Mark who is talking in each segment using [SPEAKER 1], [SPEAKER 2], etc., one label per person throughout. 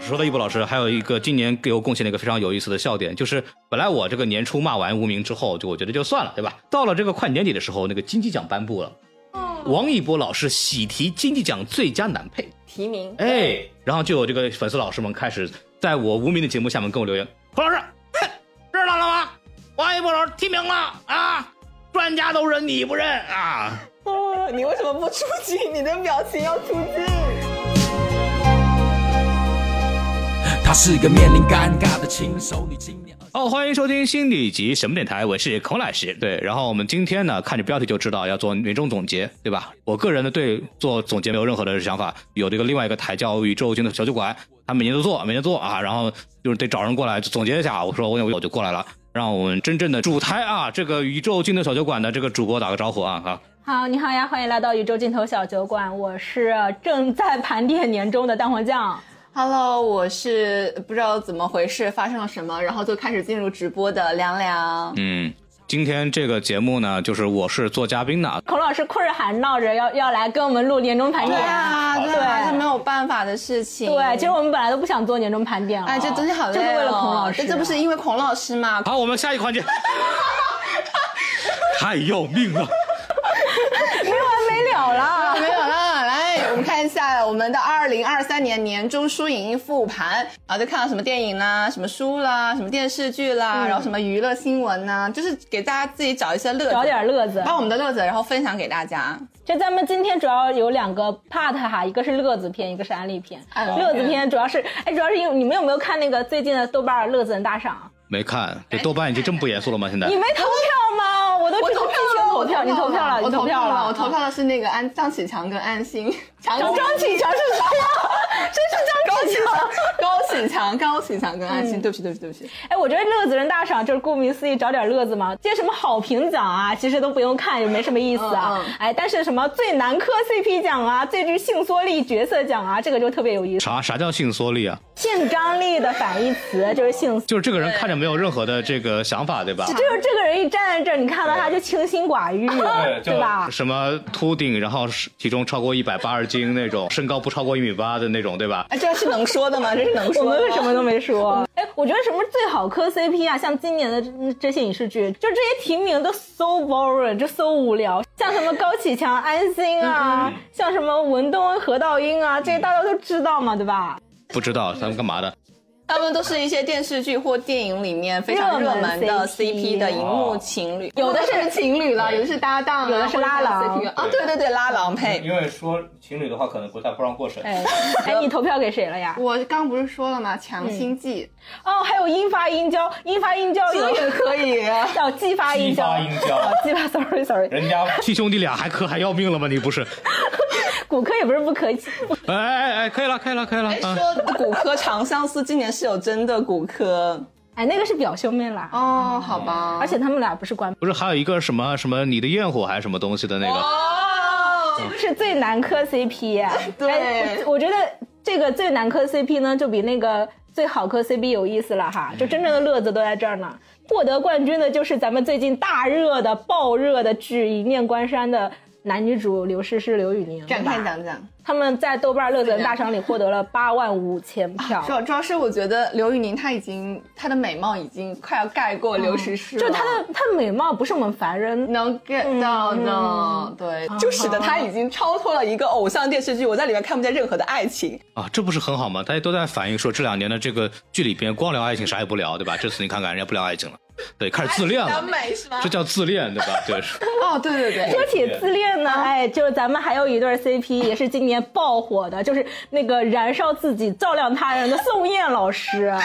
[SPEAKER 1] 说到一博老师，还有一个今年给我贡献了一个非常有意思的笑点，就是本来我这个年初骂完无名之后，就我觉得就算了，对吧？到了这个快年底的时候，那个金鸡奖颁布了，王一博老师喜提金鸡奖最佳男配
[SPEAKER 2] 提名，
[SPEAKER 1] 哎，然后就有这个粉丝老师们开始在我无名的节目下面跟我留言，何老师，哼，知道了吗？王一博老师提名了啊，专家都认你不认啊？
[SPEAKER 2] 哦，你为什么不出镜？你的表情要出镜。
[SPEAKER 3] 她是个面临尴尬的轻熟女青年。
[SPEAKER 1] 好，欢迎收听新的一集什么电台，我是孔老师。对，然后我们今天呢，看着标题就知道要做年终总结，对吧？我个人呢对做总结没有任何的想法。有这个另外一个台叫宇宙军的小酒馆，他每年都做，每年做啊，然后就是得找人过来总结一下。我说我有我就过来了，让我们真正的主台啊，这个宇宙尽头小酒馆的这个主播打个招呼啊哈。
[SPEAKER 4] 好，你好呀，欢迎来到宇宙尽头小酒馆，我是正在盘点年终的蛋黄酱。
[SPEAKER 2] Hello，我是不知道怎么回事，发生了什么，然后就开始进入直播的凉凉。
[SPEAKER 1] 嗯，今天这个节目呢，就是我是做嘉宾的，
[SPEAKER 4] 孔老师哭着喊闹着要要来跟我们录年终盘点，
[SPEAKER 2] 对啊，对啊，是没有办法的事情。
[SPEAKER 4] 对，其实我们本来都不想做年终盘点了，
[SPEAKER 2] 哎，这东西好累、哦，
[SPEAKER 4] 就是为了孔老师、啊，
[SPEAKER 2] 这不是因为孔老师吗？
[SPEAKER 1] 好，我们下一个环节，太要命了，
[SPEAKER 4] 没完没了了。
[SPEAKER 2] 来，我们的二零二三年年终书影音复盘啊，就看到什么电影啦、什么书啦、什么电视剧啦，嗯、然后什么娱乐新闻呐，就是给大家自己找一些乐子，
[SPEAKER 4] 找点乐子，
[SPEAKER 2] 把我们的乐子然后分享给大家。
[SPEAKER 4] 就咱们今天主要有两个 part 哈，一个是乐子篇，一个是安利篇。乐子篇主要是，哎，主要是因为你们有没有看那个最近的豆瓣乐子人大赏？
[SPEAKER 1] 没看，这豆瓣已经这么不严肃了吗？现在
[SPEAKER 4] 你没投票吗？我都
[SPEAKER 2] 我投票了，
[SPEAKER 4] 投票，你投票了，
[SPEAKER 2] 我投
[SPEAKER 4] 票
[SPEAKER 2] 了，我投票的是那个安张启强跟安心。
[SPEAKER 4] 强张启强是谁呀？这是张启强，
[SPEAKER 2] 高启强，高启强跟安心。对不起，对不起，对不起。
[SPEAKER 4] 哎，我觉得乐子人大赏就是顾名思义找点乐子嘛。这些什么好评奖啊，其实都不用看，也没什么意思啊。哎，但是什么最难磕 CP 奖啊，最具性缩力角色奖啊，这个就特别有意思。
[SPEAKER 1] 啥啥叫性缩力啊？
[SPEAKER 4] 性张力的反义词就是性，
[SPEAKER 1] 就是这个人看着没有任何的这个想法，对吧？
[SPEAKER 4] 就是这个人一站在这儿，你看到他就清心寡欲，对吧？
[SPEAKER 1] 什么秃顶，然后体重超过一百八十斤那种，身高不超过一米八的那种，对吧？
[SPEAKER 2] 哎，这是能说的吗？这是能说的。
[SPEAKER 4] 我们什么都没说。哎，我觉得什么最好磕 CP 啊？像今年的这些影视剧，就这些提名都 so boring，就 so 无聊。像什么高启强、安心啊，嗯、像什么文东、何道英啊，这些大家都知道嘛，对吧？
[SPEAKER 1] 不知道他们干嘛的？
[SPEAKER 2] 他们都是一些电视剧或电影里面非常热门的 CP 的荧幕情侣，有的是情侣了，有的是搭档，
[SPEAKER 4] 有的是拉郎。
[SPEAKER 2] 啊，对对对，拉郎配。
[SPEAKER 1] 因为说情侣的话，可能不太不让过审。
[SPEAKER 4] 哎，哎，你投票给谁了呀？
[SPEAKER 2] 我刚不是说了吗？强心剂。
[SPEAKER 4] 哦，还有英发英娇，英发英娇
[SPEAKER 2] 这也可以。
[SPEAKER 4] 叫激发英娇，
[SPEAKER 1] 激发英娇，
[SPEAKER 4] 激发，sorry sorry。
[SPEAKER 1] 人家 替兄弟俩还磕还要命了吗？你不是？
[SPEAKER 4] 骨科也不是不可以。
[SPEAKER 1] 哎哎哎，可以了，可以了，可以了。
[SPEAKER 2] 哎，说骨科长相思今年是有真的骨科。
[SPEAKER 4] 哎，那个是表兄妹啦。
[SPEAKER 2] 哦，好吧。
[SPEAKER 4] 而且他们俩不是官。
[SPEAKER 1] 不是还有一个什么什么你的焰火还是什么东西的那个？
[SPEAKER 2] 哦，
[SPEAKER 4] 这个是最难磕 CP。
[SPEAKER 2] 对，
[SPEAKER 4] 我觉得这个最难磕 CP 呢，就比那个最好磕 CP 有意思了哈。就真正的乐子都在这儿呢。获得冠军的就是咱们最近大热的、爆热的剧《一念关山》的男女主刘诗诗、刘宇宁。
[SPEAKER 2] 展开讲讲。
[SPEAKER 4] 他们在豆瓣乐子人大赏里获得了 八万五千票。
[SPEAKER 2] 主要主要是我觉得刘宇宁她已经她的美貌已经快要盖过刘诗诗了。
[SPEAKER 4] 就她的她的美貌不是我们凡人
[SPEAKER 2] 能 get 到的，
[SPEAKER 4] 嗯
[SPEAKER 2] 对，就使得她已经超脱了一个偶像电视剧，我在里面看不见任何的爱情
[SPEAKER 1] 啊，这不是很好吗？大家都在反映说这两年的这个剧里边光聊爱情啥也不聊，对吧？这次你看看人家不聊爱情了。对，开始自恋了，
[SPEAKER 2] 美是吗？
[SPEAKER 1] 这叫自恋，对吧？对。
[SPEAKER 2] 哦，对对对。
[SPEAKER 4] 说起自恋呢，哎，就是咱们还有一对 CP 也是今年爆火的，就是那个燃烧自己照亮他人的宋焰老师。哦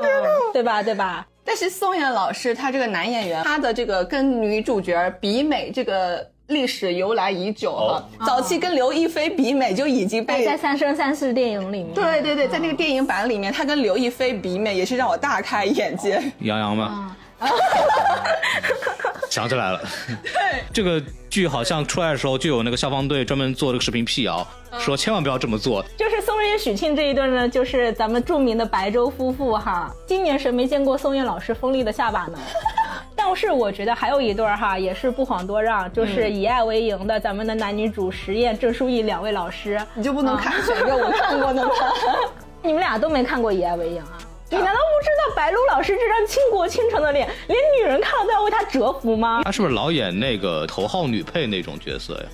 [SPEAKER 2] 天哪！
[SPEAKER 4] 对吧？对吧？
[SPEAKER 2] 但是宋焰老师他这个男演员，他的这个跟女主角比美这个。历史由来已久了，
[SPEAKER 4] 哦
[SPEAKER 2] 早期跟刘亦菲比美就已经被
[SPEAKER 4] 在《三生三世》电影里面，
[SPEAKER 2] 对对对，在那个电影版里面，他跟刘亦菲比美也是让我大开眼界。
[SPEAKER 1] 杨洋吗？想起来了，
[SPEAKER 2] 对，
[SPEAKER 1] 这个剧好像出来的时候就有那个消防队专门做这个视频辟谣，说千万不要这么做。
[SPEAKER 4] 就是宋岳、许沁这一对呢，就是咱们著名的白粥夫妇哈。今年谁没见过宋岳老师锋利的下巴呢？但是我觉得还有一对儿哈，也是不遑多让，就是以爱为营的咱们的男女主实验郑书意两位老师。
[SPEAKER 2] 你就不能看选一个我看过的吗？
[SPEAKER 4] 你们俩都没看过《以爱为营》啊？你难道不知道白鹿老师这张倾国倾城的脸，连女人看了都要为她折服吗？
[SPEAKER 1] 她是不是老演那个头号女配那种角色呀？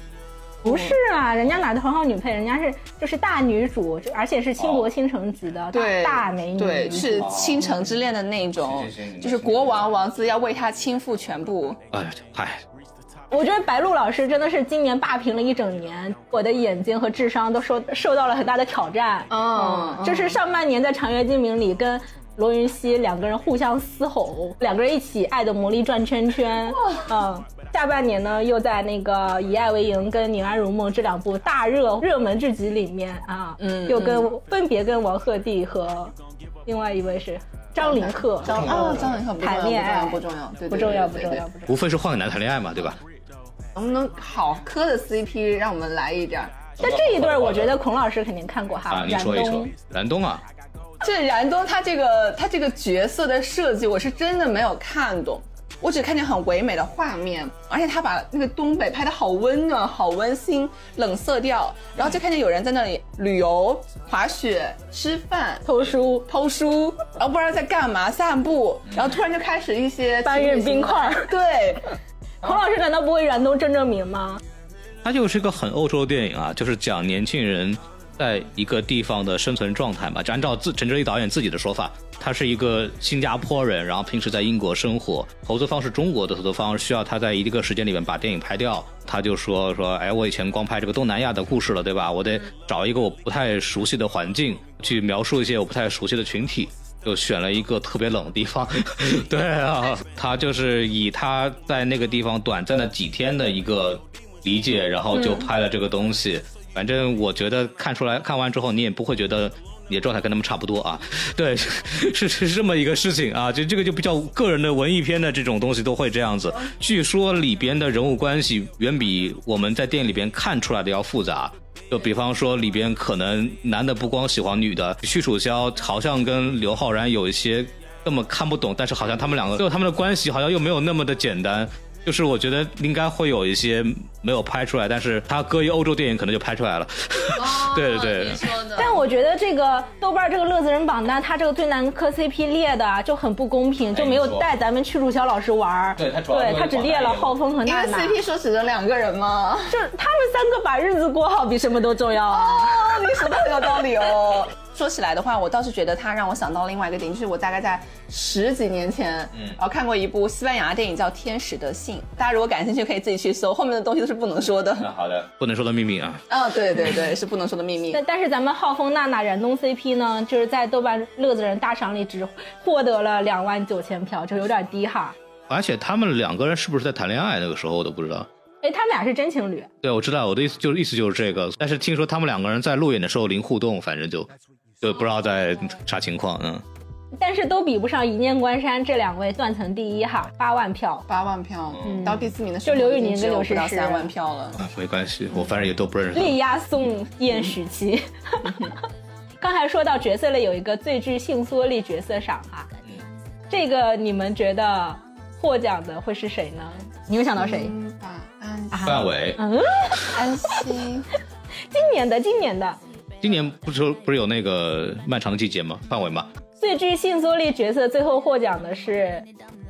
[SPEAKER 4] 不是啊，人家哪头号女配，人家是就是大女主，就而且是倾国倾城级的、
[SPEAKER 2] 对，
[SPEAKER 4] 大大美女。
[SPEAKER 2] 对，是倾城之恋的那种，就是国王王子要为她倾覆全部。
[SPEAKER 1] 哎，嗨，
[SPEAKER 4] 我觉得白鹿老师真的是今年霸屏了一整年，我的眼睛和智商都受受到了很大的挑战。
[SPEAKER 2] 嗯，
[SPEAKER 4] 就是上半年在《长月烬明》里跟罗云熙两个人互相嘶吼，两个人一起爱的魔力转圈圈。嗯，下半年呢又在那个《以爱为营》跟《宁安如梦》这两部大热热门剧集里面啊，
[SPEAKER 2] 嗯
[SPEAKER 4] 又跟分别跟王鹤棣和另外一位是张凌赫
[SPEAKER 2] 张啊，张凌克不重要，
[SPEAKER 4] 谈恋爱
[SPEAKER 2] 不重要，对，
[SPEAKER 4] 不重要，不重要，。不重要。
[SPEAKER 1] 无非是换个男谈恋爱嘛，对吧？
[SPEAKER 2] 能不能好磕的 CP 让我们来一点儿？
[SPEAKER 4] 但这一对儿，我觉得孔老师肯定看过哈，
[SPEAKER 1] 啊，你说一说
[SPEAKER 4] 东。，
[SPEAKER 1] 燃冬啊，
[SPEAKER 2] 这燃冬他这个他这个角色的设计，我是真的没有看懂。我只看见很唯美的画面，而且他把那个东北拍的好温暖、好温馨，冷色调，然后就看见有人在那里旅游、滑雪、吃饭、
[SPEAKER 4] 偷书
[SPEAKER 2] 偷书，然后不知道在干嘛散步，然后突然就开始一些
[SPEAKER 4] 搬运冰块儿
[SPEAKER 2] 对，
[SPEAKER 4] 孔老师难道不为冉东正正名吗？
[SPEAKER 1] 它就是一个很欧洲的电影啊，就是讲年轻人在一个地方的生存状态嘛。就按照自陈哲理导演自己的说法，他是一个新加坡人，然后平时在英国生活，投资方是中国的投资方，需要他在一个时间里面把电影拍掉。他就说说，哎，我以前光拍这个东南亚的故事了，对吧？我得找一个我不太熟悉的环境，去描述一些我不太熟悉的群体。就选了一个特别冷的地方，对啊，他就是以他在那个地方短暂的几天的一个理解，然后就拍了这个东西。反正我觉得看出来，看完之后你也不会觉得你的状态跟他们差不多啊。对，是是这么一个事情啊。就这个就比较个人的文艺片的这种东西都会这样子。据说里边的人物关系远比我们在电影里边看出来的要复杂。就比方说里边可能男的不光喜欢女的，徐楚萧好像跟刘昊然有一些根本看不懂，但是好像他们两个就他们的关系好像又没有那么的简单。就是我觉得应该会有一些没有拍出来，但是他搁一欧洲电影可能就拍出来了。对对对
[SPEAKER 2] 你说的
[SPEAKER 4] 但我觉得这个豆瓣这个乐子人榜单，它这个最难磕 CP 列的啊就很不公平，就没有带咱们屈楚萧老师玩儿。
[SPEAKER 1] 对他主要
[SPEAKER 4] 对他只列了浩峰和
[SPEAKER 2] 因为
[SPEAKER 4] 娜娜
[SPEAKER 2] ，CP 说只能两个人吗。
[SPEAKER 4] 就是他们三个把日子过好比什么都重要啊。
[SPEAKER 2] 哦，你说的很有道理哦。说起来的话，我倒是觉得它让我想到另外一个电影，就是我大概在十几年前，嗯，然后看过一部西班牙电影叫《天使的信》，大家如果感兴趣可以自己去搜，后面的东西都是不能说的。
[SPEAKER 1] 好的，不能说的秘密啊。
[SPEAKER 2] 嗯，对对对，是不能说的秘密。
[SPEAKER 4] 但但是咱们浩峰、娜娜、冉东 CP 呢，就是在豆瓣乐子人大赏里只获得了两万九千票，就有点低哈。
[SPEAKER 1] 而且他们两个人是不是在谈恋爱？那个时候我都不知道。
[SPEAKER 4] 哎，他们俩是真情侣，
[SPEAKER 1] 对，我知道，我的意思就是意思就是这个。但是听说他们两个人在路演的时候零互动，反正就就不知道在啥情况。嗯，
[SPEAKER 4] 但是都比不上一念关山这两位断层第一哈，八万票。
[SPEAKER 2] 八万票，嗯到第四名的时候，
[SPEAKER 4] 就刘宇宁跟
[SPEAKER 2] 已经只有
[SPEAKER 4] 刘诗诗
[SPEAKER 2] 不到三万票了。
[SPEAKER 1] 啊没关系，我反正也都不认识。
[SPEAKER 4] 力压宋燕许琪。刚才说到角色类有一个最具性缩力角色赏哈，这个你们觉得获奖的会是谁呢？你们想到谁？
[SPEAKER 2] 嗯，把安
[SPEAKER 1] 范伟，
[SPEAKER 4] 嗯，
[SPEAKER 2] 安心，
[SPEAKER 4] 今年的今年的
[SPEAKER 1] 今年不是不是有那个漫长的季节吗？范伟吗？
[SPEAKER 4] 最具性缩力角色最后获奖的是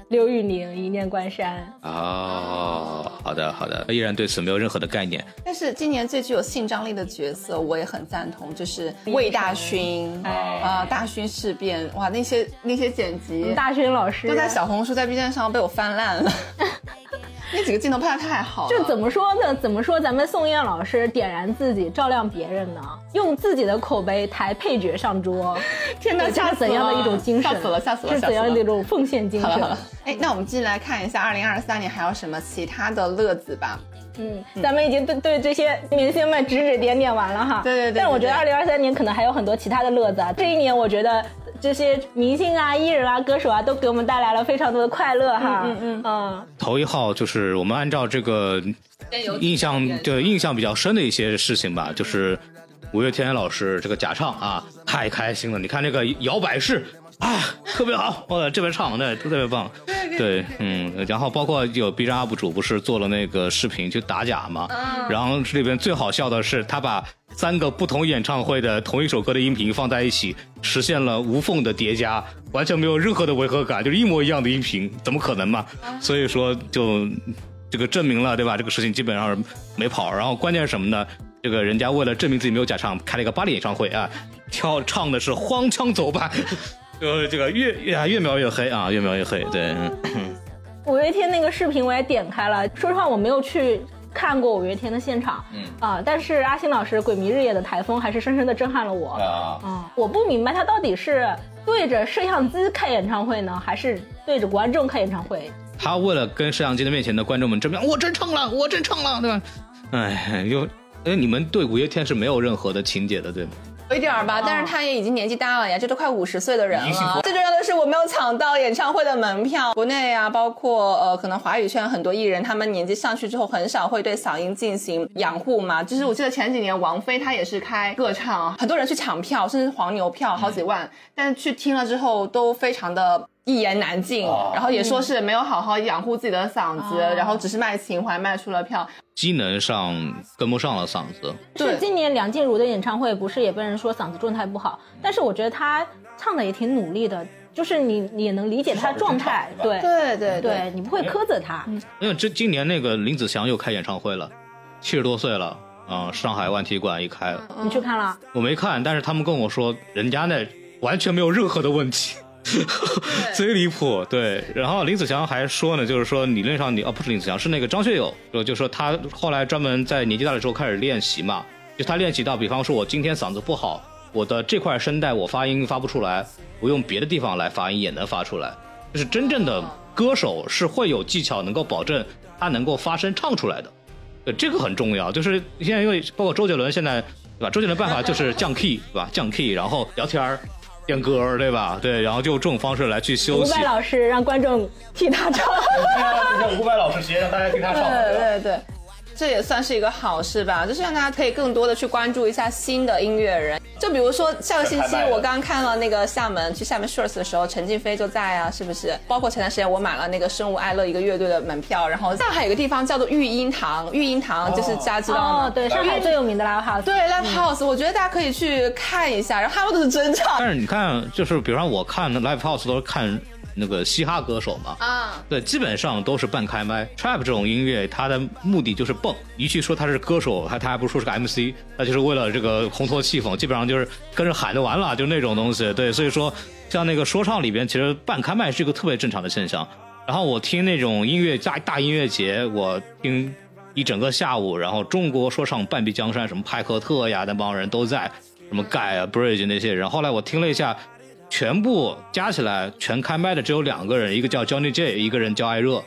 [SPEAKER 4] 刘宇宁，一念关山。
[SPEAKER 1] 哦，好的好的，依然对此没有任何的概念。
[SPEAKER 2] 但是今年最具有性张力的角色，我也很赞同，就是魏大勋啊、大勋事变，哇，那些那些剪辑
[SPEAKER 4] 大勋老师
[SPEAKER 2] 都在小红书、在 B 站上被我翻烂了，那几个镜头拍的太好了。
[SPEAKER 4] 就怎么说呢？怎么说咱们宋焰老师点燃自己，照亮别人呢？用自己的口碑抬配角上桌，
[SPEAKER 2] 天哪，
[SPEAKER 4] 这
[SPEAKER 2] 吓死
[SPEAKER 4] 是怎样的一种精神？
[SPEAKER 2] 吓死了，吓死了，
[SPEAKER 4] 这是怎样的一种奉献精神
[SPEAKER 2] 好了好？了，哎，那我们继续来看一下二零二三年还有什么其他的乐子吧。
[SPEAKER 4] 嗯，咱们已经对对这些明星们指指点点完了哈。
[SPEAKER 2] 对对对
[SPEAKER 4] 但我觉得二
[SPEAKER 2] 对
[SPEAKER 4] 零二三年可能还有很多其他的乐子啊。这一年我觉得这些明星啊、艺人啊、歌手啊，都给我们带来了非常多的快乐哈。嗯嗯嗯。
[SPEAKER 1] 头一号就是我们按照这个印象对印象比较深的一些事情吧，就是五月天老师这个假唱啊，太开心了！你看这个摇摆式啊，特别好，哇，这边唱的特别棒。
[SPEAKER 2] 对
[SPEAKER 1] 对，嗯，然后包括有 B 站 UP 主不是做了那个视频去打假嘛，然后这里边最好笑的是他把三个不同演唱会的同一首歌的音频放在一起，实现了无缝的叠加，完全没有任何的违和感，就是一模一样的音频，怎么可能嘛？所以说就这个证明了对吧？这个事情基本上是没跑，然后关键是什么呢？这个人家为了证明自己没有假唱，开了一个巴黎演唱会啊，跳唱的是荒腔走板。就是这个越越越描越黑啊，越描越黑。对，
[SPEAKER 4] 五月天那个视频我也点开了，说实话我没有去看过五月天的现场，嗯啊，但是阿星老师《鬼迷日夜》的台风还是深深的震撼了我啊。嗯，我不明白他到底是对着摄像机开演唱会呢，还是对着观众开演唱会？
[SPEAKER 1] 他为了跟摄像机的面前的观众们证明我真唱了，我真唱了，对吧？哎，又哎，你们对五月天是没有任何的情节的，对吗？
[SPEAKER 2] 有一点儿吧，但是他也已经年纪大了呀，这都快五十岁的人了。最重要的是，我没有抢到演唱会的门票。国内啊，包括呃，可能华语圈很多艺人，他们年纪上去之后，很少会对嗓音进行养护嘛。就是我记得前几年王菲她也是开歌唱，很多人去抢票，甚至黄牛票好几万，但是去听了之后都非常的。一言难尽，然后也说是没有好好养护自己的嗓子，然后只是卖情怀卖出了票，
[SPEAKER 1] 机能上跟不上了嗓子。
[SPEAKER 4] 是今年梁静茹的演唱会，不是也被人说嗓子状态不好？但是我觉得她唱的也挺努力的，就是你也能理解她的状态。对
[SPEAKER 2] 对对
[SPEAKER 4] 对，你不会苛责她。
[SPEAKER 1] 因为这今年那个林子祥又开演唱会了，七十多岁了啊，上海万体馆一开，
[SPEAKER 4] 你去看了？
[SPEAKER 1] 我没看，但是他们跟我说，人家那完全没有任何的问题。贼离谱，对。然后林子祥还说呢，就是说理论上你哦不是林子祥，是那个张学友，就就说他后来专门在年纪大的时候开始练习嘛，就他练习到，比方说我今天嗓子不好，我的这块声带我发音发不出来，我用别的地方来发音也能发出来。就是真正的歌手是会有技巧，能够保证他能够发声唱出来的。对，这个很重要。就是现在因为包括周杰伦现在对吧？周杰伦办法就是降 key 对吧？降 key，然后聊天儿。点歌对吧？对，然后就这种方式来去休息。
[SPEAKER 4] 伍佰老师让观众替他唱，
[SPEAKER 1] 让伍佰老师直接让大家替他唱。
[SPEAKER 2] 对对对。这也算是一个好事吧，就是让大家可以更多的去关注一下新的音乐人。就比如说下个星期我刚看了那个厦门去厦门 shorts 的时候，陈静飞就在啊，是不是？包括前段时间我买了那个生物爱乐一个乐队的门票，然后上海有个地方叫做育婴堂，育婴堂就是大家知道吗？
[SPEAKER 4] 对，上海最有名的 live house。
[SPEAKER 2] 对 live house，我觉得大家可以去看一下，然后他们都是真唱。
[SPEAKER 1] 但是你看，就是比如说我看 live house 都是看。那个嘻哈歌手嘛，啊，对，基本上都是半开麦。trap 这种音乐，它的目的就是蹦。一去说他是歌手，还他还不说是个 MC，那就是为了这个烘托气氛，基本上就是跟着喊就完了，就那种东西。对，所以说像那个说唱里边，其实半开麦是一个特别正常的现象。然后我听那种音乐大大音乐节，我听一整个下午，然后中国说唱半壁江山，什么派克特呀那帮人都在，什么盖啊 Bridge 那些人。后来我听了一下。全部加起来全开麦的只有两个人，一个叫 Johnny J，一个人叫艾热，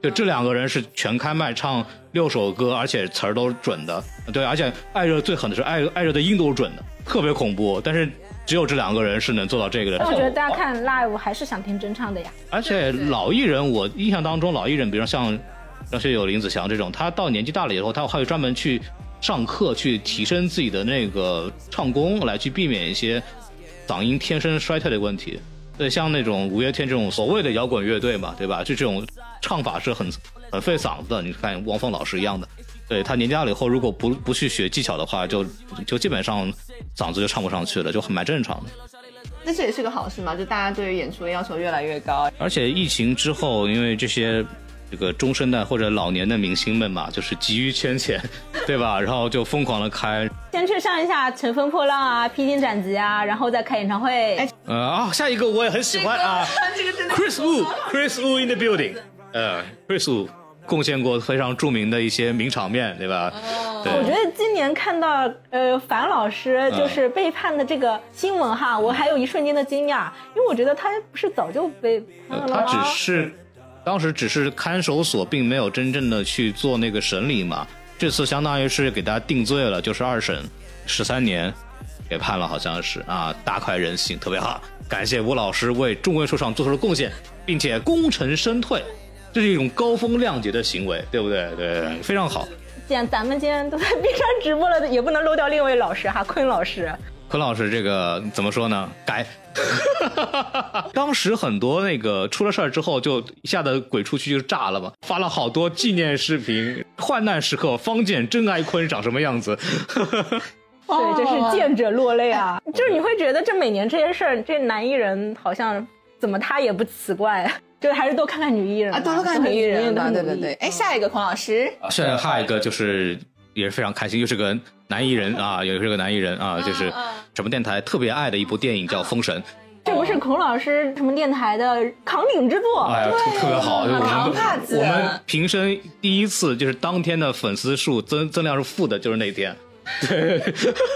[SPEAKER 1] 就这两个人是全开麦唱六首歌，而且词儿都是准的。对，而且艾热最狠的是艾艾热的音都是准的，特别恐怖。但是只有这两个人是能做到这个的。
[SPEAKER 4] 我觉得大家看 live 还是想听真唱的呀。
[SPEAKER 1] 而且老艺人，我印象当中老艺人，比如像张学友、林子祥这种，他到年纪大了以后，他还会专门去上课去提升自己的那个唱功，来去避免一些。嗓音天生衰退的问题，对，像那种五月天这种所谓的摇滚乐队嘛，对吧？就这种唱法是很很费嗓子的。你看汪峰老师一样的，对他年纪大了以后，如果不不去学技巧的话，就就基本上嗓子就唱不上去了，就很蛮正常的。
[SPEAKER 2] 那这也是个好事嘛，就大家对于演出的要求越来越高。
[SPEAKER 1] 而且疫情之后，因为这些。这个中生代或者老年的明星们嘛，就是急于圈钱，对吧？然后就疯狂的开，
[SPEAKER 4] 先去上一下《乘风破浪》啊，《披荆斩棘》啊，然后再开演唱会。
[SPEAKER 1] 呃啊，下一个我也很喜欢啊，Chris Wu，Chris Wu in the building，呃，Chris Wu 贡献过非常著名的一些名场面，对吧？
[SPEAKER 4] 我觉得今年看到呃樊老师就是背叛的这个新闻哈，我还有一瞬间的惊讶，因为我觉得他不是早就背叛了吗？
[SPEAKER 1] 他只是。当时只是看守所，并没有真正的去做那个审理嘛。这次相当于是给他定罪了，就是二审，十三年，给判了，好像是啊，大快人心，特别好。感谢吴老师为中文说唱做出了贡献，并且功成身退，这是一种高风亮节的行为，对不对？对，非常好。
[SPEAKER 4] 既然咱们今天都在 B 站直播了，也不能漏掉另一位老师哈，坤老师。
[SPEAKER 1] 坤老师这个怎么说呢？改。当时很多那个出了事儿之后，就一下子鬼畜区就炸了嘛，发了好多纪念视频，患难时刻方见真爱坤长什么样子。
[SPEAKER 4] 对，这是见者落泪啊！就是你会觉得这每年这些事儿，这男艺人好像怎么他也不奇怪，就还是多看看女艺人
[SPEAKER 2] 啊，多看看女艺人吧，
[SPEAKER 4] 都很努力
[SPEAKER 2] 对对对。哎，下一个孔老师，
[SPEAKER 1] 现在还有一个就是也是非常开心，又是个男艺人啊，也是个男艺人啊，就是什么电台特别爱的一部电影叫《封神》，
[SPEAKER 4] 这不是孔老师什么电台的扛鼎之作？
[SPEAKER 1] 哎呀，特特别好，就我
[SPEAKER 2] 扛
[SPEAKER 1] 们
[SPEAKER 2] 帕子。
[SPEAKER 1] 我们平生第一次就是当天的粉丝数增增量是负的，就是那天，对，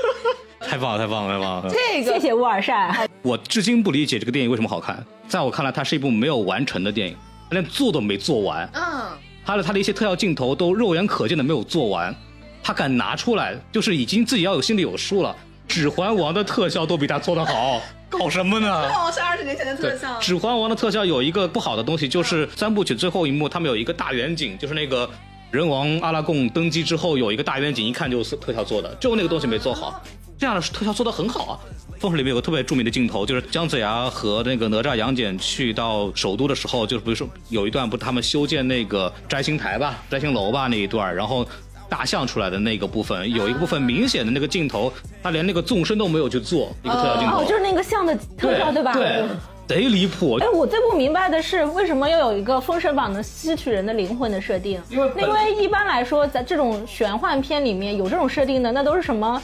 [SPEAKER 1] 太棒了，太棒了，太棒了！
[SPEAKER 2] 这个。
[SPEAKER 4] 谢谢乌尔善。
[SPEAKER 1] 我至今不理解这个电影为什么好看，在我看来，它是一部没有完成的电影，它连做都没做完，
[SPEAKER 2] 嗯，
[SPEAKER 1] 它的它的一些特效镜头都肉眼可见的没有做完，他敢拿出来，就是已经自己要有心里有数了。《指环王》的特效都比他做得好，搞什么呢？
[SPEAKER 2] 哦，是二十年前的特，效 《
[SPEAKER 1] 指环王》的特效有一个不好的东西，就是三部曲最后一幕，他们有一个大远景，就是那个人王阿拉贡登基之后有一个大远景，一看就是特效做的，就那个东西没做好。这样的特效做的很好啊。《封神》里面有个特别著名的镜头，就是姜子牙和那个哪吒、杨戬去到首都的时候，就是比如说有一段不是他们修建那个摘星台吧、摘星楼吧那一段，然后大象出来的那个部分，有一个部分明显的那个镜头，他连那个纵深都没有去做一个特效镜头，
[SPEAKER 4] 哦，就是那个像的特效，对吧？
[SPEAKER 1] 对，贼离谱。
[SPEAKER 4] 哎，我最不明白的是，为什么要有一个《封神榜》能吸取人的灵魂的设定？
[SPEAKER 1] 因为
[SPEAKER 4] 因为一般来说，在这种玄幻片里面有这种设定的，那都是什么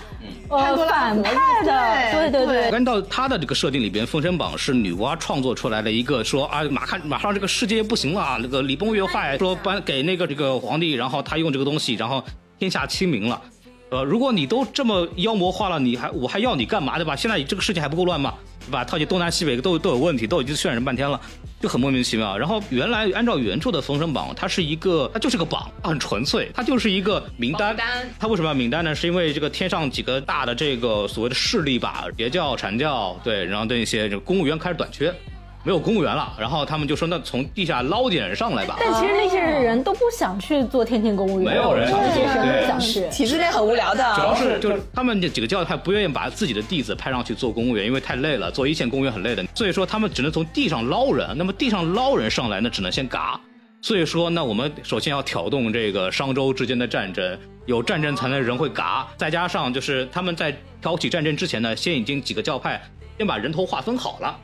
[SPEAKER 4] 呃反派的，
[SPEAKER 2] 对对
[SPEAKER 4] 对对对。
[SPEAKER 1] 按照他的这个设定里边，《封神榜》是女娲创作出来的一个说啊，马看马上这个世界不行了啊，那个礼崩乐坏，说颁给那个这个皇帝，然后他用这个东西，然后天下清明了。呃，如果你都这么妖魔化了，你还我还要你干嘛对吧？现在这个世界还不够乱吗？对吧？套起东南西北都都有问题，都已经渲染半天了，就很莫名其妙。然后原来按照原著的《封神榜》，它是一个，它就是个榜，很纯粹，它就是一个名单。
[SPEAKER 2] 单
[SPEAKER 1] 它为什么要名单呢？是因为这个天上几个大的这个所谓的势力吧，别教、阐教，对，然后对一些这个公务员开始短缺，没有公务员了，然后他们就说那从地下捞点人上来吧。
[SPEAKER 4] 但其实那些人都不想去做天天公务员，
[SPEAKER 1] 没有人想
[SPEAKER 4] 去。
[SPEAKER 2] 体制内很无聊的，
[SPEAKER 1] 主要是就是他们这几个教派不愿意把自己的弟子派上去做公务员，因为太累了，做一线公务员很累的，所以说他们只能从地上捞人。那么地上捞人上来，呢只能先嘎。所以说，那我们首先要挑动这个商周之间的战争，有战争才能人会嘎。再加上就是他们在挑起战争之前呢，先已经几个教派先把人头划分好了。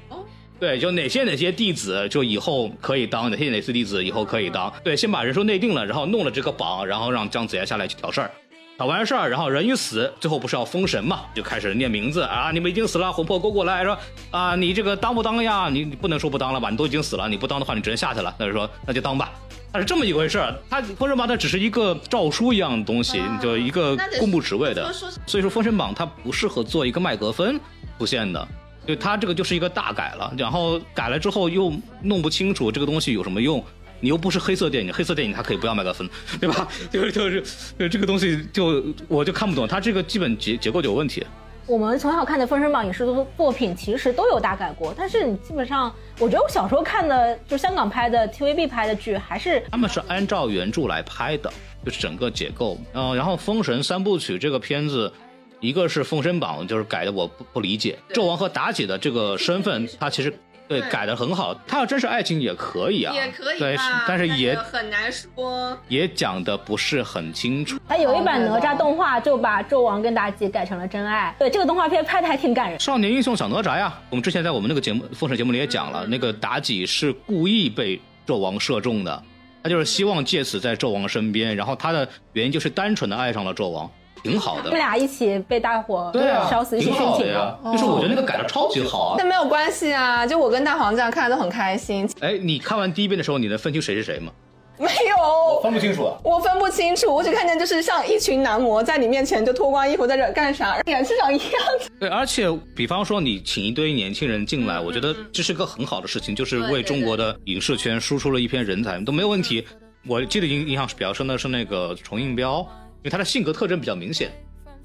[SPEAKER 1] 对，就哪些哪些弟子就以后可以当，哪些哪些弟子以后可以当。对，先把人数内定了，然后弄了这个榜，然后让姜子牙下来去挑事儿。挑完事儿，然后人一死，最后不是要封神嘛？就开始念名字啊！你们已经死了，魂魄勾过来说啊，你这个当不当呀？你你不能说不当了吧？你都已经死了，你不当的话，你只能下去了。那就说那就当吧。他是这么一回事儿，它封神榜它只是一个诏书一样的东西，就一个公布职位的。所以说封神榜它不适合做一个麦格芬出现的。就它这个就是一个大改了，然后改了之后又弄不清楚这个东西有什么用，你又不是黑色电影，黑色电影它可以不要麦克风，对吧？就是就是呃这个东西就我就看不懂，它这个基本结结构就有问题。
[SPEAKER 4] 我们从小看的《封神榜》影视作作品其实都有大改过，但是你基本上，我觉得我小时候看的，就香港拍的 TVB 拍的剧，还是
[SPEAKER 1] 他们是按照原著来拍的，就是整个结构。呃，然后《封神三部曲》这个片子，一个是《封神榜》，就是改的我不不理解，纣王和妲己的这个身份，他其实对
[SPEAKER 2] 对
[SPEAKER 1] 改的很好。他要真是爱情也可以啊，
[SPEAKER 2] 也可以
[SPEAKER 1] 对，，但是也
[SPEAKER 2] 很难说。
[SPEAKER 1] 也讲的不是很清楚。
[SPEAKER 4] 它有一版哪吒动画就把纣王跟妲己改成了真爱。对，这个动画片拍的还挺感人。
[SPEAKER 1] 少年英雄小哪吒呀，我们之前在我们那个节目《封神》节目里也讲了，那个妲己是故意被纣王射中的，他就是希望借此在纣王身边，然后他的原因就是单纯的爱上了纣王，挺好的
[SPEAKER 4] 他们。俩一起被大火
[SPEAKER 1] 对啊，
[SPEAKER 4] 烧死，一起
[SPEAKER 1] 挺
[SPEAKER 4] 殉情
[SPEAKER 1] 好的呀。就是我觉得那个改的超级好啊。
[SPEAKER 2] 但没有关系啊，就我跟大黄这样看的都很开心。
[SPEAKER 1] 哎，你看完第一遍的时候，你能分清谁是谁吗？
[SPEAKER 2] 没有，
[SPEAKER 1] 分不清楚啊。
[SPEAKER 2] 我分不清楚，我只看见就是像一群男模在你面前就脱光衣服在这干啥，脸是长一样的。
[SPEAKER 1] 对，而且比方说你请一堆年轻人进来，我觉得这是个很好的事情，就是为中国的影视圈输出了一片人才，都没有问题。我记得印印象比较深的是那个重映标，因为他的性格特征比较明显，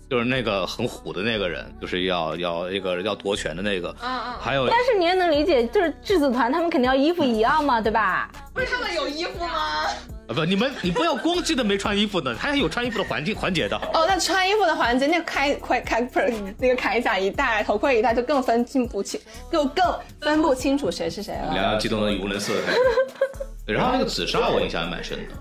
[SPEAKER 1] 就是那个很虎的那个人，就是要要一个要夺权的那个，
[SPEAKER 2] 嗯嗯
[SPEAKER 1] 还有
[SPEAKER 4] 但是你也能理解，就是质子团他们肯定要衣服一样嘛，对吧？
[SPEAKER 2] 不是他们有衣服吗？
[SPEAKER 1] 啊不，你们你不要光记得没穿衣服呢，还有穿衣服的环境环节的。
[SPEAKER 2] 哦，那穿衣服的环节，那个铠铠铠不是那个铠甲一戴，头盔一戴，就更分清不清，就更分不清楚谁是谁了。
[SPEAKER 1] 两样激动的语无伦次然后那个紫砂我印象还蛮深的，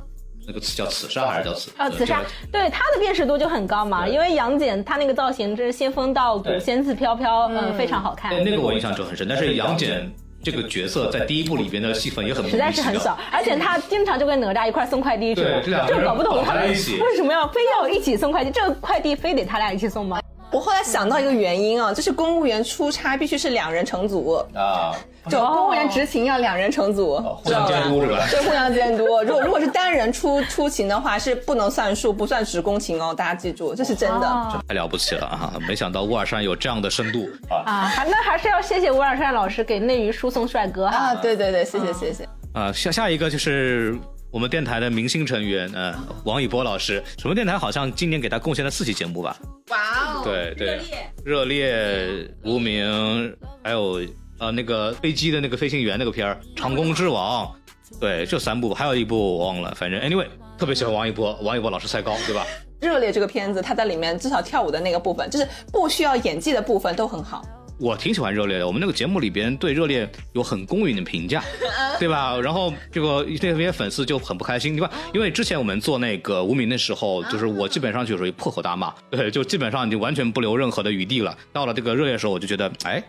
[SPEAKER 1] 那个叫紫砂还是叫紫？
[SPEAKER 4] 啊，紫砂，对它的辨识度就很高嘛，因为杨戬他那个造型，真是仙风道骨、仙气飘飘，嗯，非常好看。
[SPEAKER 1] 对，那个我印象就很深。但是杨戬这个角色在第一部里边的戏份也很
[SPEAKER 4] 实在是很少，而且他经常就跟哪吒一块送快递去，
[SPEAKER 1] 对这
[SPEAKER 4] 搞不懂
[SPEAKER 1] 绑
[SPEAKER 4] 他们
[SPEAKER 1] 在一起
[SPEAKER 4] 为什么要非要一起送快递，这个快递非得他俩一起送吗？
[SPEAKER 2] 我后来想到一个原因啊，就是公务员出差必须是两人成组，
[SPEAKER 1] 啊，
[SPEAKER 2] 就公务员执勤要两人成组，
[SPEAKER 1] 互相监督是吧？
[SPEAKER 2] 对，互相监督。如果如果是单人出出勤的话，是不能算数，不算职工勤哦，大家记住，这是真的。
[SPEAKER 4] 哦
[SPEAKER 1] 太了不起了啊！没想到乌尔善有这样的深度啊
[SPEAKER 4] 啊，那还是要谢谢乌尔善老师给内娱输送帅哥哈。
[SPEAKER 2] 啊，对对对，谢谢谢谢。
[SPEAKER 1] 啊！下下一个就是我们电台的明星成员，嗯、王一博老师。什么电台好像今年给他贡献了四期节目吧？
[SPEAKER 2] 哇哦，
[SPEAKER 1] 对对，热烈、无名，还有呃那个飞机的那个飞行员那个片儿《长弓之王》，对，这三部，还有一部我忘了，反正 anyway，特别喜欢王一博，王一博老师赛高，对吧？
[SPEAKER 2] 热烈这个片子，他在里面至少跳舞的那个部分，就是不需要演技的部分都很好。
[SPEAKER 1] 我挺喜欢热烈的，我们那个节目里边对热烈有很公允的评价，对吧？然后这个那些粉丝就很不开心，对吧？因为之前我们做那个无名的时候，就是我基本上就属于破口大骂，对，就基本上就完全不留任何的余地了。到了这个热烈的时候，我就觉得，哎，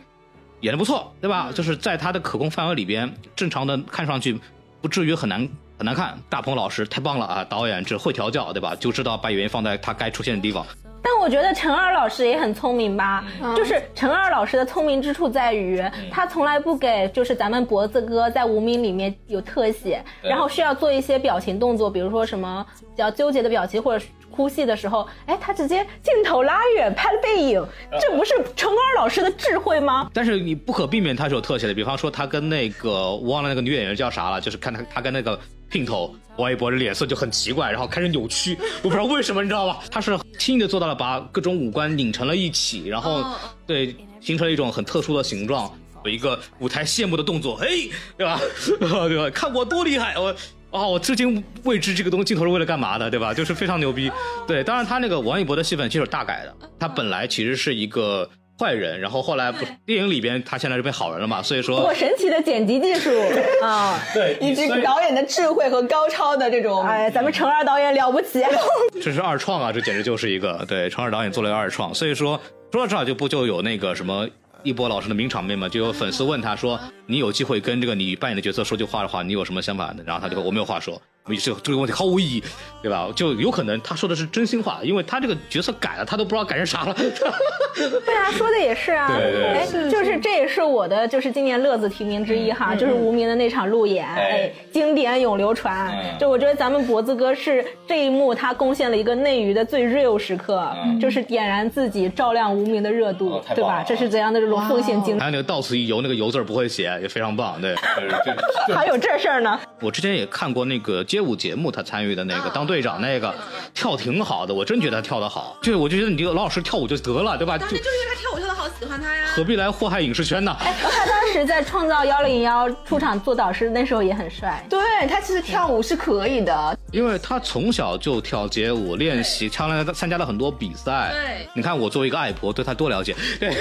[SPEAKER 1] 演的不错，对吧？就是在他的可控范围里边，正常的看上去不至于很难很难看。大鹏老师太棒了啊，导演这会调教，对吧？就知道把演员放在他该出现的地方。
[SPEAKER 4] 但我觉得陈二老师也很聪明吧，
[SPEAKER 1] 嗯。
[SPEAKER 4] 就是陈二老师的聪明之处在于，他从来不给就是咱们脖子哥在无名里面有特写，然后需要做一些表情动作，比如说什么比较纠结的表情或者哭戏的时候，哎，他直接镜头拉远拍了背影，这不是陈二老师的智慧吗？
[SPEAKER 1] 但是你不可避免他是有特写的，比方说他跟那个我忘了那个女演员叫啥了，就是看他他跟那个姘头王一博的脸色就很奇怪，然后开始扭曲，我不知道为什么，你知道吧？他是轻易的做到了把各种五官拧成了一起，然后对形成了一种很特殊的形状，有一个舞台谢幕的动作，嘿，对吧？对吧？看我多厉害，我。哦，我至今未知这个东西镜头是为了干嘛的，对吧？就是非常牛逼。对，当然他那个王一博的戏份其实是大改的，他本来其实是一个坏人，然后后来不电影里边他现在是变好人了嘛，所以说
[SPEAKER 4] 我神奇的剪辑技术 啊！
[SPEAKER 1] 对
[SPEAKER 2] 以及导演的智慧和高超的这种，
[SPEAKER 4] 哎，咱们程二导演了不起。
[SPEAKER 1] 这是二创啊，这简直就是一个对程二导演做了一个二创，所以说说到这儿就不就有那个什么一博老师的名场面嘛，就有粉丝问他说，你有机会跟这个你扮演的角色说句话的话，你有什么想法呢？然后他就说我没有话说。这这个问题毫无意义，对吧？就有可能他说的是真心话，因为他这个角色改了，他都不知道改成啥了。
[SPEAKER 4] 对啊，说的也是啊。
[SPEAKER 1] 对对
[SPEAKER 4] 哎，就是这也是我的，就是今年乐子提名之一哈，就是无名的那场路演，哎，经典永流传。就我觉得咱们脖子哥是这一幕他贡献了一个内娱的最 real 时刻，就是点燃自己，照亮无名的热度，对吧？这是怎样的这种奉献精
[SPEAKER 1] 还有那个到此一游，那个游字儿不会写，也非常棒。对，
[SPEAKER 4] 还有这事儿呢？
[SPEAKER 1] 我之前也看过那个街舞节目，他参与的那个当队长那个，跳挺好的，我真觉得他跳得好。就我就觉得你这个老老实跳舞就得了，对吧？就
[SPEAKER 5] 就是因为他跳舞跳得好，喜欢他呀。
[SPEAKER 1] 何必来祸害影视圈呢？
[SPEAKER 4] 他当时在创造幺零幺出场做导师，那时候也很帅。
[SPEAKER 2] 对他其实跳舞是可以的，
[SPEAKER 1] 因为他从小就跳街舞练习，参加参加了很多比赛。
[SPEAKER 5] 对
[SPEAKER 1] 你看我作为一个爱婆，对他多了解。对，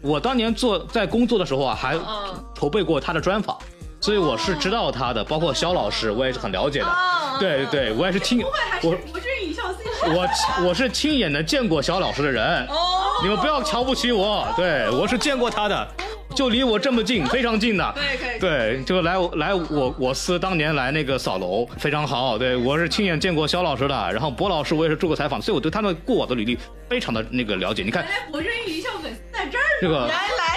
[SPEAKER 1] 我当年做在工作的时候啊，还筹备过他的专访。所以我是知道他的，包括肖老师，我也是很了解的。对对，我也是亲我
[SPEAKER 5] 不是以孝心
[SPEAKER 1] 我我是亲眼的见过肖老师的人，你们不要瞧不起我，对我是见过他的，就离我这么近，非常近的，
[SPEAKER 5] 对可以
[SPEAKER 1] 对，就来来我我司当年来那个扫楼，非常好，对我是亲眼见过肖老师的，然后博老师我也是做过采访，所以我对他们过往的履历非常的那个了解。你看
[SPEAKER 5] 我是一笑粉丝在这儿
[SPEAKER 1] 这个，
[SPEAKER 2] 来在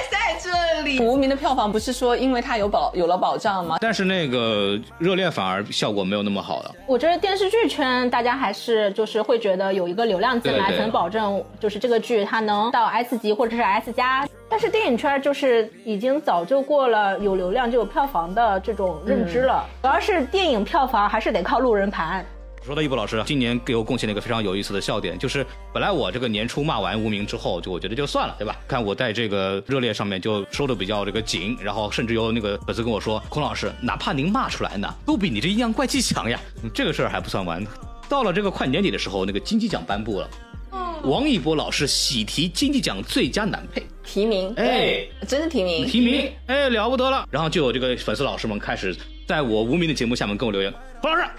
[SPEAKER 2] 这里。无名的票房不是说因为它有保有了保障吗？
[SPEAKER 1] 但是那个热恋反而效果没有那么好了。
[SPEAKER 4] 我觉得电视剧圈大家还是就是会觉得有一个流量进来，才能保证就是这个剧它能到 S 级或者是 S 加。但是电影圈就是已经早就过了有流量就有票房的这种认知了，主要是电影票房还是得靠路人盘。
[SPEAKER 1] 说到一博老师，今年给我贡献了一个非常有意思的笑点，就是本来我这个年初骂完无名之后，就我觉得就算了，对吧？看我在这个热烈上面就收的比较这个紧，然后甚至有那个粉丝跟我说，孔老师，哪怕您骂出来呢，都比你这阴阳怪气强呀。嗯这个事儿还不算完，到了这个快年底的时候，那个金鸡奖颁布了，王一博老师喜提金鸡奖最佳男配。
[SPEAKER 2] 提名，
[SPEAKER 1] 哎，
[SPEAKER 2] 真的提名，
[SPEAKER 1] 提名，哎，了不得了。然后就有这个粉丝老师们开始在我无名的节目下面跟我留言，胡老师，哼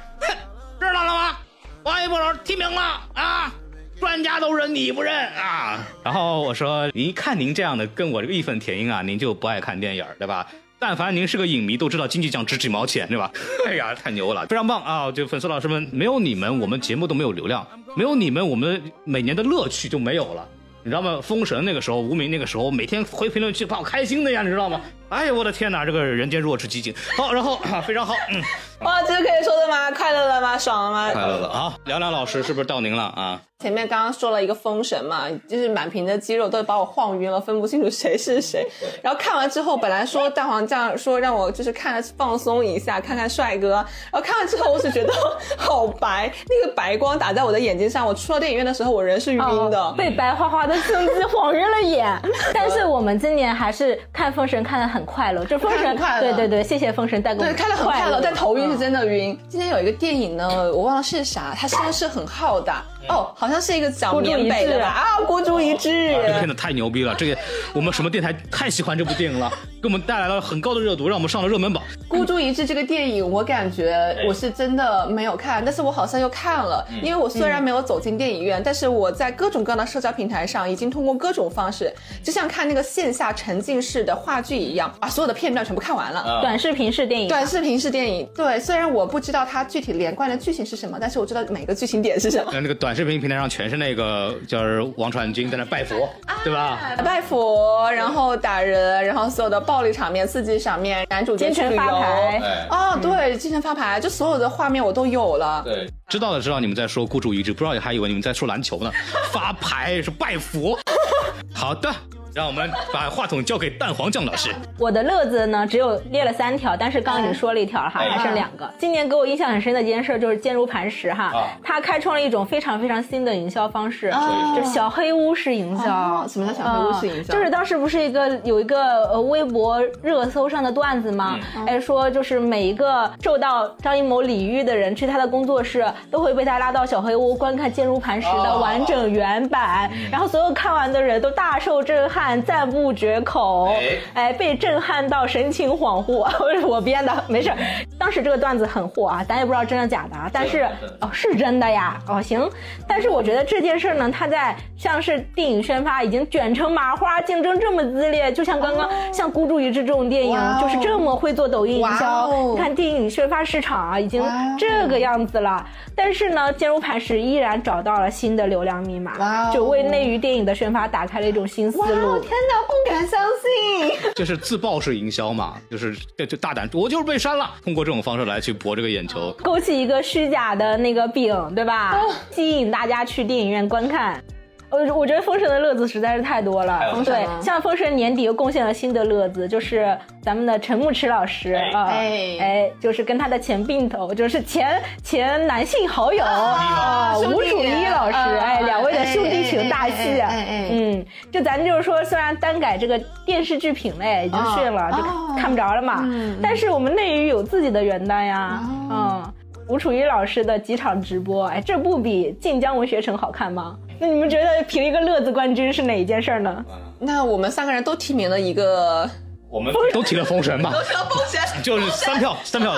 [SPEAKER 1] 知道了吗？王一博老师提名了啊，专家都认你不认啊。然后我说，您看您这样的跟我这个义愤填膺啊，您就不爱看电影对吧？但凡您是个影迷，都知道经济奖值几毛钱，对吧？哎呀，太牛了，非常棒啊！就粉丝老师们，没有你们，我们节目都没有流量；没有你们，我们每年的乐趣就没有了。你知道吗？封神那个时候，无名那个时候，每天回评论区把我开心的呀，你知道吗？哎呀，我的天哪，这个人间弱智集锦。好，然后非常好，嗯，
[SPEAKER 2] 哇，这是可以说的吗？快乐了吗？爽了吗？
[SPEAKER 1] 快乐了啊！凉凉老师是不是到您了啊？
[SPEAKER 2] 前面刚刚说了一个封神嘛，就是满屏的肌肉都把我晃晕了，分不清楚谁是谁。然后看完之后，本来说蛋黄酱说让我就是看着放松一下，看看帅哥。然后看完之后，我只觉得好白，那个白光打在我的眼睛上。我出了电影院的时候，我人是晕的。
[SPEAKER 4] 哦被白花花的相机晃晕了眼。但是我们今年还是看封神看的很快乐，就封神
[SPEAKER 2] 快乐
[SPEAKER 4] 对对对，谢谢封神带给我
[SPEAKER 2] 对，
[SPEAKER 4] 们
[SPEAKER 2] 看得很快乐，但头晕是
[SPEAKER 4] 嗯
[SPEAKER 2] 真的晕。今天有一个电影呢，我忘了是啥，它声势很浩大。哦，好像是一个讲
[SPEAKER 4] 孤注一掷
[SPEAKER 2] 缅北的吧？啊，孤注一掷。
[SPEAKER 1] 这片子太牛逼了，这个我们什么电台太喜欢这部电影了，给我们带来了很高的热度，让我们上了热门榜。
[SPEAKER 2] 孤注一掷这个电影，我感觉我是真的没有看，但是我好像又看了。因为我虽然没有走进电影院，但是我在各种各样的社交平台上，已经通过各种方式，就像看那个线下沉浸式的话剧一样，把所有的片段全部看完了。
[SPEAKER 4] 短视频式电影，
[SPEAKER 2] 短视频式电影，对，虽然我不知道它具体连贯的剧情是什么，但是我知道每个剧情点是什么。
[SPEAKER 1] 那那个短视频平台上全是那个就是王传君在那拜佛，对吧？
[SPEAKER 2] 拜佛，然后打人，然后所有的暴力场面、刺激场面，男主角
[SPEAKER 4] 京城
[SPEAKER 2] 去旅游
[SPEAKER 4] 发牌，
[SPEAKER 2] 哦，对，坚持发牌，就所有的画面我都有了。
[SPEAKER 1] 对，知道的知道你们在说孤注一掷，不知道还以为你们在说篮球呢。发牌是拜佛。好的，让我们把话筒交给蛋黄酱老师。
[SPEAKER 4] 我的乐子呢，只有列了三条，但是刚刚已经说了一条了哈，
[SPEAKER 1] 哎
[SPEAKER 4] 还剩两个。今年给我印象很深的一件事就是坚如磐石哈
[SPEAKER 1] 啊，
[SPEAKER 4] 它开创了一种非常非常新的营销方式，
[SPEAKER 2] 哦
[SPEAKER 4] 就是小黑屋式营销
[SPEAKER 2] 哦。什么叫小黑屋式营销？
[SPEAKER 4] 就是当时不是一个有一个呃微博热搜上的段子吗？
[SPEAKER 2] 嗯
[SPEAKER 4] 哎，说就是每一个受到张艺谋礼遇的人去他的工作室，都会被他拉到小黑屋观看《坚如磐石》的
[SPEAKER 2] 哦
[SPEAKER 4] 完整原版，
[SPEAKER 2] 嗯
[SPEAKER 4] 然后所有看完的人都大受震撼，赞不绝口，
[SPEAKER 1] 哎
[SPEAKER 4] 哎，被震撼到神情恍惚。我编的，没事儿。当时这个段子很火啊，咱也不知道真的假的啊，但是哦是真的呀，哦行。但是我觉得这件事儿呢，它在像是电影宣发已经卷成麻花，竞争这么激烈，就像刚刚像《孤注一掷》这种电影
[SPEAKER 2] 哦，
[SPEAKER 4] 就是这么会做抖音营销。
[SPEAKER 2] 哦
[SPEAKER 4] 你看电影宣发市场啊，已经这个样子了。但是呢，坚如磐石依然找到了新的流量密码
[SPEAKER 2] 哦，
[SPEAKER 4] 就为内娱电影的宣发打开了一种新思
[SPEAKER 2] 哇，天
[SPEAKER 4] 路。
[SPEAKER 2] 哪，不敢相信！
[SPEAKER 1] 这是自爆式营销嘛，就是这就大胆，我就是被删了，通过这种方式来去博这个眼球。
[SPEAKER 4] 勾起一个虚假的那个饼，对吧？吸引大家去电影院观看。呃，我觉得《封神》的乐子实在是太多了。对
[SPEAKER 2] 封神吗，
[SPEAKER 4] 像《封神》年底又贡献了新的乐子，就是咱们的陈牧驰老师啊，
[SPEAKER 2] 哎
[SPEAKER 4] 哎，就是跟他的前并头，就是前前男性好友啊，吴楚一老师，
[SPEAKER 2] 啊
[SPEAKER 4] 哎，两位的兄弟情大戏
[SPEAKER 2] 哎哎哎哎哎，
[SPEAKER 4] 嗯，就咱就是说，虽然单改这个电视剧品类已经逊了，就
[SPEAKER 2] 哦
[SPEAKER 4] 看不着了嘛，但是我们内娱有自己的原单呀，嗯。吴楚一老师的几场直播，哎，这不比晋江文学城好看吗？那你们觉得评一个乐子冠军是哪一件事儿呢？
[SPEAKER 2] 那我们三个人都提名了一个，
[SPEAKER 1] 我们都提了封神吧，
[SPEAKER 2] 都提了封神，
[SPEAKER 1] 就是三票，三票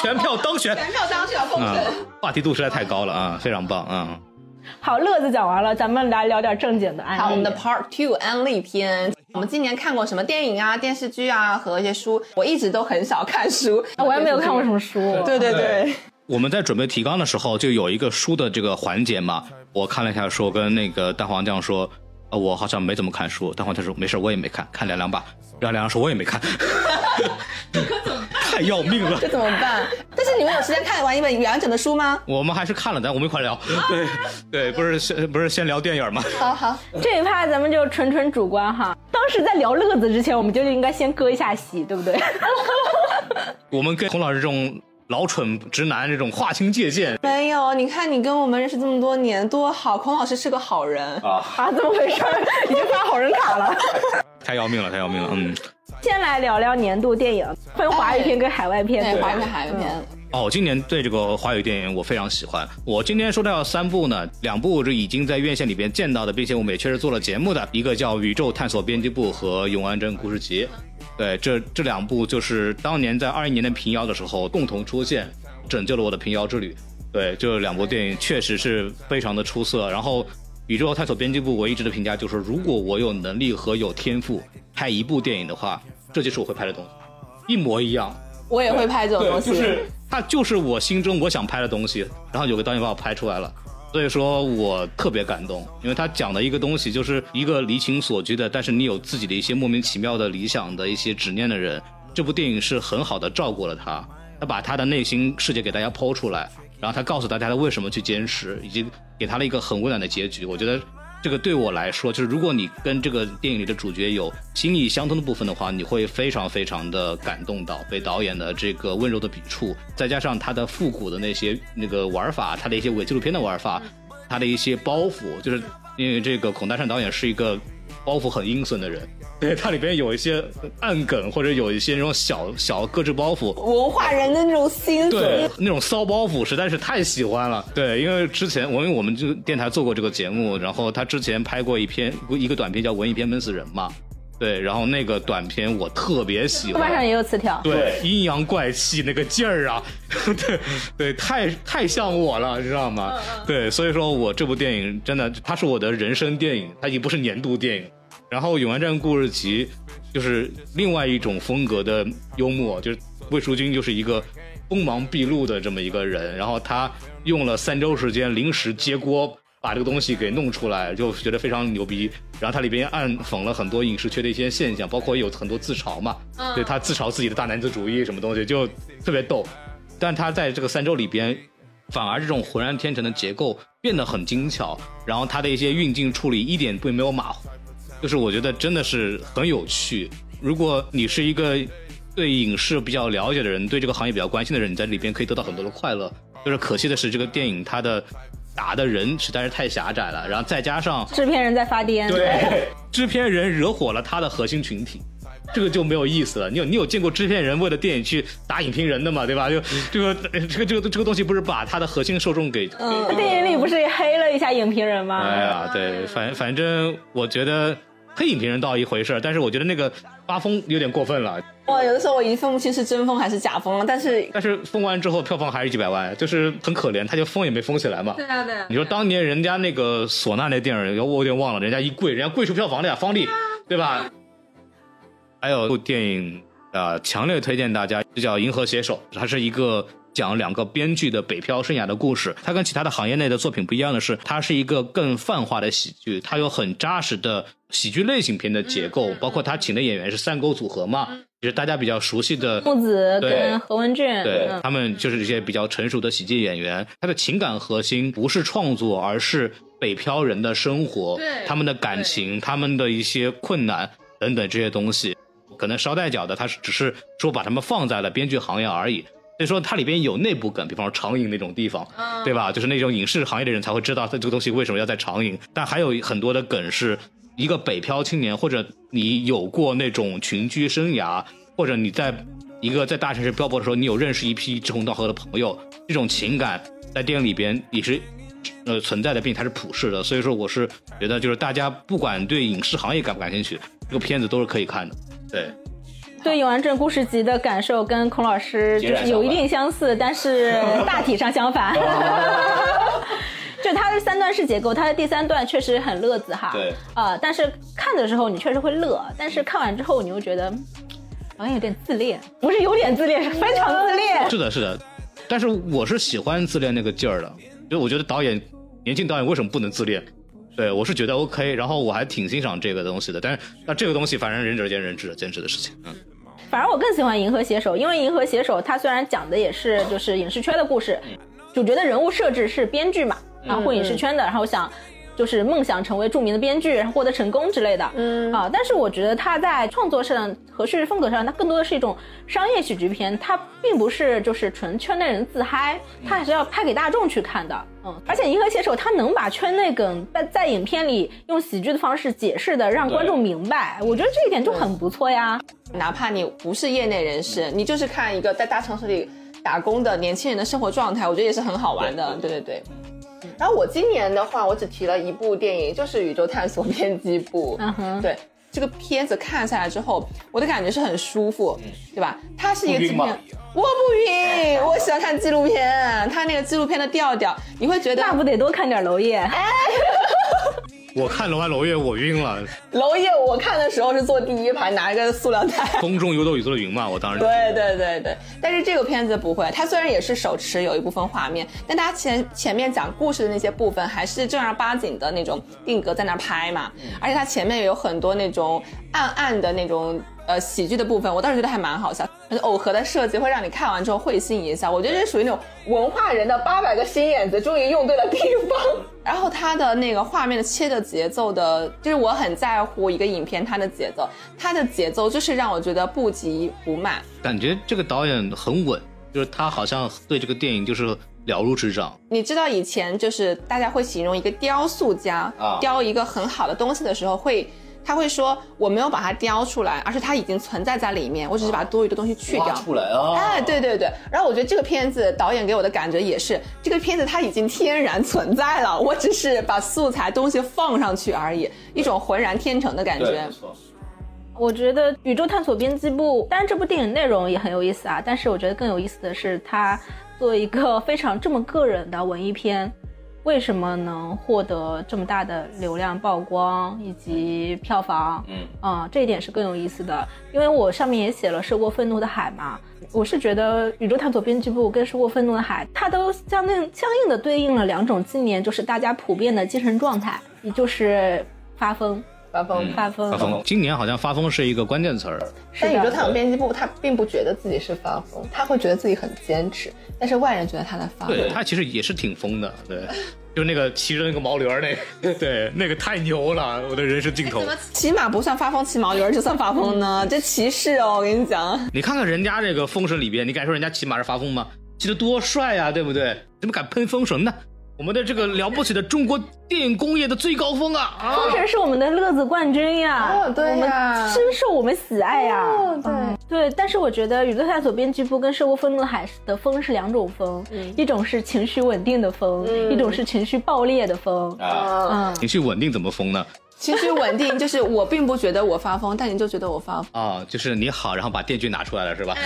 [SPEAKER 1] 全票当选。
[SPEAKER 2] 全票当选封
[SPEAKER 1] 啊、话题度实在太高了啊，非常棒啊！
[SPEAKER 4] 好，乐子讲完了，咱们来聊点正经的案例。
[SPEAKER 2] 好，我们的 Part Two 安利篇。我们今年看过什么电影啊、电视剧啊和一些书？我一直都很少看书，
[SPEAKER 4] 我也没有看过什么书。
[SPEAKER 2] 对对对，
[SPEAKER 1] 我们在准备提纲的时候，就有一个书的这个环节嘛，我看了一下，说跟那个蛋黄酱说，呃，我好像没怎么看书。蛋黄酱说没事，我也没看，看凉凉吧。然后凉凉说我也没看，太要命了
[SPEAKER 2] 这。怎么办？但是你们有时间看完一本完整的书吗？
[SPEAKER 1] 我们还是看了，但我们一块聊。对对，不是先不是先聊电影吗？
[SPEAKER 2] 好好，
[SPEAKER 4] 这一趴咱们就纯纯主观哈。当时在聊乐子之前，我们就应该先割一下席，对不对？
[SPEAKER 1] 我们跟洪老师这种老蠢直男这种划清界限。
[SPEAKER 2] 没有，你看你跟我们认识这么多年，多好！孔老师是个好人，
[SPEAKER 1] 啊，
[SPEAKER 4] 啊，怎么回事？已经发好人卡了。
[SPEAKER 1] 太要命了，太要命了，嗯。
[SPEAKER 4] 先来聊聊年度电影，分华语片跟海外片。
[SPEAKER 2] 华语片、海外片。
[SPEAKER 1] 哦，今年对这个华语电影我非常喜欢。我今天说到三部呢，两部是已经在院线里边见到的，并且我们也确实做了节目的，一个叫《宇宙探索编辑部》和《永安镇故事集》。对，这这两部就是当年在二一年的平遥的时候共同出现，拯救了我的平遥之旅。对，这两部电影确实是非常的出色。然后，《宇宙探索编辑部》我一直的评价就是，如果我有能力和有天赋拍一部电影的话，这就是我会拍的东西，一模一样。
[SPEAKER 2] 我也会拍这种，东西，
[SPEAKER 1] 就是它就是我心中我想拍的东西，然后有个导演把我拍出来了，所以说我特别感动，因为他讲的一个东西就是一个离情所居的，但是你有自己的一些莫名其妙的理想的一些执念的人，这部电影是很好的照顾了他，他把他的内心世界给大家剖出来，然后他告诉大家他为什么去坚持，以及给他了一个很温暖的结局，我觉得。这个对我来说，就是如果你跟这个电影里的主角有心意相通的部分的话，你会非常非常的感动到，被导演的这个温柔的笔触，再加上他的复古的那些那个玩法，他的一些伪纪录片的玩法，他的一些包袱，就是因为这个孔大善导演是一个包袱很阴损的人，对，它里边有一些暗梗或者有一些那种小小各自包袱，
[SPEAKER 2] 文化人的那种心
[SPEAKER 1] 对
[SPEAKER 2] 思。，
[SPEAKER 1] 那种骚包袱实在是太喜欢了。对，因为之前我因为我们这个电台做过这个节目，然后他之前拍过一篇一个短片叫《文艺片闷死人》嘛，对，然后那个短片我特别喜欢
[SPEAKER 4] 豆瓣上。也有词条。
[SPEAKER 1] 对，阴阳怪气那个劲儿啊，对对，太太像我了，知道吗？对，所以说我这部电影真的，它是我的人生电影，它已经不是年度电影。然后《永安镇故事集》就是另外一种风格的幽默，就是魏淑君就是一个锋芒毕露的这么一个人，然后他用了三周时间临时接锅。把这个东西给弄出来，就觉得非常牛逼。然后它里边暗讽了很多影视圈的一些现象，包括有很多自嘲嘛，对他自嘲自己的大男子主义什么东西，就特别逗。但他在这个三周里边，反而这种浑然天成的结构变得很精巧，然后他的一些运镜处理一点并没有马虎，就是我觉得真的是很有趣。如果你是一个对影视比较了解的人，对这个行业比较关心的人，你在里边可以得到很多的快乐。就是可惜的是，这个电影它的打的人实在是太狭窄了，然后再加上
[SPEAKER 4] 制片人在发癫。
[SPEAKER 1] 对，制片人惹火了他的核心群体，这个就没有意思了。你有你有见过制片人为了电影去打影评人的吗？对吧？就这个呃这个这个这个东西不是把他的核心受众给
[SPEAKER 4] 嗯电影里不是也黑了一下影评人吗？
[SPEAKER 1] 哎呀，对，反反正我觉得黑影评人倒一回事，但是我觉得那个发疯有点过分了。
[SPEAKER 2] 哇，有的时候我已经分不清是真疯还是假疯了，但是
[SPEAKER 1] 但是封完之后票房还是几百万，就是很可怜，他就封也没封起来嘛。
[SPEAKER 5] 对啊对啊。
[SPEAKER 1] 你说当年人家那个唢呐那电影，我有点忘了，人家一跪，人家跪出票房了呀，方丽，对吧？还有部电影啊、呃强烈推荐大家，就叫《银河携手》，它是一个讲两个编剧的北漂生涯的故事。它跟其他的行业内的作品不一样的是，它是一个更泛化的喜剧，它有很扎实的喜剧类型片的结构，包括他请的演员是三狗组合嘛，就是大家比较熟悉的
[SPEAKER 4] 木子跟何文俊，
[SPEAKER 1] 对
[SPEAKER 4] 嗯
[SPEAKER 1] 他们就是这些比较成熟的喜剧演员，他的情感核心不是创作，而是北漂人的生活
[SPEAKER 5] 对，
[SPEAKER 1] 他们的感情，他们的一些困难等等这些东西，可能捎带脚的，他是只是说把他们放在了编剧行业而已。所以说它里边有内部梗，比方说长影那种地方，对吧？就是那种影视行业的人才会知道它这个东西为什么要在长影。但还有很多的梗是一个北漂青年，或者你有过那种群居生涯，或者你在一个在大城市漂泊的时候，你有认识一批志同道合的朋友，这种情感在电影里边也是呃存在的，并且它是普世的。所以说，我是觉得就是大家不管对影视行业感不感兴趣，这个片子都是可以看的。对，
[SPEAKER 4] 对《永安镇故事集》的感受跟孔老师就是有一定相似，但是 大体上相反。就它是三段式结构，它的第三段确实很乐子哈。
[SPEAKER 1] 对
[SPEAKER 4] 呃，但是看的时候你确实会乐，但是看完之后你又觉得好像有点自恋，不是有点自恋，是非常自恋。
[SPEAKER 1] 是的，是的。但是我是喜欢自恋那个劲儿的，就我觉得导演年轻导演为什么不能自恋？对我是觉得 OK，然后我还挺欣赏这个东西的。但是那这个东西反正仁者见仁，智者见智的事情。嗯，
[SPEAKER 4] 反而我更喜欢《银河携手》，因为《银河携手》它虽然讲的也是就是影视圈的故事，主角的人物设置是编剧嘛，啊，混影视圈的，然后想就是梦想成为著名的编剧，然后获得成功之类的。嗯啊，但是我觉得他在创作上和叙事风格上，他更多的是一种商业喜剧片，他并不是就是纯圈内人自嗨，他还是要拍给大众去看的。嗯，而且《银河携手》他能把圈内梗在在影片里用喜剧的方式解释的让观众明白，我觉得这一点就很不错呀。
[SPEAKER 2] 哪怕你不是业内人士，你就是看一个在大城市里打工的年轻人的生活状态，我觉得也是很好玩的。对对对。然后我今年的话，我只提了一部电影，就是《宇宙探索编辑部》。
[SPEAKER 4] 嗯哼，
[SPEAKER 2] 对这个片子看下来之后，我的感觉是很舒服，对吧？它是一个纪录片，我不晕，我喜欢看纪录片，它那个纪录片的调调，你会觉得
[SPEAKER 4] 那不得多看点娄烨？
[SPEAKER 1] 我看《楼外楼月》，我晕了，
[SPEAKER 2] 楼夜，我看的时候是坐第一排，拿一个塑料袋。
[SPEAKER 1] 风中有朵雨做的云嘛，我当时
[SPEAKER 2] 对对对对，但是这个片子不会，它虽然也是手持有一部分画面，但它前前面讲故事的那些部分还是正儿八经的那种定格在那儿拍嘛，而且它前面有很多那种暗暗的那种呃喜剧的部分，我倒是觉得还蛮好笑，而且耦合的设计会让你看完之后会心一笑，我觉得这是属于那种文化人的八百个心眼子终于用对了地方。然后它的那个画面的切的节奏的，就是我很在乎一个影片它的节奏，它的节奏就是让我觉得不急不慢。
[SPEAKER 1] 感觉这个导演很稳，就是他好像对这个电影就是了如指掌。
[SPEAKER 2] 你知道以前就是大家会形容一个雕塑家、
[SPEAKER 6] 啊
[SPEAKER 2] 雕一个很好的东西的时候会。他会说：“我没有把它雕出来，而是它已经存在在里面，我只是把多余的东西去掉。
[SPEAKER 6] 挖出来啊！
[SPEAKER 2] 哎，对对对，然后我觉得这个片子导演给我的感觉也是，这个片子它已经天然存在了，我只是把素材东西放上去而已，一种浑然天成的感，觉
[SPEAKER 6] 没。错。
[SPEAKER 4] 我觉得《宇宙探索编辑部》，当然这部电影内容也很有意思啊，但是我觉得更有意思的是，它作为一个非常这么个人的文艺片，为什么能获得这么大的流量曝光以及票房？
[SPEAKER 6] 嗯。
[SPEAKER 4] 啊、这一点是更有意思的，因为我上面也写了《涉过愤怒的海》嘛，我是觉得《宇宙探索编辑部》跟《涉过愤怒的海》，它都相应相应的对应了两种今年就是大家普遍的精神状态，也就是发疯，
[SPEAKER 2] 发疯。
[SPEAKER 4] 发疯，
[SPEAKER 1] 发疯，今年好像发疯是一个关键词儿。
[SPEAKER 2] 但宇宙探索编辑部他并不觉得自己是发疯，他会觉得自己很坚持，但是外人觉得他在发疯。
[SPEAKER 1] 对他其实也是挺疯的，对，就那个骑着那个毛驴儿那个，对，那个太牛了，我的人生镜头。
[SPEAKER 2] 怎么骑马不算发疯骑毛驴儿，就算发疯呢，这歧视哦！我跟你讲，
[SPEAKER 1] 你看看人家这个封神里边，你敢说人家骑马是发疯吗？骑得多帅呀、对不对？怎么敢喷封神呢？我们的这个了不起的中国电影工业的最高峰啊！啊
[SPEAKER 4] 封神是我们的乐子冠军呀，
[SPEAKER 2] 哦对呀
[SPEAKER 4] 我们深受我们喜爱呀。
[SPEAKER 2] 哦对
[SPEAKER 4] 嗯对，但是我觉得《宇宙探索编辑部》跟《涉过愤怒的海》的风是两种风，一种是情绪稳定的风，一种是情绪爆裂的风。
[SPEAKER 6] 啊，
[SPEAKER 4] 嗯，
[SPEAKER 1] 情绪稳定怎么疯呢？
[SPEAKER 2] 情绪稳定就是我并不觉得我发疯，但你就觉得我发疯。
[SPEAKER 1] 啊，就是你好，然后把电锯拿出来了是吧？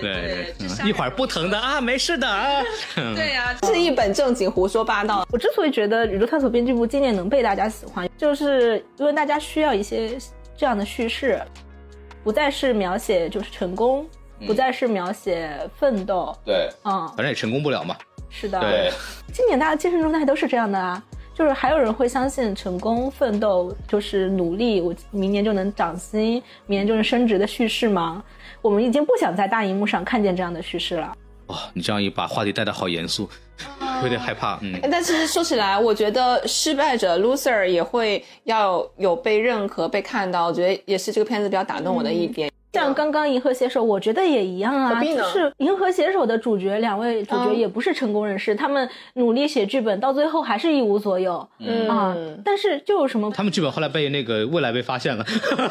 [SPEAKER 1] 对 一会儿不疼的啊，没事的啊。
[SPEAKER 5] 对呀、
[SPEAKER 2] 是一本正经胡说八道。
[SPEAKER 4] 我之所以觉得《宇宙探索编辑部》今年能被大家喜欢，就是因为大家需要一些这样的叙事，不再是描写就是成功，不再是描写奋斗。
[SPEAKER 6] 对
[SPEAKER 4] 嗯，
[SPEAKER 1] 反正也成功不了嘛。
[SPEAKER 4] 是的。
[SPEAKER 6] 对，
[SPEAKER 4] 今年大家精神状态都是这样的啊，就是还有人会相信成功奋斗就是努力，我明年就能涨薪，明年就能升职的叙事吗？我们已经不想在大荧幕上看见这样的叙事了。
[SPEAKER 1] 哇、你这样一把话题带的好严肃，有点害怕。嗯，
[SPEAKER 2] 但其实说起来，我觉得失败者 loser 也会要有被认可、被看到，我觉得也是这个片子比较打动我的一点。
[SPEAKER 4] 像刚刚《银河携手》，我觉得也一样啊，就是《银河携手》的主角两位主角
[SPEAKER 2] 嗯
[SPEAKER 4] 也不是成功人士，他们努力写剧本，到最后还是一无所有、
[SPEAKER 2] 嗯
[SPEAKER 4] 啊。但是就有什么
[SPEAKER 1] 他们剧本后来被那个未来被发现了，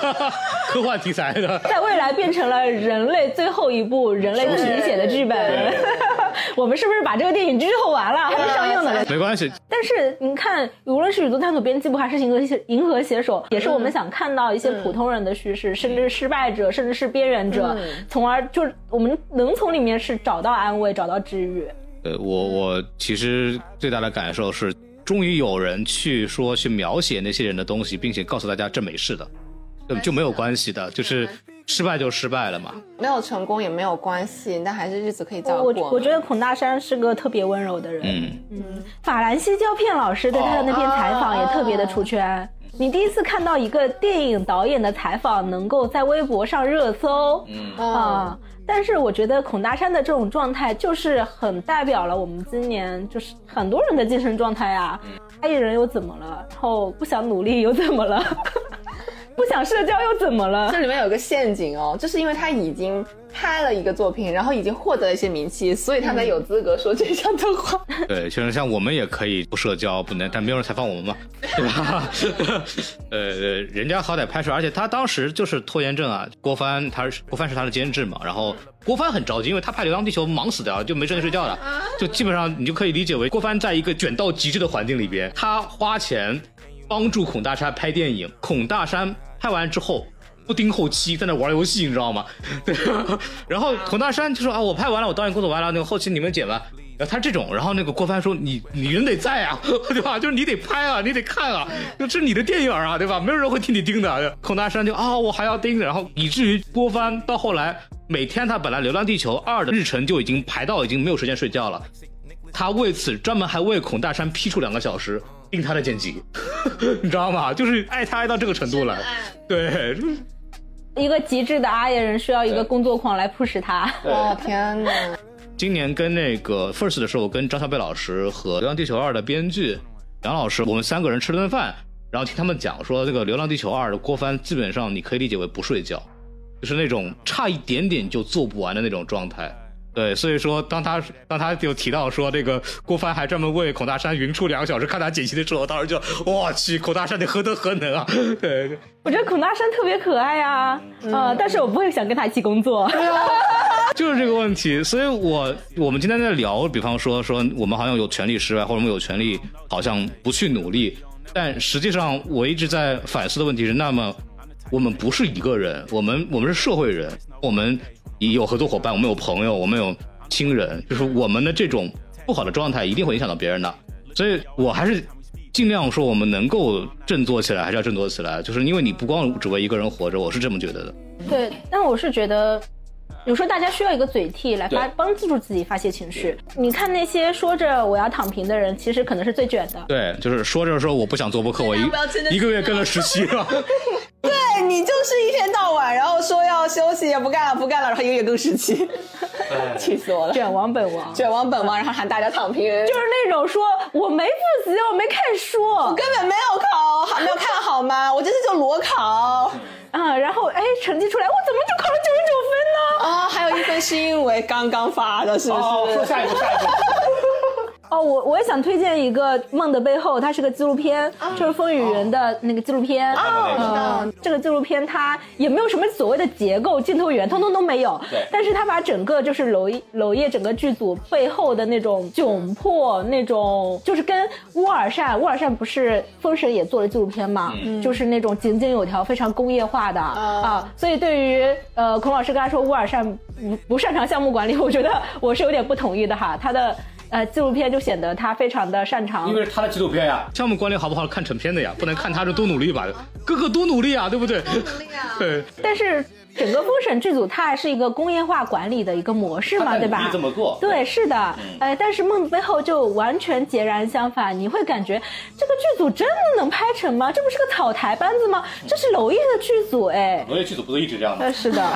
[SPEAKER 1] 科幻题材的。
[SPEAKER 4] 在未来变成了人类最后一部人类自己写的剧本。我们是不是把这个电影剧透完了？还没上映呢。
[SPEAKER 1] 没关系，
[SPEAKER 4] 但是你看，无论是宇宙探索编辑部还是银河携银河携手，也是我们想看到一些普通人的叙事，甚至是失败者，甚至是边缘者，从而就是我们能从里面是找到安慰，找到治愈。
[SPEAKER 1] 呃，我我其实最大的感受是，终于有人去说去描写那些人的东西，并且告诉大家这没事的。对就没有关系的，就是失败就失败了嘛。
[SPEAKER 2] 没有成功也没有关系，但还是日子可以照
[SPEAKER 4] 我
[SPEAKER 2] 过。
[SPEAKER 4] 我觉得孔大山是个特别温柔的人。
[SPEAKER 1] 嗯，
[SPEAKER 4] 法兰西胶片老师对他的那篇采访也特别的出圈。你第一次看到一个电影导演的采访能够在微博上热搜，
[SPEAKER 2] 嗯
[SPEAKER 4] 啊、但是我觉得孔大山的这种状态就是很代表了我们今年就是很多人的精神状态啊。爱人又怎么了？然后不想努力又怎么了？不想社交又怎么了？
[SPEAKER 2] 这里面有个陷阱哦，就是因为他已经拍了一个作品，然后已经获得了一些名气，所以他才有资格说这样的话。
[SPEAKER 1] 对，其实像我们也可以不社交，不能，但没有人采访我们嘛，对吧？呃，人家好歹拍出来，而且他当时就是拖延症啊。郭帆他是郭帆是他的监制嘛，然后郭帆很着急，因为他拍《流浪地球》忙死掉了，就没时间睡觉了，就基本上你就可以理解为郭帆在一个卷到极致的环境里边，他花钱帮助孔大山拍电影，孔大山拍完之后。不盯后期，在那玩游戏，你知道吗？对，然后孔大山就说啊，我拍完了，我导演工作完了，那个后期你们剪吧。然后他这种，然后那个郭帆说你你人得在啊，对吧？就是你得拍啊，你得看啊，这是你的电影啊，对吧？没有人会替你盯的。孔大山就啊、我还要盯，然后以至于郭帆到后来，每天他本来《流浪地球二》的日程就已经排到已经没有时间睡觉了，他为此专门还为孔大山批出两个小时定他的剪辑，你知道吗？就是爱他爱到这个程度了，对。
[SPEAKER 4] 一个极致的阿爷人需要一个工作狂来 push 他。
[SPEAKER 2] 哦天哪！
[SPEAKER 1] 今年跟那个 First 的时候，跟张小贝老师和《流浪地球二》的编剧杨老师，我们三个人吃了顿饭，然后听他们讲说，这个《流浪地球二》的郭帆基本上你可以理解为不睡觉，就是那种差一点点就做不完的那种状态。对，所以说当他当他就提到说这个郭帆还专门为孔大山匀出两个小时看他解析的时候，当时就我去，孔大山你何德何能啊？对，
[SPEAKER 4] 我觉得孔大山特别可爱啊，呃，但是我不会想跟他一起工作。
[SPEAKER 1] 就是这个问题，所以我我们今天在聊，比方说说我们好像有权利失败，或者我们有权利好像不去努力，但实际上我一直在反思的问题是，那么我们不是一个人，我们我们是社会人，我们有合作伙伴，我们有朋友，我们有亲人，就是我们的这种不好的状态一定会影响到别人的，所以我还是尽量说我们能够振作起来，还是要振作起来，就是因为你不光只为一个人活着，我是这么觉得的。
[SPEAKER 4] 对，但我是觉得。有时候大家需要一个嘴替来发帮助自己发泄情绪。你看那些说着我要躺平的人，其实可能是最卷的。
[SPEAKER 1] 对，就是说着说我不想做播客，我一一个月更了十期了。
[SPEAKER 2] 对你就是一天到晚，然后说要休息，也不干了，不干了，然后一个月更十期，气死我了！
[SPEAKER 4] 卷王本王，
[SPEAKER 2] 卷王本王，然后喊大家躺平，
[SPEAKER 4] 就是那种说我没复习，我没看书我
[SPEAKER 2] 根本没有考，好没有看好吗？我这次就裸考
[SPEAKER 4] 啊，然后哎成绩出来，我怎么就考了九十九分呢？
[SPEAKER 2] 啊，还有一分是因为刚刚发的，是不是？
[SPEAKER 1] 下一个，下一步。
[SPEAKER 4] 哦，我我也想推荐一个《梦的背后》，它是个纪录片，就是风雨云的那个纪录片。
[SPEAKER 2] 啊，我知道
[SPEAKER 4] 嗯，这个纪录片它也没有什么所谓的结构、镜头语言，通通都没有。
[SPEAKER 1] 对
[SPEAKER 4] 但是它把整个就是娄娄烨整个剧组背后的那种窘迫，那种就是跟乌尔善，乌尔善不是封神也做了纪录片嘛，就是那种井井有条、非常工业化的啊。所以对于呃孔老师刚才说乌尔善不不擅长项目管理，我觉得我是有点不同意的哈。他的呃纪录片就显得他非常的擅长
[SPEAKER 1] 因为是他的纪录片呀，项目管理好不好看成片的呀，不能看他这多努力吧，哥哥多努力啊，对不对？对，
[SPEAKER 4] 但是整个封神剧组它还是一个工业化管理的一个模式嘛，对吧？
[SPEAKER 1] 么做？
[SPEAKER 4] 对，是的，呃，但是梦背后就完全截然相反，你会感觉这个剧组真的能拍成吗？这不是个草台班子吗？这是娄烨的剧组，哎，
[SPEAKER 1] 娄烨剧组不都一直这样吗？
[SPEAKER 4] 呃，是的。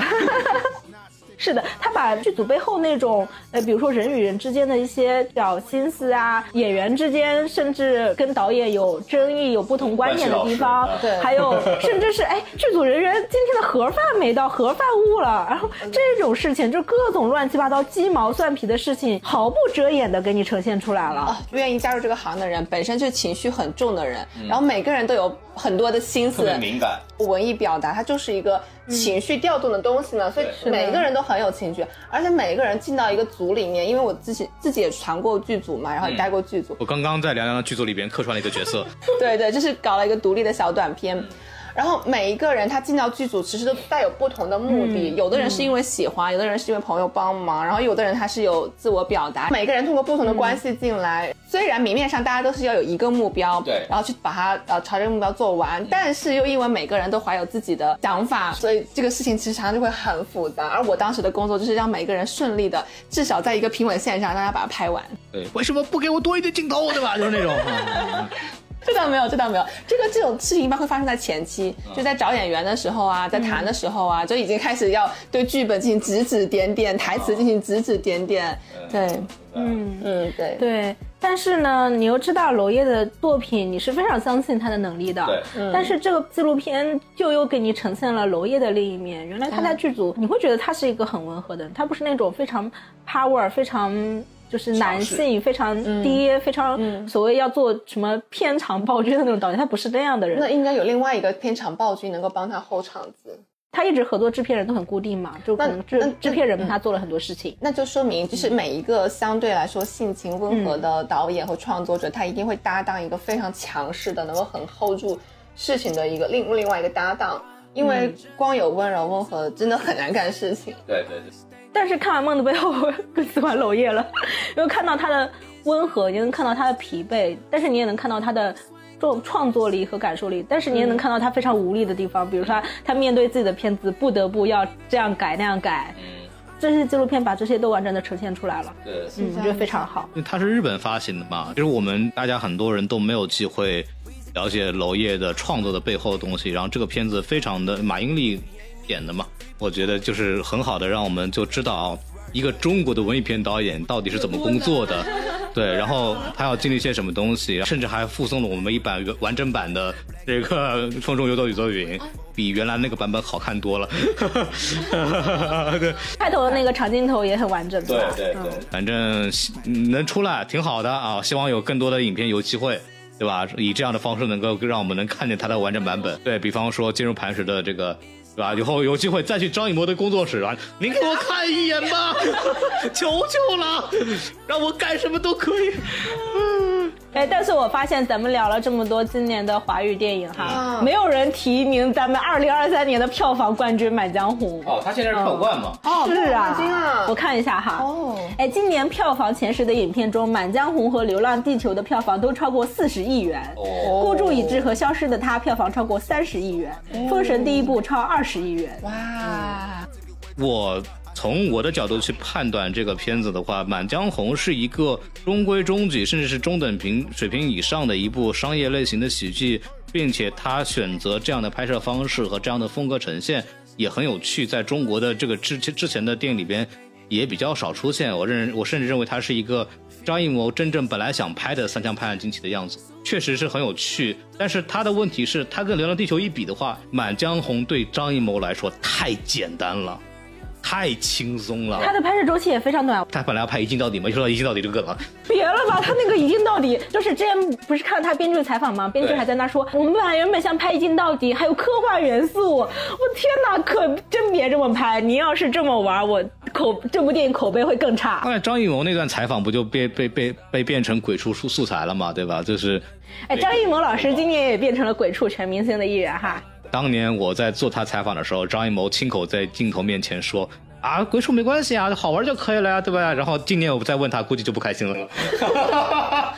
[SPEAKER 4] 是的，他把剧组背后那种，呃，比如说人与人之间的一些小心思啊，演员之间甚至跟导演有争议、有不同观点的地方，
[SPEAKER 2] 对
[SPEAKER 4] 还有 甚至是哎，剧组人员今天的盒饭没到，盒饭误了，然后这种事情就各种乱七八糟、鸡毛蒜皮的事情，毫不遮掩的给你呈现出来了。
[SPEAKER 2] 哦，愿意加入这个行的人本身就情绪很重的人，然后每个人都有很多的心思，
[SPEAKER 1] 敏感。
[SPEAKER 2] 文艺表达它就是一个情绪调动的东西嘛，所以每一个人都很有情绪，而且每一个人进到一个组里面，因为我自己自己也传过剧组嘛，然后也待过剧组，
[SPEAKER 1] 我刚刚在凉凉的剧组里边客串了一个角色，
[SPEAKER 2] 对对，就是搞了一个独立的小短片。然后每一个人他进到剧组，其实都带有不同的目的。有的人是因为喜欢，有的人是因为朋友帮忙，然后有的人他是有自我表达。每个人通过不同的关系进来，虽然明面上大家都是要有一个目标，
[SPEAKER 1] 对
[SPEAKER 2] 然后去把它呃朝这个目标做完，但是又因为每个人都怀有自己的想法，所以这个事情其实常常就会很复杂。而我当时的工作就是让每个人顺利的，至少在一个平稳线上，让他把它拍完。
[SPEAKER 1] 对，为什么不给我多一点镜头，对吧？就是那种。啊
[SPEAKER 2] 这倒没有，这倒没有。这个这种事情一般会发生在前期，就在找演员的时候啊，在谈的时候啊，就已经开始要对剧本进行指指点点，台词进行指指点点。对，
[SPEAKER 4] 嗯，
[SPEAKER 2] 嗯，对，
[SPEAKER 4] 对。但是呢，你又知道娄烨的作品，你是非常相信他的能力的。
[SPEAKER 1] 对
[SPEAKER 4] 但是这个纪录片就又给你呈现了娄烨的另一面。原来他在剧组，你会觉得他是一个很温和的人，他不是那种非常 power、非常就是男性、非常爹、非常所谓要做什么片场暴君的那种导演，他不是那样的人。
[SPEAKER 2] 那应该有另外一个片场暴君能够帮他后场子，
[SPEAKER 4] 他一直合作制片人都很固定嘛，就可能
[SPEAKER 2] 那那
[SPEAKER 4] 制制片人帮他做了很多事情。
[SPEAKER 2] 那就说明就是每一个相对来说性情温和的导演和创作者，他一定会搭档一个非常强势的，能够很 hold 住事情的一个另另外一个搭档。因为光有温柔温和真的很难干事情。
[SPEAKER 1] 对对对。
[SPEAKER 4] 但是看完《梦的背后》，我更喜欢娄烨了，因为看到他的温和，也能看到他的疲惫，但是你也能看到他的创创作力和感受力，但是你也能看到他非常无力的地方，比如说他他面对自己的片子不得不要这样改那样改，这些纪录片把这些都完整的呈现出来了，
[SPEAKER 1] 对，
[SPEAKER 4] 嗯，我觉得非常好。
[SPEAKER 1] 因为它是日本发行的嘛，就是我们大家很多人都没有机会了解娄烨的创作的背后的东西，然后这个片子非常的马英琍演的嘛，我觉得就是很好的让我们就知道啊，一个中国的文艺片导演到底是怎么工作的，对，然后他要经历些什么东西，甚至还附送了我们一版完整版的这个《风中有朵雨做云》，比原来那个版本好看多了，对。
[SPEAKER 4] 开头的那个长镜头也很完整，对对
[SPEAKER 1] 对，反正嗯能出来挺好的啊，希望有更多的影片有机会。对吧？以这样的方式能够让我们能看见它的完整版本。对比方说进入磐石的这个，对吧？以后有机会再去张艺谋的工作室啊，您给我看一眼吧，求求了，让我干什么都可以。
[SPEAKER 4] 嗯 哎，但是我发现咱们聊了这么多今年的华语电影哈，
[SPEAKER 2] 嗯
[SPEAKER 4] 没有人提名咱们二零二三年的票房冠军《满江红》。
[SPEAKER 1] 哦，他现在是票冠嘛？
[SPEAKER 2] 哦
[SPEAKER 4] 是啊，
[SPEAKER 2] 啊
[SPEAKER 4] 我看一下哈。
[SPEAKER 2] 哦
[SPEAKER 4] 哎，今年票房前十的影片中，《满江红》和《流浪地球》的票房都超过四十亿元。
[SPEAKER 1] 哦，
[SPEAKER 4] 孤注一掷和消失的她票房超过三十亿元，封神第一部超二十亿元。
[SPEAKER 2] 哇，
[SPEAKER 1] 我从我的角度去判断这个片子的话，《满江红》是一个中规中矩，甚至是中等平水平以上的一部商业类型的喜剧，并且他选择这样的拍摄方式和这样的风格呈现也很有趣，在中国的这个之之前的电影里边也比较少出现。我认我甚至认为它是一个张艺谋真正本来想拍的《三枪拍案惊奇》的样子，确实是很有趣。但是他的问题是，他跟《流浪地球》一比的话，《满江红》对张艺谋来说太简单了。太轻松了，
[SPEAKER 4] 他的拍摄周期也非常短，
[SPEAKER 1] 他本来要拍一镜到底嘛，就说到一镜到底就个梗了。
[SPEAKER 4] 别了吧，他那个一镜到底，就是之前不是看了他编剧的采访吗？编剧还在那说，我们本来原本想拍一镜到底，还有科幻元素。我天哪，可真别这么拍！你要是这么玩，我口这部电影口碑会更差。
[SPEAKER 1] 后来张艺谋那段采访不就被被被被变成鬼畜素素材了吗，对吧？就是
[SPEAKER 4] 哎，张艺谋老师今年也变成了鬼畜全明星的一员哈。
[SPEAKER 1] 当年我在做他采访的时候，张艺谋亲口在镜头面前说。啊，鬼畜没关系啊，好玩就可以了呀，对吧？然后今年我再问他，估计就不开心了。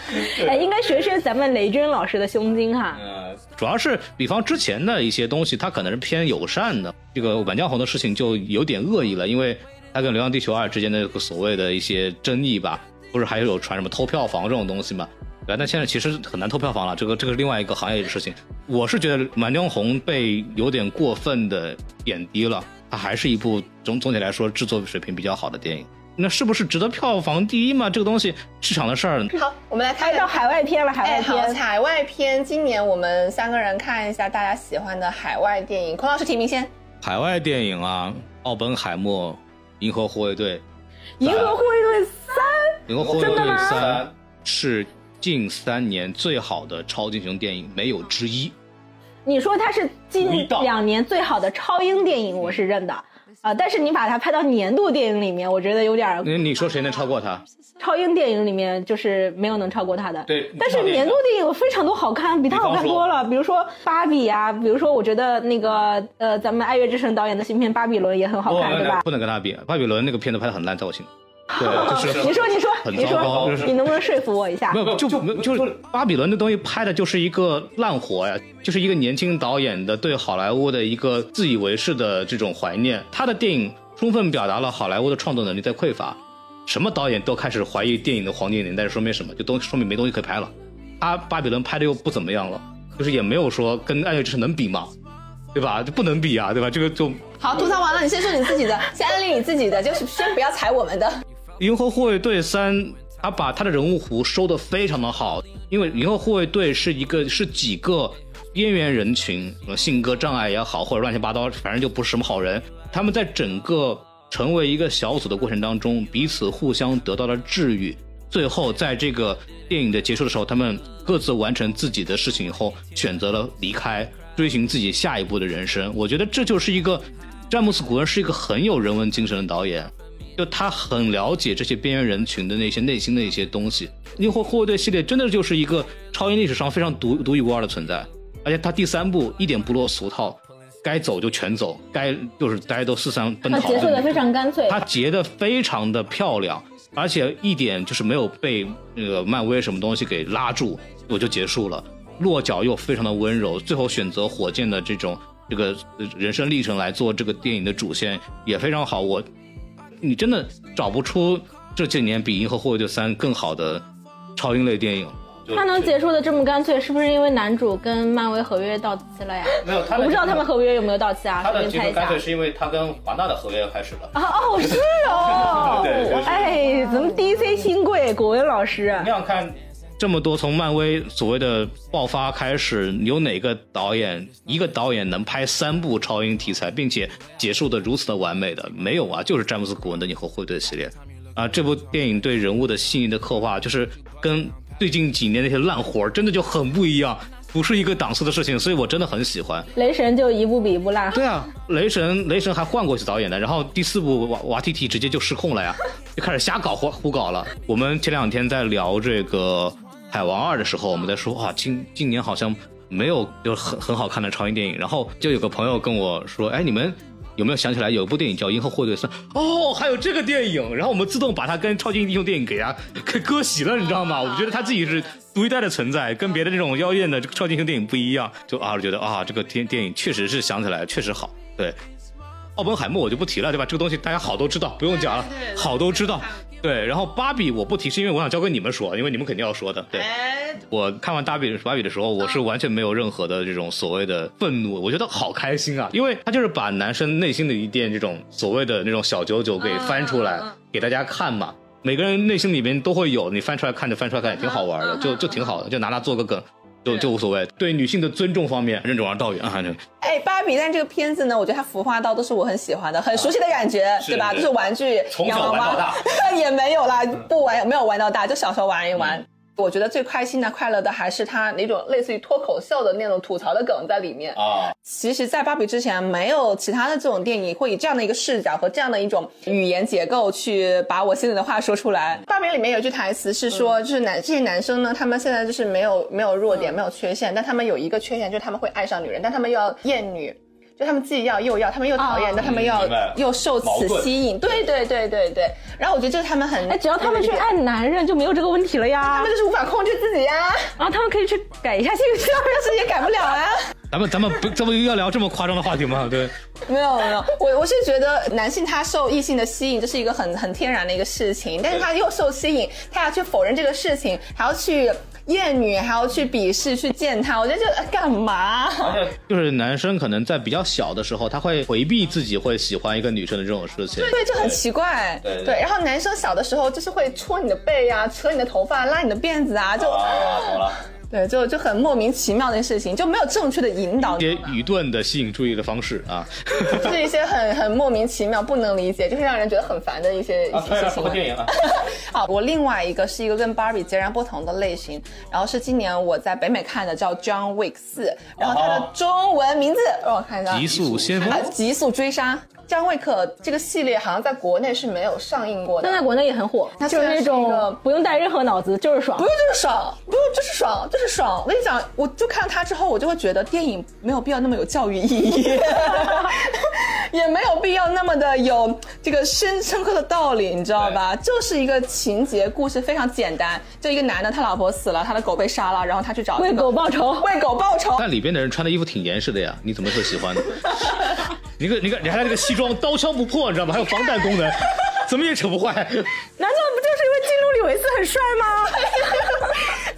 [SPEAKER 4] 哎，应该学学咱们雷军老师的胸襟哈。
[SPEAKER 1] 呃，主要是比方之前的一些东西，他可能是偏友善的。这个《满江红》的事情就有点恶意了，因为他跟《流浪地球二》之间的所谓的一些争议吧，不是还有传什么偷票房这种东西嘛？对那？现在其实很难偷票房了，这个这个是另外一个行业的事情。我是觉得《满江红》被有点过分的贬低了，它还是一部总总体来说制作水平比较好的电影。那是不是值得票房第一嘛？这个东西市场的事儿，
[SPEAKER 2] 好，我们来看
[SPEAKER 4] 拍到海外片了，海外片。
[SPEAKER 2] 海外片，今年我们三个人看一下大家喜欢的海外电影。孔老师提名先。
[SPEAKER 1] 海外电影啊，《奥本海默》《银河护卫队》。
[SPEAKER 4] 银河护卫队三，
[SPEAKER 1] 银河护卫队
[SPEAKER 4] 真的吗
[SPEAKER 1] 三是近三年最好的超级英雄电影，没有之一。
[SPEAKER 4] 你说它是近两年最好的超英电影，我是认的。啊、但是你把它拍到年度电影里面，我觉得有点儿
[SPEAKER 1] 你你说谁能超过它？
[SPEAKER 4] 超英电影里面就是没有能超过它的。
[SPEAKER 1] 对
[SPEAKER 4] 但是年度电影有非常多好看，比它好看多了。比如说《芭比》啊，比如说我觉得那个呃，咱们爱乐之城导演的新片《巴比伦》也很好看，对吧？
[SPEAKER 1] 不能跟他比，巴比伦那个片子拍的很烂，在我心里。对，就是
[SPEAKER 4] 你说，你说，你说，你能不能说服我一下
[SPEAKER 1] 没？有，就没有就是巴比伦的东西拍的就是一个烂活呀，就是一个年轻导演的对好莱坞的一个自以为是的这种怀念。他的电影充分表达了好莱坞的创作能力在匮乏，什么导演都开始怀疑电影的黄金年代，说明什么？就东说明没东西可以拍了。他巴比伦拍的又不怎么样了，就是也没有说跟《爱乐之城》能比嘛，对吧？就不能比啊，对吧？这个就
[SPEAKER 2] 好，吐槽完了，你先说你自己的，先安利你自己的，就是先不要踩我们的。
[SPEAKER 1] 《银河护卫队三》，他把他的人物弧收的非常的好，因为《银河护卫队》是一个是几个边缘人群，呃性格障碍也好，或者乱七八糟，反正就不是什么好人。他们在整个成为一个小组的过程当中，彼此互相得到了治愈。最后，在这个电影的结束的时候，他们各自完成自己的事情以后，选择了离开，追寻自己下一步的人生。我觉得这就是一个詹姆斯·古恩是一个很有人文精神的导演。就他很了解这些边缘人群的那些内心的一些东西。因为护卫队系列真的就是一个超英历史上非常独独一无二的存在，而且他第三部一点不落俗套，该走就全走，该就是大家都四散奔逃。他。
[SPEAKER 4] 结束的非常干脆。
[SPEAKER 1] 他结的非常的漂亮，而且一点就是没有被那个漫威什么东西给拉住，我就结束了。落脚又非常的温柔，最后选择火箭的这种这个呃人生历程来做这个电影的主线也非常好。我你真的找不出这几年比《银河护卫队三》更好的超英类电影。
[SPEAKER 4] 他能结束的这么干脆，是不是因为男主跟漫威合约到期了呀？
[SPEAKER 1] 没有他
[SPEAKER 4] 我不知道他们合约有没有到期啊，
[SPEAKER 1] 他的结束干脆。是因为他跟华纳的合约开始了。
[SPEAKER 4] 啊哦，是哦
[SPEAKER 1] 对
[SPEAKER 4] 哎，咱们 DC 新贵果文老师，
[SPEAKER 1] 你想看这么多从漫威所谓的爆发开始，有哪个导演一个导演能拍三部超英题材，并且结束的如此的完美的？没有啊，就是詹姆斯·古恩的《银河护卫队》系列啊。这部电影对人物的细腻的刻画，就是跟最近几年那些烂活儿真的就很不一样，不是一个档次的事情，所以我真的很喜欢。
[SPEAKER 4] 雷神就一部比一部烂。
[SPEAKER 1] 对啊，雷神雷神还换过一次导演的，然后第四部瓦瓦蒂提直接就失控了呀，就开始瞎搞胡胡搞了。我们前两天在聊这个海王二的时候，我们在说啊，今今年好像没有就很很好看的超英电影，然后就有个朋友跟我说，哎，你们。有没有想起来有一部电影叫《银河护卫队三》？哦，还有这个电影，然后我们自动把它跟超级英雄电影给它给割席了，你知道吗？我觉得它自己是独一代的存在，跟别的这种妖艳的这个超级英雄电影不一样。就啊，觉得啊，这个电电影确实是想起来确实好，对。奥本海默我就不提了，对吧？这个东西大家好都知道，不用讲了，好都知道。对，然后芭比我不提，是因为我想交给你们说，因为你们肯定要说的。对，
[SPEAKER 2] 哎，
[SPEAKER 1] 我看完芭比芭比的时候，我是完全没有任何的这种所谓的愤怒，我觉得好开心啊，因为他就是把男生内心的一点这种所谓的那种小九九给翻出来给大家看嘛。每个人内心里面都会有，你翻出来看就翻出来看，也挺好玩的，就就挺好的，就拿它做个梗，就就无所谓。对女性的尊重方面，任重而道远啊。就
[SPEAKER 2] 哎，芭比，但这个片子呢，我觉得它服化到都是我很喜欢的，很熟悉的感觉，对吧？
[SPEAKER 1] 是
[SPEAKER 2] 就是玩具，
[SPEAKER 1] 从小
[SPEAKER 2] 洋娃娃
[SPEAKER 1] 玩到大，
[SPEAKER 2] 也没有啦，不玩没有玩到大，就小时候玩一玩。我觉得最开心的、快乐的还是他那种类似于脱口秀的那种吐槽的梗在里面。
[SPEAKER 1] 啊，
[SPEAKER 2] 其实，在芭比之前，没有其他的这种电影会以这样的一个视角和这样的一种语言结构去把我心里的话说出来。芭比里面有一句台词是说，就是男这些男生呢，他们现在就是没有没有弱点，没有缺陷，但他们有一个缺陷，就是他们会爱上女人，但他们又要厌女。就他们既要又要，他们又讨厌，
[SPEAKER 4] 哦
[SPEAKER 2] 但他们又要又受此吸引。对对对对对。然后我觉得这是他们很
[SPEAKER 4] 哎，只要他们去爱男人，就没有这个问题了呀
[SPEAKER 2] 他们。就是无法控制自己呀、
[SPEAKER 4] 啊，他们可以去改一下性向。
[SPEAKER 2] 但是也改不了啊。
[SPEAKER 1] 咱们咱们不咱们又要聊这么夸张的话题吗？对，
[SPEAKER 2] 没有没有，我我是觉得男性他受异性的吸引，这是一个很很天然的一个事情，但是他又受吸引，他要去否认这个事情，还要去厌女，还要去鄙视、去践踏，我觉得这呃干嘛？
[SPEAKER 1] 就是男生可能在比较小的时候，他会回避自己会喜欢一个女生的这种事情。
[SPEAKER 2] 对，就很奇怪。
[SPEAKER 1] 对对
[SPEAKER 2] 然后男生小的时候就是会戳你的背呀、扯你的头发、拉你的辫子啊，就、
[SPEAKER 1] 啊，懂了。
[SPEAKER 2] 对，就就很莫名其妙的事情，就没有正确的引导
[SPEAKER 1] 一，些愚钝的吸引注意的方式啊。
[SPEAKER 2] 就 是一些很很莫名其妙、不能理解，就是让人觉得很烦的一些、一些事情。
[SPEAKER 1] 影了。
[SPEAKER 2] 好，我另外一个是一个跟 Barbie 截然不同的类型，然后是今年我在北美看的，叫 John Wick 四，然后它的中文名字让我看一下，
[SPEAKER 1] 极速先锋
[SPEAKER 2] 啊，极速追杀。张卫可这个系列好像在国内是没有上映过的
[SPEAKER 4] 但。在国内也很火，
[SPEAKER 2] 它
[SPEAKER 4] 就是那种不用带任何脑子，就是爽
[SPEAKER 2] 不。用就是爽，不用就是爽，就是爽。我跟你讲，我就看它之后，我就会觉得电影没有必要那么有教育意义，也没有必要那么的有这个深深刻的道理，你知道吧？就是一个情节故事非常简单，就一个男的他老婆死了，他的狗被杀了，然后他去找这个
[SPEAKER 4] 为狗报仇
[SPEAKER 2] 为狗报仇。
[SPEAKER 1] 但里边的人穿的衣服挺严实的呀，你怎么会喜欢呢？你个你看，你看他这个西装刀枪不破，你知道吗？还有防弹功能，怎么也扯不坏。
[SPEAKER 4] 难道不就是因为基努里维斯很帅吗？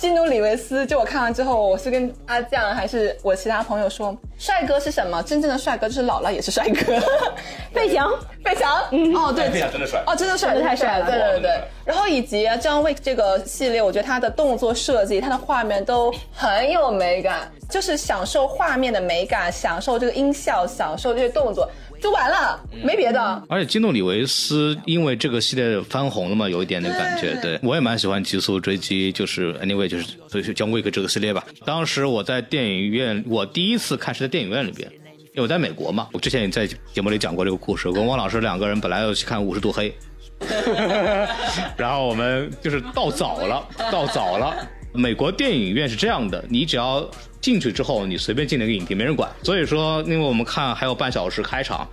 [SPEAKER 2] 基努里维斯，就我看完之后，我是跟阿酱还是我其他朋友说，帅哥是什么？真正的帅哥就是老了也是帅哥。
[SPEAKER 4] 费翔，
[SPEAKER 2] 费翔，嗯哦对，
[SPEAKER 1] 费翔真的帅
[SPEAKER 2] 哦真的帅，
[SPEAKER 4] 真的太帅了
[SPEAKER 2] 对对对。然后以及 John Wick 这个系列，我觉得他的动作设计、他的画面都很有美感，就是享受画面的美感，享受这个音效，享受这些动作，就完了，没别的。
[SPEAKER 1] 而且基努里维斯因为这个系列翻红了嘛，有一点点感觉。对我也蛮喜欢《极速追击》，就是 anyway 就是所以就姜维克这个系列吧。当时我在电影院，我第一次看是在电影院里边，因为我在美国嘛。我之前也在节目里讲过这个故事，我跟汪老师两个人本来要去看《五十度黑》，然后我们就是到早了，到早了。美国电影院是这样的，你只要进去之后，你随便进那个影厅，没人管。所以说，因为我们看还有半小时开场，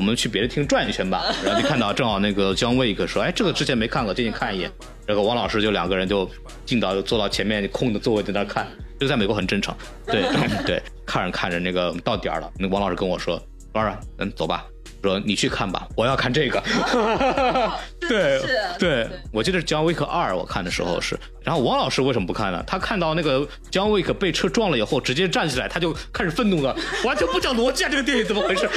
[SPEAKER 1] 我们去别的厅转一圈吧，然后就看到正好那个 John Wick 说，哎，这个之前没看过，进去看一眼。然后王老师就两个人就进到坐到前面空的座位在那看，就在美国很正常。对对，看着看着那个到点儿了，那王老师跟我说，老师，嗯，走吧。说你去看吧，我要看这个。对
[SPEAKER 2] 是
[SPEAKER 1] 对，我记得是《姜维克二》，我看的时候是。然后王老师为什么不看呢？他看到那个 jonwick 被车撞了以后，直接站起来，他就开始愤怒了，完全不讲逻辑啊！这个电影怎么回事？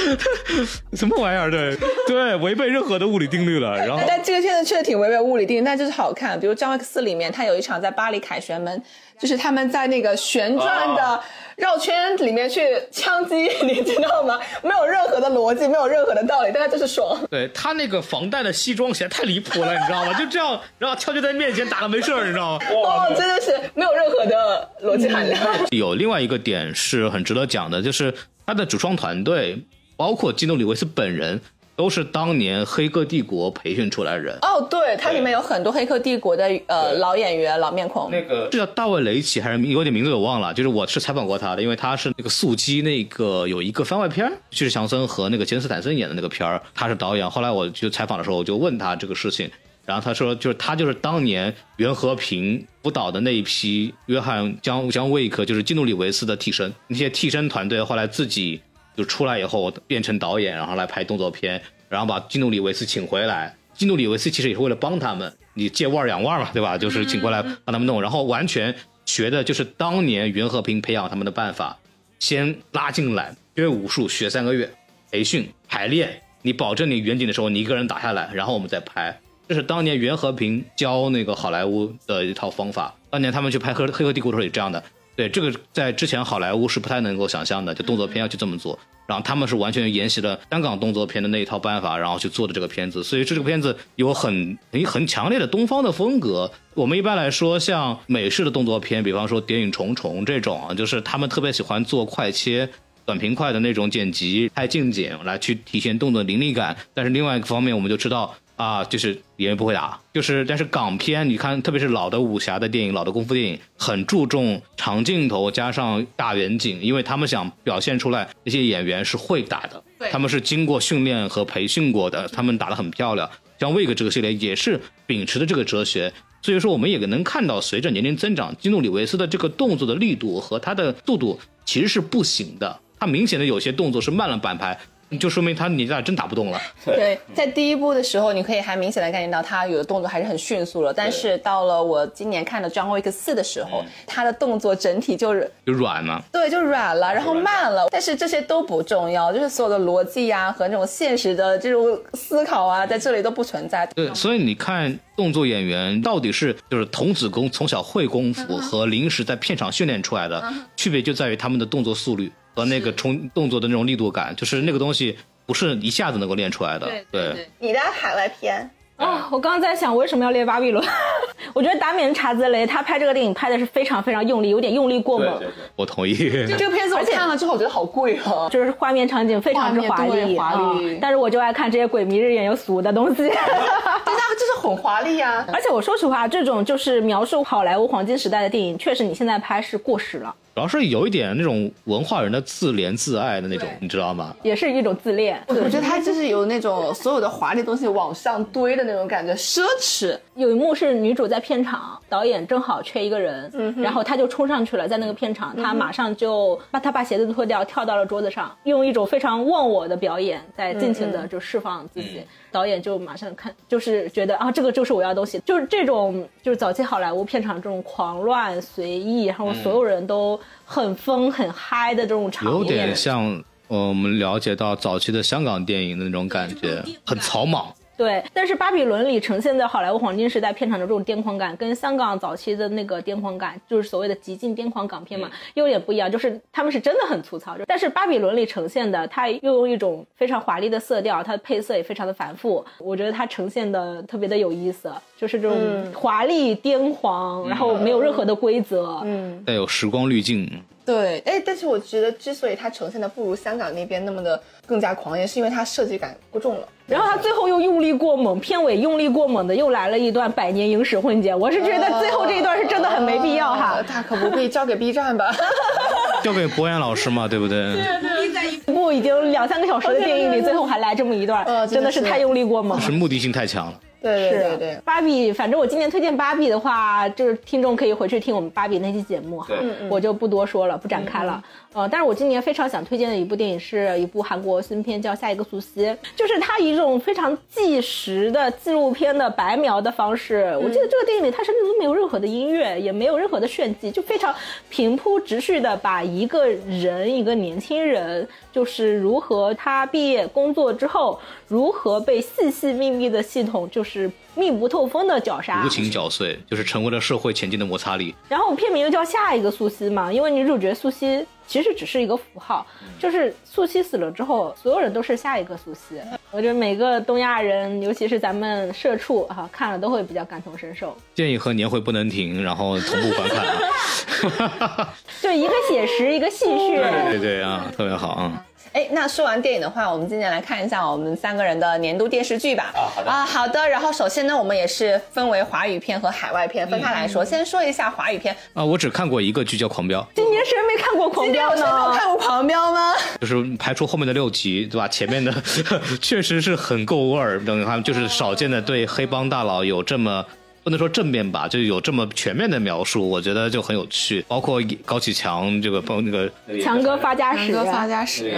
[SPEAKER 1] 什么玩意儿？对对，违背任何的物理定律了。然后
[SPEAKER 2] 但这个片子确实挺违背物理定律，但就是好看。比如《jonwick 四》里面，他有一场在巴黎凯旋门，就是他们在那个旋转的绕圈里面去枪击，你知道吗？没有任何的逻辑，没有任何的道理，但他就是爽。
[SPEAKER 1] 对他那个防弹的西装显得太离谱了，你知道吗？就这样，然后跳就在面前打了没事儿，你知道吗？哇
[SPEAKER 2] 哦，真的是没有任何的逻辑含量。
[SPEAKER 1] 有另外一个点是很值得讲的，就是他的主创团队，包括基努里维斯本人，都是当年《黑客帝国》培训出来的人。
[SPEAKER 2] 哦，对，它里面有很多《黑客帝国》的呃老演员、老面孔。
[SPEAKER 1] 那个是叫大卫雷奇还是有点名字我忘了，就是我是采访过他的，因为他是那个速激那个有一个番外片儿，就是强森和那个杰森斯坦森演的那个片儿，他是导演。后来我就采访的时候，我就问他这个事情，然后他说就是他就是当年袁和平辅导的那一批约翰江江卫克，就是基努里维斯的替身，那些替身团队后来自己就出来以后变成导演，然后来拍动作片，然后把基努里维斯请回来。基努里维斯其实也是为了帮他们，你借腕儿养腕儿嘛，对吧？就是请过来帮他们弄，然后完全学的就是当年袁和平培养他们的办法，先拉进来学武术，学三个月，培训排练，你保证你远景的时候你一个人打下来，然后我们再拍。这是当年袁和平教那个好莱坞的一套方法。当年他们去拍《黑黑客帝国》的时候也这样的。对，这个在之前好莱坞是不太能够想象的，就动作片要去这么做。然后他们是完全沿袭了香港动作片的那一套办法，然后去做的这个片子。所以这个片子有很很很强烈的东方的风格。我们一般来说，像美式的动作片，比方说《谍影重重》这种啊，就是他们特别喜欢做快切。短平快的那种剪辑，拍近景来去体现动作凌厉感。但是另外一个方面，我们就知道啊，就是演员不会打，就是但是港片，你看，特别是老的武侠的电影、老的功夫电影，很注重长镜头加上大远景，因为他们想表现出来那些演员是会打的，他们是经过训练和培训过的，他们打得很漂亮。像《魏格》这个系列也是秉持的这个哲学，所以说我们也能看到，随着年龄增长，基努里维斯的这个动作的力度和他的速度其实是不行的。他明显的有些动作是慢了半拍，就说明他年纪大真打不动了。
[SPEAKER 2] 对，在第一部的时候，你可以还明显的感觉到他有的动作还是很迅速了。但是到了我今年看的《John Wick 四》的时候，他的动作整体就是
[SPEAKER 1] 就软了。
[SPEAKER 2] 对，就软了，然后慢了。但是这些都不重要，就是所有的逻辑呀、和那种现实的这种思考啊，在这里都不存在。
[SPEAKER 1] 对，所以你看动作演员到底是就是童子功从小会功夫和临时在片场训练出来的，区别就在于他们的动作速率和那个冲动作的那种力度感，就是那个东西不是一下子能够练出来的。对，
[SPEAKER 2] 你的海外片，
[SPEAKER 4] 啊，啊，我刚刚在想为什么要列巴比伦？我觉得达米恩·查兹雷他拍这个电影拍的是非常非常用力，有点用力过猛，
[SPEAKER 1] 我同意。
[SPEAKER 2] 就这个片子我看了之后，我觉得好贵哦。
[SPEAKER 4] 就是画面场景非常之华丽，
[SPEAKER 2] 华丽
[SPEAKER 4] 啊但是我就爱看这些鬼迷日眼又俗的东西。
[SPEAKER 2] 对，它就是很华丽啊。
[SPEAKER 4] 而且我说实话，这种就是描述好莱坞黄金时代的电影，确实你现在拍是过时了，
[SPEAKER 1] 主要是有一点那种文化人的自怜自爱的那种，你知道吗？
[SPEAKER 4] 也是一种自恋。
[SPEAKER 2] 我觉得他就是有那种所有的华丽东西往上堆的那种感觉，奢侈。
[SPEAKER 4] 有一幕是女主在片场，导演正好缺一个人，然后她就冲上去了，在那个片场，她马上就把她把鞋子脱掉，跳到了桌子上，用一种非常忘我的表演，在尽情的就释放自己。导演就马上看，就是觉得啊，这个就是我要的东西，就是这种就是早期好莱坞片场这种狂乱随意，然后所有人都很疯很嗨的这种场面，
[SPEAKER 1] 有点像我们了解到早期的香港电影的那种感觉，很草莽。
[SPEAKER 4] 对，但是《巴比伦》里呈现在好莱坞黄金时代片场的这种癫狂感，跟香港早期的那个癫狂感，就是所谓的极尽癫狂港片嘛，又有点不一样。就是他们是真的很粗糙，但是《巴比伦》里呈现的，它又用一种非常华丽的色调，它的配色也非常的繁复，我觉得它呈现的特别的有意思，就是这种华丽癫狂，然后没有任何的规则。嗯，
[SPEAKER 1] 带有时光滤镜，
[SPEAKER 2] 对，哎，但是我觉得之所以它呈现的不如香港那边那么的更加狂野，是因为它设计感过重了。
[SPEAKER 4] 然后他最后又用力过猛，片尾用力过猛的又来了一段百年影史混剪，我是觉得最后这一段是真的很没必要哈
[SPEAKER 2] 呃。大可不必交给 B 站吧？
[SPEAKER 1] 交给博彦老师嘛，对不对？
[SPEAKER 5] 逼在一
[SPEAKER 4] 一部已经两三个小时的电影里，最后还来这么一段，
[SPEAKER 2] 呃真的是
[SPEAKER 4] 真的是太用力过猛了。
[SPEAKER 1] 是目的性太强了。
[SPEAKER 2] 对对
[SPEAKER 4] 是
[SPEAKER 2] 对。对，
[SPEAKER 4] 芭比，反正我今年推荐芭比的话，就是听众可以回去听我们芭比那期节目哈，我就不多说了，不展开了。呃，但是我今年非常想推荐的一部电影是一部韩国新片，叫《下一个苏西》，就是它以一种非常纪实的纪录片的白描的方式。我记得这个电影里，它甚至都没有任何的音乐，也没有任何的炫技，就非常平铺直叙的把一个人，一个年轻人，就是如何他毕业工作之后，如何被细细密密的系统就是密不透风的绞杀
[SPEAKER 1] 无，情绞碎，就是成为了社会前进的摩擦力。
[SPEAKER 4] 然后片名又叫下一个苏西嘛，因为女主角素汐其实只是一个符号，就是素汐死了之后，所有人都是下一个素汐。我觉得每个东亚人，尤其是咱们社畜啊，看了都会比较感同身受。
[SPEAKER 1] 建议和年会不能停，然后同步观看啊。
[SPEAKER 4] 就一个写实，一个戏谑。
[SPEAKER 1] 对对对啊，特别好啊。
[SPEAKER 2] 哎，那说完电影的话，我们今天来看一下我们三个人的年度电视剧吧。啊，好的。啊，好的。然后首先呢，我们也是分为华语片和海外片分开来说。先说一下华语片，
[SPEAKER 1] 啊，我只看过一个剧叫《狂飙》，
[SPEAKER 4] 今年谁没看过《狂飙》
[SPEAKER 2] 呢谁没？看过《狂飙》吗？
[SPEAKER 1] 就是排除后面的六集，对吧？前面的 确实是很够味儿，等于他们就是少见的对黑帮大佬有这么。不能说正面吧，就有这么全面的描述，我觉得就很有趣。包括高启强这个，包括那个
[SPEAKER 4] 强哥发家史。
[SPEAKER 2] 强哥发家史。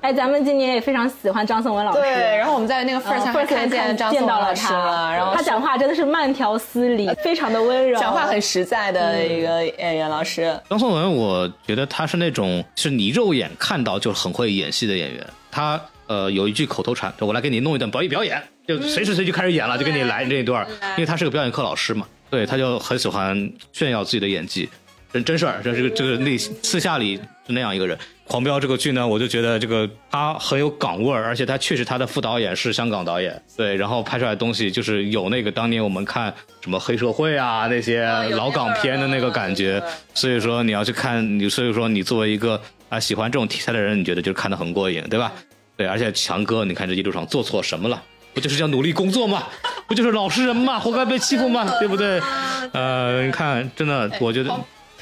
[SPEAKER 4] 哎，咱们今年也非常喜欢张颂文老师。
[SPEAKER 2] 对，然后我们在那个 first 上还看见张颂文
[SPEAKER 4] 见到了
[SPEAKER 2] 老师了，
[SPEAKER 4] 他，
[SPEAKER 2] 然后
[SPEAKER 4] 他讲话真的是慢条斯理，非常的温柔，
[SPEAKER 2] 讲话很实在的一个演员老师。
[SPEAKER 1] 张颂文，我觉得他是那种是你肉眼看到就很会演戏的演员。他呃有一句口头禅，我来给你弄一段表演表演，就随时随地就开始演了，就给你来这一段，因为他是个表演课老师嘛，对，他就很喜欢炫耀自己的演技，真真事儿，这是个这个内私下里是那样一个人。狂飙这个剧呢，我就觉得这个他很有港味儿，而且他确实他的副导演是香港导演，对，然后拍出来的东西就是有那个当年我们看什么黑社会啊那些老港片的那个感觉，所以说你要去看你，所以说你作为一个啊喜欢这种题材的人，你觉得就看得很过瘾，对吧？对，而且强哥，你看这一路上做错什么了？不就是要努力工作吗？不就是老实人吗，活该被欺负吗，对不对？呃，你看，真的，我觉得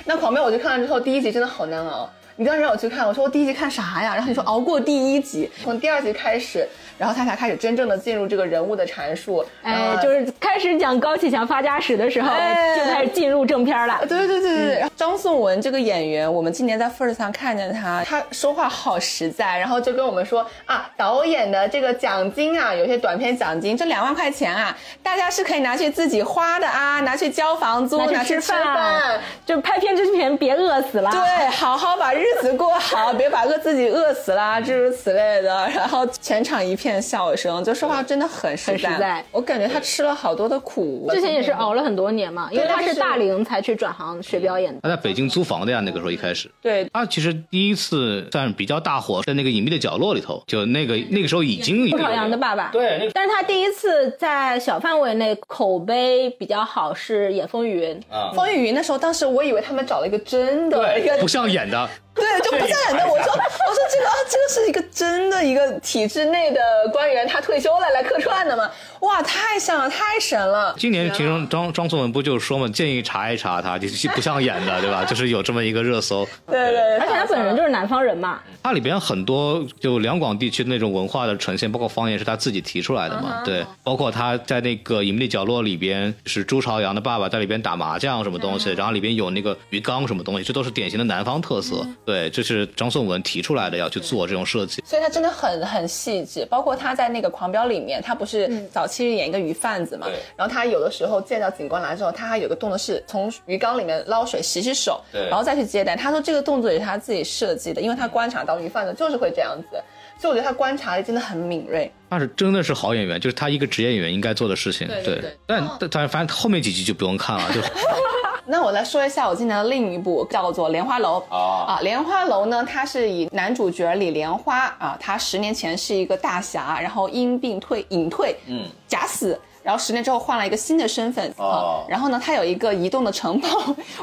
[SPEAKER 2] 那《狂飙》我就看了之后，第一集真的好难熬。你当时让我去看，我说我第一集看啥呀？然后你说熬过第一集，从第二集开始，然后他才开始真正的进入这个人物的阐述。然
[SPEAKER 4] 哎，就是开始讲高启强发家史的时候，
[SPEAKER 2] 哎
[SPEAKER 4] 就开始进入正片了。
[SPEAKER 2] 对对对对
[SPEAKER 4] 嗯
[SPEAKER 2] 对，张颂文这个演员，我们今年在 First 上看见他，他说话好实在，然后就跟我们说啊，导演的这个奖金啊，有些短片奖金，这两万块钱啊，大家是可以拿去自己花的啊，拿去交房租，拿去
[SPEAKER 4] 吃
[SPEAKER 2] 饭。
[SPEAKER 4] 饭，就拍片之前别饿饿死了。
[SPEAKER 2] 对，好好把日子过好，别把饿自己饿死啦，诸如此类的。然后全场一片笑声，就说话真的很实在。
[SPEAKER 4] 很实在
[SPEAKER 2] 我感觉他吃了好多的苦。
[SPEAKER 4] 之前也是熬了很多年嘛，因为他是大龄才去转行学表演的。
[SPEAKER 1] 他在北京租房的呀，那个时候一开始。
[SPEAKER 2] 对，
[SPEAKER 1] 他其实第一次算比较大火，在那个隐秘的角落里头，就那个那个时候已经
[SPEAKER 4] 朱朝阳的爸爸，
[SPEAKER 1] 对那个
[SPEAKER 4] 但是他第一次在小范围内口碑比较好是演风雨云，
[SPEAKER 1] 啊，
[SPEAKER 2] 风雨云的时候，当时我以为他们找了一个真的一个
[SPEAKER 1] 不像演的，
[SPEAKER 2] 对，就不像人的。我说，我说这个啊，这个是一个真的一个体制内的官员，他退休了来客串的嘛？哇，太像了，太神了！
[SPEAKER 1] 今年其中张张颂文不就是说嘛，建议查一查他，就是不像演的，对吧？就是有这么一个热搜。
[SPEAKER 2] 对对对，
[SPEAKER 4] 而且他本人就是南方人嘛，
[SPEAKER 1] 它里边很多就两广地区的那种文化的呈现，包括方言是他自己提出来的嘛。对，包括他在那个隐秘的角落里边，是朱朝阳的爸爸在里边打麻将什么东西，然后里边有那个鱼缸什么东西，这都是典型的南方特色。对，这是张颂文提出来的，要去做这种设计。
[SPEAKER 2] 所以他真的很很细致，包括他在那个《狂飙》里面，他不是早期演一个鱼贩子嘛，然后他有的时候见到警官来之后，他还有个动作是从鱼缸里面捞水洗洗手，
[SPEAKER 1] 对
[SPEAKER 2] 然后再去接单。他说这个动作也是他自己设计的，因为他观察到鱼贩子就是会这样子，所以我觉得他观察力真的很敏锐。
[SPEAKER 1] 那是真的是好演员，就是他一个职业演员应该做的事情。
[SPEAKER 2] 对对对
[SPEAKER 1] 但但但反正后面几集就不用看了，就
[SPEAKER 2] 那我来说一下我今年的另一部，叫做《莲花楼》啊，《莲花楼》呢，它是以男主角李莲花啊，他十年前是一个大侠，然后因病退隐退，嗯，假死。然后十年之后换了一个新的身份啊，然后呢，他有一个移动的城堡，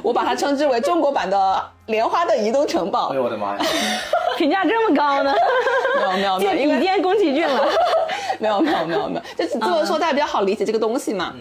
[SPEAKER 2] 我把它称之为中国版的莲花的移动城堡。
[SPEAKER 1] 哎呦我的妈呀！
[SPEAKER 4] 评价这么高呢，
[SPEAKER 2] 没有没有没有，
[SPEAKER 4] 见
[SPEAKER 2] 因为
[SPEAKER 4] 比肩宫崎骏了。
[SPEAKER 2] 没有没有没有没有，就这么说大家比较好理解这个东西嘛。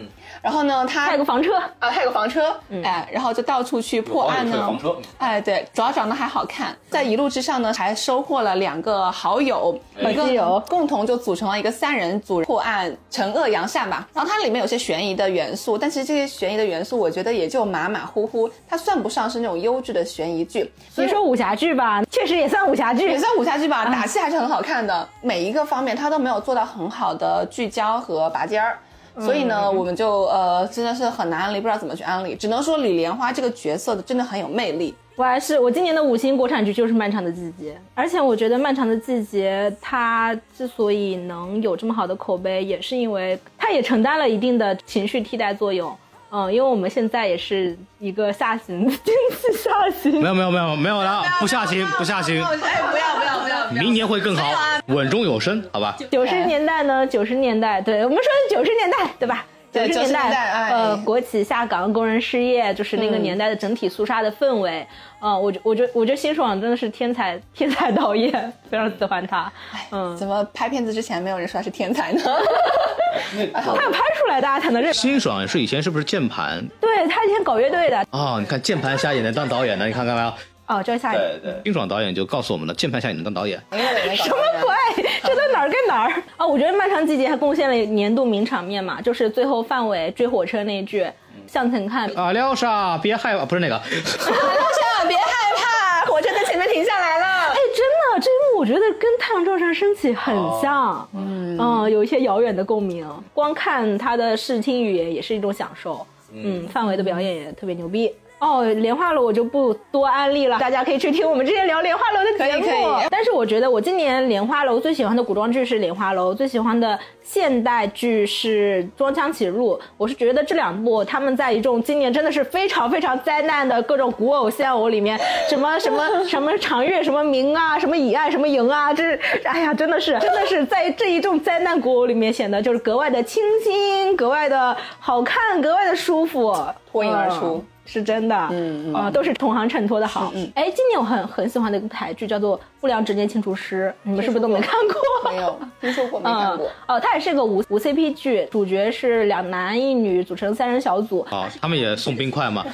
[SPEAKER 2] 然后呢，他
[SPEAKER 4] 还有个房车，
[SPEAKER 2] 啊，还有个房车，哎，然后就到处去破案呢。
[SPEAKER 1] 房车
[SPEAKER 2] 哎，对，主要长得还好看，在一路之上呢，还收获了两个好友，一个共同就组成了一个三人组破案惩恶扬善吧。然后它里面有些悬疑的元素，但其实这些悬疑的元素，我觉得也就马马虎虎，它算不上是那种优质的悬疑剧。所以
[SPEAKER 4] 你说武侠剧吧，确实也算武侠剧
[SPEAKER 2] 也。算武侠剧吧，打戏还是很好看的，每一个方面它都没有做到很好的聚焦和拔尖儿。所以呢，我们就呃真的是很难安利，不知道怎么去安利，只能说李莲花这个角色的真的很有魅力。
[SPEAKER 4] 我还是我今年的五星国产剧就是《漫长的季节》，而且我觉得《漫长的季节》它之所以能有这么好的口碑，也是因为它也承担了一定的情绪替代作用。嗯，因为我们现在也是一个下行经济下行
[SPEAKER 1] 没，有没有没有没有了，不下行不下行，
[SPEAKER 2] 哎，不要不要不要！
[SPEAKER 1] 明年会更好，稳中有升，好吧？
[SPEAKER 4] 九十年代呢，九十年代，对我们说是九十年代，对吧？
[SPEAKER 2] 对
[SPEAKER 4] 90
[SPEAKER 2] 90年代哎
[SPEAKER 4] 呃，国企下岗，工人失业，就是那个年代的整体肃杀的氛围。嗯，我觉我觉我觉得辛爽真的是天才天才导演，非常喜欢他。嗯，
[SPEAKER 2] 怎么拍片子之前没有人说他是天才呢？
[SPEAKER 4] 他要拍出来，大家才能认。
[SPEAKER 1] 辛爽是以前是不是键盘
[SPEAKER 4] 对他以前搞乐队的。
[SPEAKER 1] 哦、你看键盘侠也能当导演的，你看看没有？
[SPEAKER 4] 哦，这下
[SPEAKER 1] 对，辛爽导演就告诉我们了，键盘侠也能当导演。
[SPEAKER 4] 什么鬼？这都哪儿跟哪儿啊？我觉得《漫长季节》还贡献了年度名场面嘛，就是最后范伟追火车那一句“向前看”，
[SPEAKER 1] 啊，廖莎，别害怕，不是那个，
[SPEAKER 2] 廖沙别害怕，火车在前面停下来了。
[SPEAKER 4] 哎，真的，这一幕我觉得跟《太阳照常升起》很像，嗯有一些遥远的共鸣。光看他的视听语言也是一种享受，嗯，范伟的表演也特别牛逼。哦，莲花楼我就不多安利了，大家可以去听我们之前聊莲花楼的节目。
[SPEAKER 2] 可以可以
[SPEAKER 4] 但是我觉得我今年莲花楼最喜欢的古装剧是莲花楼，最喜欢的现代剧是《装腔启路》。我是觉得这两部他们在一众今年真的是非常非常灾难的各种古偶现偶里面，什么什么什么长月什么明啊，什么以爱什么迎啊，这是哎呀，真的是真的是在这一众灾难古偶里面显得就是格外的清新，格外的好看，格外的舒服，
[SPEAKER 2] 脱颖而出
[SPEAKER 4] 嗯是真的，嗯啊、都是同行衬托的好。哎、今年我很很喜欢的一个台剧叫做《不良执念清除师》，你们是不是都没看过？
[SPEAKER 2] 没有听说过，没 看过。
[SPEAKER 4] 哦，它也是个无无 CP 剧，主角是两男一女组成三人小组。
[SPEAKER 1] 哦，他们也送冰块吗，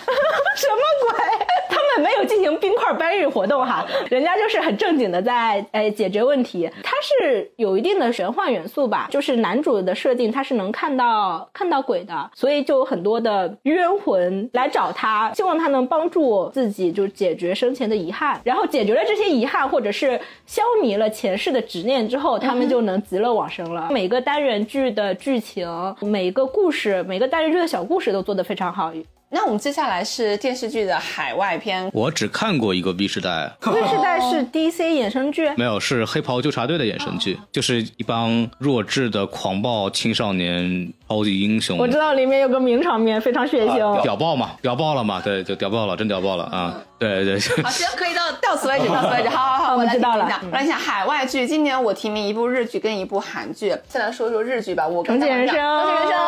[SPEAKER 4] 什么鬼？没有进行冰块搬运活动哈，人家就是很正经的在呃解决问题。它是有一定的玄幻元素吧，就是男主的设定他是能看到看到鬼的，所以就有很多的冤魂来找他，希望他能帮助自己就解决生前的遗憾，然后解决了这些遗憾，或者是消弭了前世的执念之后，他们就能极乐往生了。每个单元剧的剧情，每个故事，每个单元剧的小故事都做得非常好。
[SPEAKER 2] 那我们接下来是电视剧的海外篇，
[SPEAKER 1] 我只看过一个 V 时代
[SPEAKER 4] ，V 时代是 DC 衍生剧，
[SPEAKER 1] 没有是黑袍纠察队的衍生剧，就是一帮弱智的狂暴青少年超级英雄。
[SPEAKER 4] 我知道里面有个名场面，非常血腥。
[SPEAKER 1] 屌爆嘛，屌爆了嘛，对，就屌爆了，真屌爆了啊！对对，
[SPEAKER 2] 好，行，可以到到此为止，到此为止。好好好，
[SPEAKER 4] 我知道了
[SPEAKER 2] 来讲海外剧。今年我提名一部日剧跟一部韩剧。先来说说日剧吧，我
[SPEAKER 4] 重启人生，
[SPEAKER 2] 重启人生，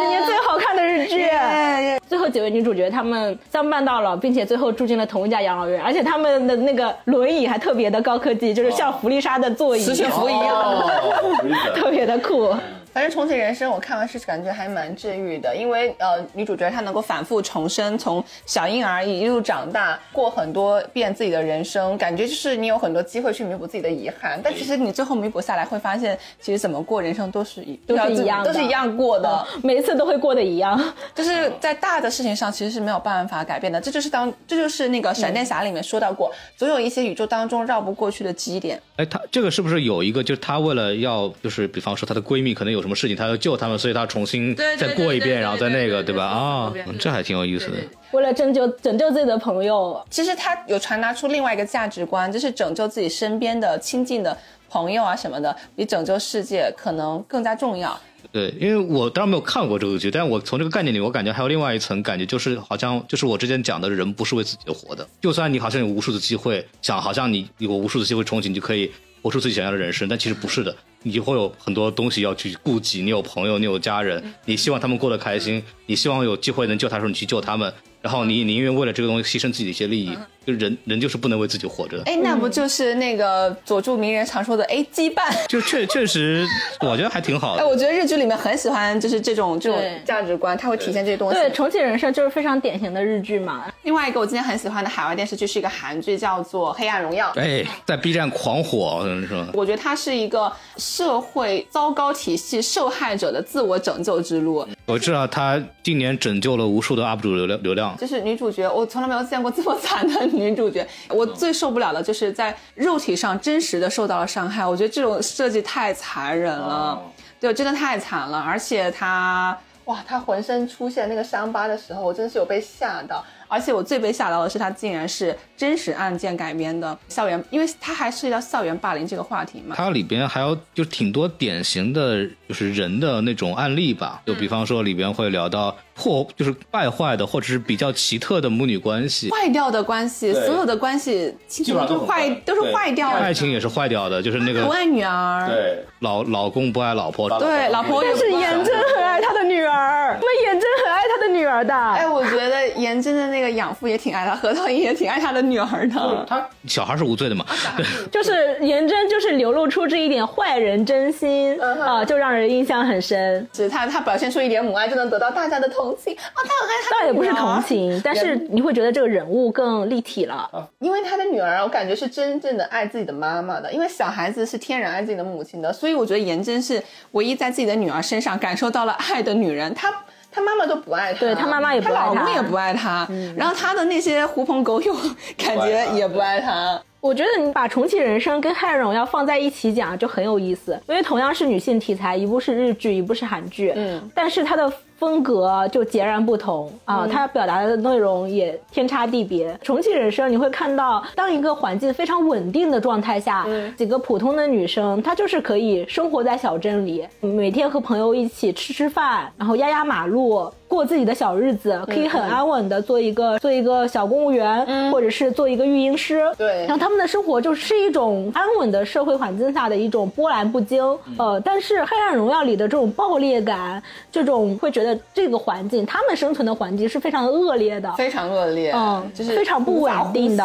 [SPEAKER 4] 今年最好看的日剧。
[SPEAKER 2] 耶
[SPEAKER 4] 最后几位女主角她们相伴到老，并且最后住进了同一家养老院，而且她们的那个轮椅还特别的高科技，就是像弗利莎的座椅，
[SPEAKER 2] 磁悬浮一样。
[SPEAKER 4] 特别的酷。
[SPEAKER 2] 反正重启人生，我看完是感觉还蛮治愈的，因为呃，女主角她能够反复重生，从小婴儿一路长大，过很多遍自己的人生，感觉就是你有很多机会去弥补自己的遗憾，但其实你最后弥补下来，会发现其实怎么过人生都是一
[SPEAKER 4] 都是一样的
[SPEAKER 2] 都是一样过的。
[SPEAKER 4] 每一次都会过得一样，
[SPEAKER 2] 就是在大的事情上，其实是没有办法改变的。这就是当，这就是那个闪电侠里面说到过，总有一些宇宙当中绕不过去的基点。
[SPEAKER 1] 哎，他这个是不是有一个，就是她为了要，就是比方说她的闺蜜可能有什么事情，他要救他们，所以他重新再过一遍，然后再那个，
[SPEAKER 2] 对对
[SPEAKER 1] 吧？啊这还挺有意思的。
[SPEAKER 4] 为了拯救拯救自己的朋友，
[SPEAKER 2] 其实他有传达出另外一个价值观，就是拯救自己身边的亲近的朋友啊什么的，比拯救世界可能更加重要。
[SPEAKER 1] 对，因为我当然没有看过这个剧，但是我从这个概念里，我感觉还有另外一层感觉，就是好像就是我之前讲的，人不是为自己活的。就算你好像有无数的机会，想好像你有无数的机会憧憬，你就可以活出自己想要的人生，但其实不是的。你会有很多东西要去顾及，你有朋友，你有家人，你希望他们过得开心，你希望有机会能救他的时候，你去救他们，然后你宁愿为了这个东西牺牲自己的一些利益，就人人就是不能为自己活着。
[SPEAKER 2] 哎，那不就是那个佐助鸣人常说的哎羁绊？
[SPEAKER 1] 就确确实，我觉得还挺好的
[SPEAKER 2] 哎，
[SPEAKER 1] 的。
[SPEAKER 2] 我觉得日剧里面很喜欢就是这种这种价值观，它会体现这些东西。
[SPEAKER 4] 对，重启人生就是非常典型的日剧嘛。
[SPEAKER 2] 另外一个我今天很喜欢的海外电视剧是一个韩剧，叫做《黑暗荣耀》。
[SPEAKER 1] 哎，在 B 站狂火，是吧？
[SPEAKER 2] 我觉得它是一个社会糟糕体系受害者的自我拯救之路。
[SPEAKER 1] 我知道它今年拯救了无数的 UP 主流量流量。
[SPEAKER 2] 就是女主角，我从来没有见过这么惨的女主角。我最受不了的就是在肉体上真实的受到了伤害，我觉得这种设计太残忍了，对，真的太惨了。而且她，哇，她浑身出现那个伤疤的时候，我真是有被吓到。而且我最被吓到的是，它竟然是真实案件改编的校园，因为它还涉及到校园霸凌这个话题嘛。
[SPEAKER 1] 它里边还有就挺多典型的就是人的那种案例吧，就比方说里边会聊到破就是败坏的或者是比较奇特的母女关系，
[SPEAKER 2] 坏掉的关系，所有的关系，基
[SPEAKER 6] 基本上都
[SPEAKER 2] 是坏，都是坏掉的。
[SPEAKER 1] 爱情也是坏掉的，就是那个
[SPEAKER 2] 不爱女儿，
[SPEAKER 6] 对，
[SPEAKER 1] 老老公不爱老婆，
[SPEAKER 2] 对，老婆也
[SPEAKER 4] 但是颜真很爱他的女儿，那颜真很爱他的女儿的。
[SPEAKER 2] 哎，我觉得颜真的那个养父也挺爱他，何道英也挺爱他的女儿的。
[SPEAKER 6] 他
[SPEAKER 1] 小孩是无罪的嘛，
[SPEAKER 4] 就是颜真就是流露出这一点坏人真心啊、就让人印象很深。
[SPEAKER 2] 是他他表现出一点母爱，就能得到大家的同情啊！他很爱他
[SPEAKER 4] 倒也不是同，情，但是你会觉得这个人物更立体了。
[SPEAKER 2] 因为他的女儿，我感觉是真正的爱自己的妈妈的。因为小孩子是天然爱自己的母亲的，所以我觉得颜真是唯一在自己的女儿身上感受到了爱的女人。她她妈妈都不爱他，
[SPEAKER 4] 对他妈妈也不爱她
[SPEAKER 2] 她老公也不爱她，然后他的那些狐朋狗友感觉也不爱他。
[SPEAKER 4] 我觉得你把重启人生跟《黑暗荣耀》放在一起讲就很有意思，因为同样是女性题材，一部是日剧，一部是韩剧，
[SPEAKER 2] 嗯，
[SPEAKER 4] 但是它的风格就截然不同啊，它表达的内容也天差地别。重启人生你会看到，当一个环境非常稳定的状态下，几个普通的女生，她就是可以生活在小镇里，每天和朋友一起吃吃饭，然后压压马路。过自己的小日子，可以很安稳的做一个做一个小公务员，或者是做一个育婴师。
[SPEAKER 2] 对
[SPEAKER 4] 然后他们的生活就是一种安稳的社会环境下的一种波澜不惊。呃，但是《黑暗荣耀》里的这种爆裂感，这种会觉得这个环境，他们生存的环境是非常恶劣的，
[SPEAKER 2] 非常恶劣，
[SPEAKER 4] 嗯，
[SPEAKER 2] 就是
[SPEAKER 4] 非常不稳定的。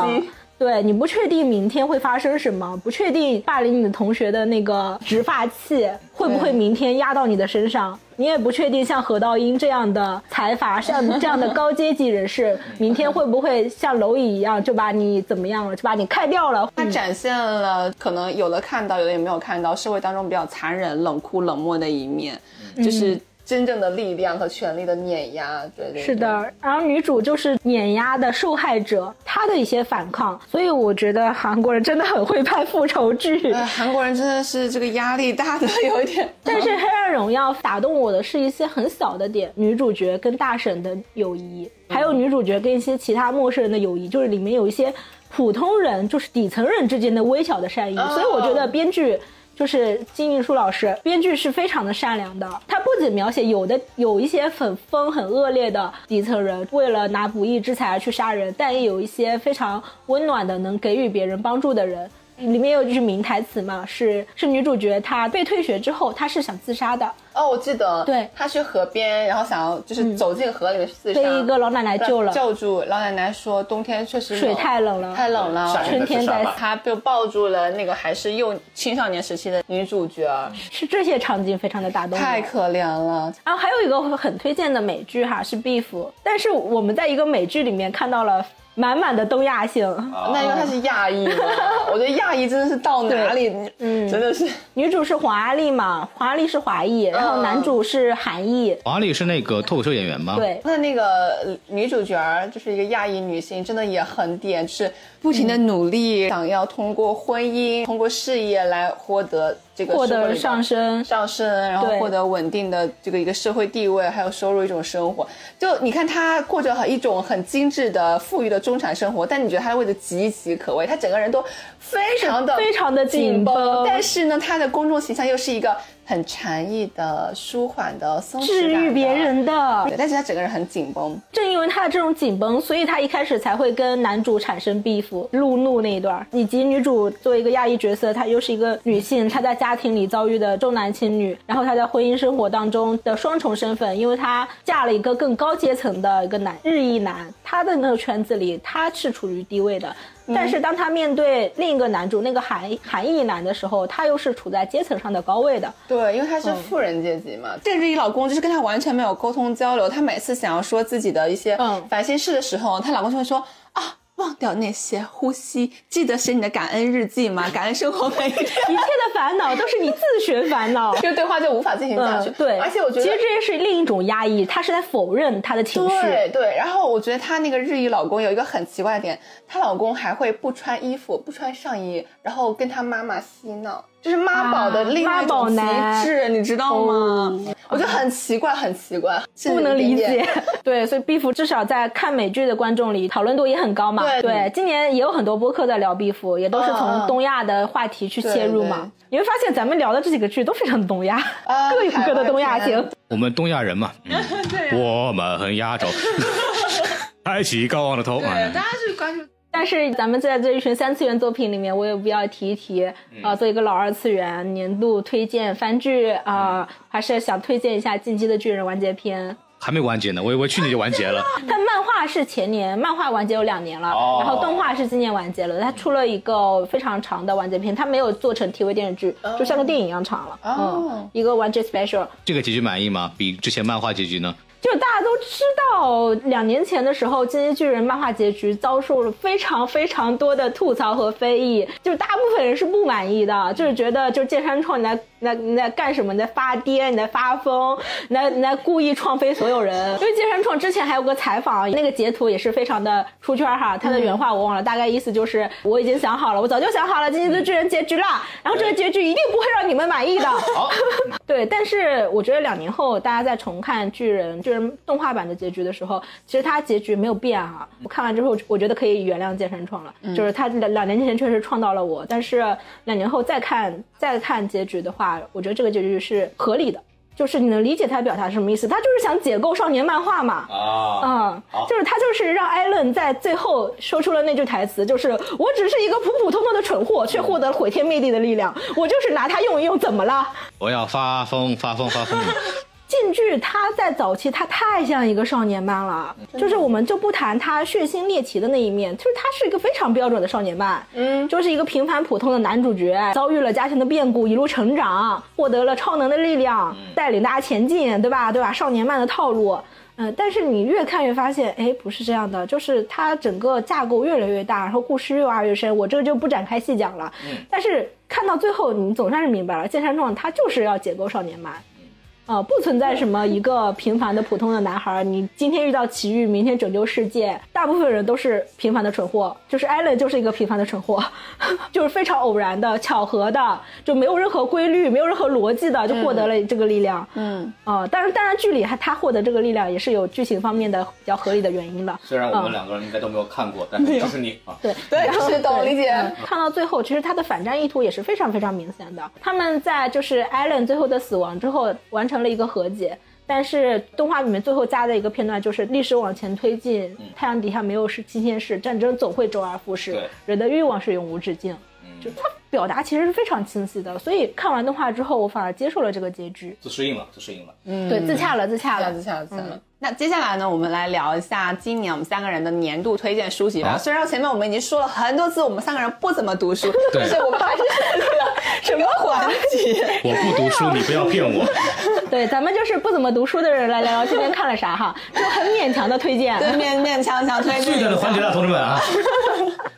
[SPEAKER 4] 对你不确定明天会发生什么，不确定霸凌你的同学的那个直发器会不会明天压到你的身上，你也不确定像何道英这样的财阀，像 这样的高阶级人士，明天会不会像蝼蚁一样就把你怎么样了，就把你开掉了。
[SPEAKER 2] 它展现了可能有的看到，有的也没有看到社会当中比较残忍、冷酷、冷漠的一面，就是真正的力量和权力的碾压。对对，
[SPEAKER 4] 是的，然后女主就是碾压的受害者，她的一些反抗，所以我觉得韩国人真的很会拍复仇剧。
[SPEAKER 2] 韩国人真的是这个压力大的有一点。
[SPEAKER 4] 但是《黑暗荣耀》打动我的是一些很小的点，女主角跟大婶的友谊，还有女主角跟一些其他陌生人的友谊，就是里面有一些普通人，就是底层人之间的微小的善意。
[SPEAKER 2] 哦
[SPEAKER 4] 所以我觉得编剧。就是金玉书老师，编剧是非常的善良的。他不仅描写有的有一些很疯、很恶劣的底层人，为了拿不义之财而去杀人，但也有一些非常温暖的，能给予别人帮助的人。里面有句名台词嘛，是是女主角她被退学之后，她是想自杀的，
[SPEAKER 2] 哦，我记得，
[SPEAKER 4] 对
[SPEAKER 2] 他去河边，然后想要就是走进河里面自杀，
[SPEAKER 4] 被一个老奶奶救了。
[SPEAKER 2] 救住。老奶奶说冬天确实
[SPEAKER 4] 水太冷了
[SPEAKER 2] 太冷了，
[SPEAKER 4] 春天在
[SPEAKER 2] 他就抱住了那个还是幼青少年时期的女主角，
[SPEAKER 4] 是这些场景非常的打动。
[SPEAKER 2] 太可怜了。
[SPEAKER 4] 然后还有一个很推荐的美剧哈是《Beef》，但是我们在一个美剧里面看到了满满的东亚性。
[SPEAKER 2] 那因为他是亚裔嘛，我觉得亚裔真的是到哪里，嗯，真的是
[SPEAKER 4] 女主是华丽嘛，华丽是华裔，然后男主是韩裔。
[SPEAKER 1] 华丽是那个脱口秀演员吗？，
[SPEAKER 4] 对，
[SPEAKER 2] 那那个呃女主角儿就是一个亚裔女性，真的也很点，就是不停的努力，想要通过婚姻、通过事业来获得这个
[SPEAKER 4] 获得上升。
[SPEAKER 2] 上升，然后获得稳定的这个一个社会地位，还有收入一种生活。就你看他过着很一种很精致的、富裕的中产生活，但你觉得他的位置岌岌可危，他整个人都非常的
[SPEAKER 4] 非常的紧绷。
[SPEAKER 2] 但是呢，他的公众形象又是一个很禅意的、舒缓的、松弛感
[SPEAKER 4] 治愈别人的。
[SPEAKER 2] 对，但是他整个人很紧绷。
[SPEAKER 4] 正因为他的这种紧绷，所以他一开始才会跟男主产生 beef，路怒那一段，以及女主作为一个亚裔角色，她又是一个女性，她在家庭里遭遇的重男轻女，然后她在婚姻生活当中的双重身份，因为她嫁了一个更高阶层的一个男日裔男，她的那个圈子里她是处于低位的。但是当她面对另一个男主那个韩韩裔男的时候，他又是处在阶层上的高位的。
[SPEAKER 2] 对，因为他是富人阶级嘛。甚至于老公就是跟她完全没有沟通交流，她每次想要说自己的一些
[SPEAKER 4] 嗯
[SPEAKER 2] 烦心事的时候，她老公就会说啊。忘掉那些，呼吸，记得写你的感恩日记吗？感恩生活每一天。
[SPEAKER 4] 一切的烦恼都是你自寻烦恼。
[SPEAKER 2] 这个对话就无法进行下去。
[SPEAKER 4] 嗯，对，
[SPEAKER 2] 而且我觉得，
[SPEAKER 4] 其实这是另一种压抑，他是在否认他的情绪。
[SPEAKER 2] 对对，然后我觉得她那个日裔老公有一个很奇怪的点，她老公还会不穿衣服、不穿上衣，然后跟她妈妈嬉闹，就是妈宝的另外一
[SPEAKER 4] 妈宝
[SPEAKER 2] 种极
[SPEAKER 4] 男
[SPEAKER 2] 致，你知道吗？
[SPEAKER 4] 哦
[SPEAKER 2] 我觉得很奇怪，很奇怪，
[SPEAKER 4] 不能理解，对，所以 Beef 至少在看美剧的观众里讨论度也很高嘛。
[SPEAKER 2] 对
[SPEAKER 4] 今年也有很多播客在聊 Beef，也都是从东亚的话题去切入嘛。你会发现咱们聊的这几个剧都非常的东亚，
[SPEAKER 2] 啊
[SPEAKER 4] 各有各的东亚性。
[SPEAKER 1] 我们东亚人嘛，嗯 我们很亚洲，抬起高昂的头。
[SPEAKER 5] 对，
[SPEAKER 1] 嗯
[SPEAKER 5] 大家去关注。
[SPEAKER 4] 但是咱们在这一群三次元作品里面，我有必要提一提啊、做一个老二次元年度推荐番剧啊、还是想推荐一下《进击的巨人》完结篇。
[SPEAKER 1] 还没完结呢，我以为去年就完结了。
[SPEAKER 4] 它漫画是前年，漫画完结有两年了，
[SPEAKER 6] 哦
[SPEAKER 4] 然后动画是今年完结了。它出了一个非常长的完结篇，它没有做成 TV 电视剧，就像个电影一样长了。
[SPEAKER 2] 哦
[SPEAKER 4] 嗯，一个完结 special。
[SPEAKER 1] 这个结局满意吗？比之前漫画结局呢？
[SPEAKER 4] 就大家都知道，两年前的时候，《进击巨人》漫画结局遭受了非常非常多的吐槽和非议，就大部分人是不满意的，就是觉得就剑山创你来你在你在干什么？你在发癫，你在发疯，你在你在故意创飞所有人。因为剑山创之前还有个采访，那个截图也是非常的出圈哈，他的原话我忘了，大概意思就是我已经想好了，我早就想好了《今天的巨人》结局了，然后这个结局一定不会让你们满意的。对，但是我觉得两年后大家再重看巨人巨人动画版的结局的时候，其实它结局没有变啊。我看完之后，我觉得可以原谅剑山创了，就是他两两年前确实创到了我，但是两年后再看再看结局的话，我觉得这个结局是合理的。就是你能理解他表达什么意思，他就是想解构少年漫画嘛，
[SPEAKER 6] 啊，
[SPEAKER 4] 嗯，就是他就是让艾伦在最后说出了那句台词，就是我只是一个普普通通的蠢货，却获得了毁天灭地的力量，我就是拿它用一用，怎么了？
[SPEAKER 1] 我要发疯，发疯，发疯！
[SPEAKER 4] 进剧它在早期它太像一个少年漫了，就是我们就不谈它血腥猎奇的那一面，就是它是一个非常标准的少年漫，嗯，就是一个平凡普通的男主角遭遇了家庭的变故，一路成长，获得了超能的力量，带领大家前进，对吧？对吧？少年漫的套路。嗯，但是你越看越发现，哎，不是这样的，就是它整个架构越来越大，然后故事越挖越深，我这个就不展开细讲了。但是看到最后，你总算是明白了，剑山壮他就是要解构少年漫。呃，不存在什么一个平凡的普通的男孩儿，你今天遇到奇遇，明天拯救世界，大部分人都是平凡的蠢货，就是艾伦就是一个平凡的蠢货，就是非常偶然的、巧合的，就没有任何规律、没有任何逻辑的就获得了这个力量。
[SPEAKER 2] 嗯，
[SPEAKER 4] 呃，当然，当然剧里还他获得这个力量也是有剧情方面的比较合理的原因的。
[SPEAKER 1] 虽然我们
[SPEAKER 4] 嗯
[SPEAKER 1] 两个人应该都没有看过，但是就是你 啊，
[SPEAKER 4] 对
[SPEAKER 2] 对
[SPEAKER 4] 然后
[SPEAKER 2] 是懂
[SPEAKER 4] 对
[SPEAKER 2] 理解
[SPEAKER 4] 嗯看到最后，其实他的反战意图也是非常非常明显的。他们在就是艾伦最后的死亡之后，完成了一个和解。但是动画里面最后加的一个片段就是历史往前推进，太阳底下没有是新鲜事，战争总会周而复始，人的欲望是永无止境。就他表达其实是非常清晰的，所以看完动画之后，我反而接受了这个结局。
[SPEAKER 1] 自适应了，自适应了。
[SPEAKER 4] 嗯对，自洽了，自洽了。
[SPEAKER 2] 自洽了，自洽了。那接下来呢，我们来聊一下今年我们三个人的年度推荐书籍吧。
[SPEAKER 1] 好
[SPEAKER 2] 虽然前面我们已经说了很多次，我们三个人不怎么读书，但是我们还是选择了什么环节？
[SPEAKER 1] 我不读书，你不要骗我。
[SPEAKER 4] 对，咱们就是不怎么读书的人来聊聊今天看了啥哈，就很勉强的推荐。
[SPEAKER 2] 对，勉勉强强推荐
[SPEAKER 1] 最
[SPEAKER 2] 一下。
[SPEAKER 1] 的环节了，同志们啊！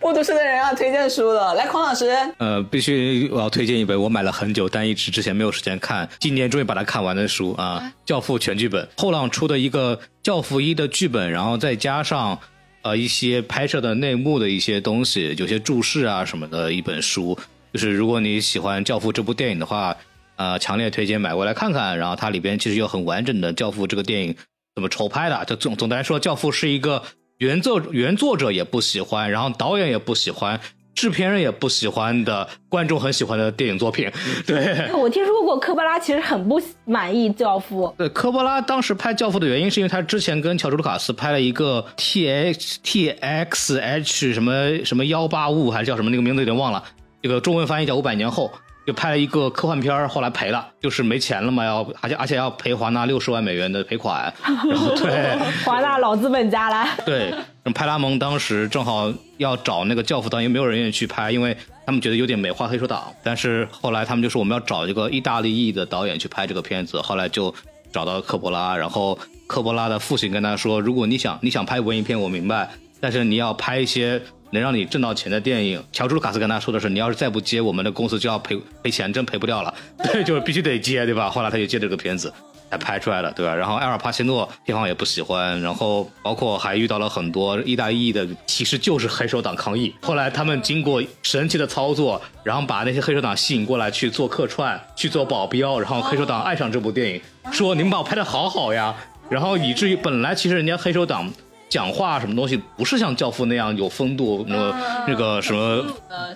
[SPEAKER 2] 不读书的人要推荐书了。来，孔老师，
[SPEAKER 1] 呃，必须我要推荐一本我买了很久，但一直之前没有时间看，今年终于把它看完的书啊，《教父》全剧本，后浪出的一个《教父一》的剧本，然后再加上呃一些拍摄的内幕的一些东西，有些注释啊什么的一本书。就是如果你喜欢《教父》这部电影的话，呃，强烈推荐买过来看看。然后它里边其实有很完整的《教父》这个电影怎么筹拍的。就总总的来说，《教父》是一个原作原作者也不喜欢，然后导演也不喜欢，制片人也不喜欢的，观众很喜欢的电影作品。对。
[SPEAKER 4] 我听说过科波拉其实很不满意《教父》，
[SPEAKER 1] 对，科波拉当时拍《教父》的原因，是因为他之前跟乔治·卢卡斯拍了一个 T H T X H 什么什么幺八五，还是叫什么那个名字有点忘了，这个中文翻译叫《五百年后》，就拍了一个科幻片儿后来赔了，就是没钱了嘛，要而且而且要赔华纳六十万美元的赔款，然后对
[SPEAKER 4] 华纳老资本家来。
[SPEAKER 1] 对，派拉蒙当时正好要找那个教父导演，没有人愿意去拍，因为他们觉得有点美化黑手党。但是后来他们就说我们要找一个意大利裔的导演去拍这个片子，后来就找到科波拉，然后科波拉的父亲跟他说，如果你想你想拍文艺片，我明白，但是你要拍一些能让你挣到钱的电影。乔治·卢卡斯跟他说的是，你要是再不接，我们的公司就要赔赔钱，真赔不掉了。对，就是必须得接，对吧？后来他就接这个片子。才拍出来的，对吧？然后埃尔帕西诺片方也不喜欢，然后包括还遇到了很多意大利的，其实就是黑手党抗议。后来他们经过神奇的操作，然后把那些黑手党吸引过来去做客串，去做保镖，然后黑手党爱上这部电影，说你们把我拍的好好呀，然后以至于本来其实人家黑手党。讲话什么东西不是像《教父》那样有风度，那个那个什么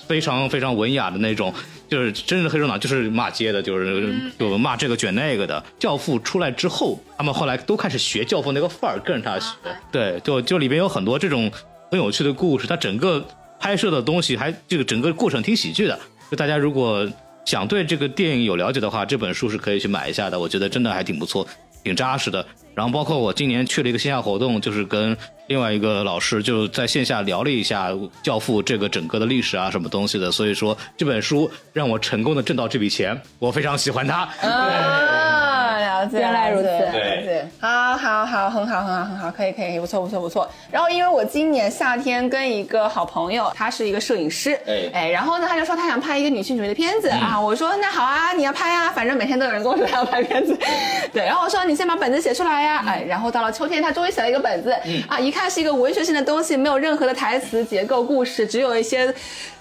[SPEAKER 1] 非常非常文雅的那种，就是真正的黑手党就是骂街的，就是就骂这个卷那个的。《教父》出来之后，他们后来都开始学《教父》那个范儿，跟着他学。对，就就里边有很多这种很有趣的故事，它整个拍摄的东西还这个整个过程挺喜剧的。就大家如果想对这个电影有了解的话，这本书是可以去买一下的，我觉得真的还挺不错。挺扎实的，然后包括我今年去了一个线下活动，就是跟另外一个老师就在线下聊了一下《教父》这个整个的历史啊，什么东西的。所以说这本书让我成功的挣到这笔钱，我非常喜欢它。
[SPEAKER 2] 了解，
[SPEAKER 4] 原来如此
[SPEAKER 2] 好好好，很好，很好，很好，可以，可以，不错，不错，不错。然后，因为我今年夏天跟一个好朋友，他是一个摄影师，
[SPEAKER 1] 哎
[SPEAKER 2] 哎，然后呢，他就说他想拍一个女性主义的片子、啊，我说那好啊，你要拍啊，反正每天都有人跟我说他要拍片子，对，然后我说你先把本子写出来呀、哎，然后到了秋天，他终于写了一个本子，啊，一看是一个文学性的东西，没有任何的台词结构故事，只有一些。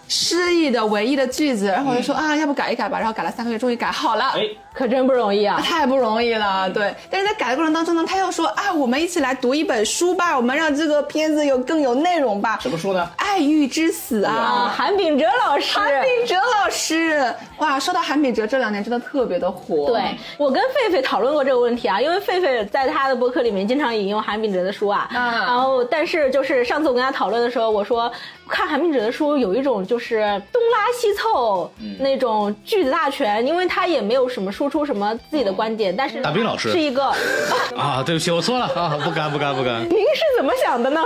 [SPEAKER 2] 诗意的唯一的句子，然后我就说啊，要不改一改吧，然后改了三个月，终于改好了。
[SPEAKER 1] 哎，
[SPEAKER 4] 可真不容易啊！
[SPEAKER 2] 太不容易了，对。但是在改的过程当中呢，他又说啊，我们一起来读一本书吧，我们让这个片子有更有内容吧。
[SPEAKER 1] 什么书呢？
[SPEAKER 2] 爱欲之死
[SPEAKER 4] 啊，
[SPEAKER 2] 啊，
[SPEAKER 4] 韩炳哲老师，
[SPEAKER 2] 韩炳哲老师，哇，说到韩炳哲，这两年真的特别的火。
[SPEAKER 4] 对我跟狒狒讨论过这个问题啊，因为狒狒在他的博客里面经常引用韩炳哲的书啊，
[SPEAKER 2] 啊
[SPEAKER 4] 然后但是就是上次我跟他讨论的时候，我说看韩炳哲的书有一种就是东拉西凑、那种句子大全，因为他也没有什么输出什么自己的观点，但是
[SPEAKER 1] 大兵老师
[SPEAKER 4] 是一个，
[SPEAKER 1] 啊，对不起，我错了 啊，不敢不敢不敢。
[SPEAKER 4] 您是怎么想的呢？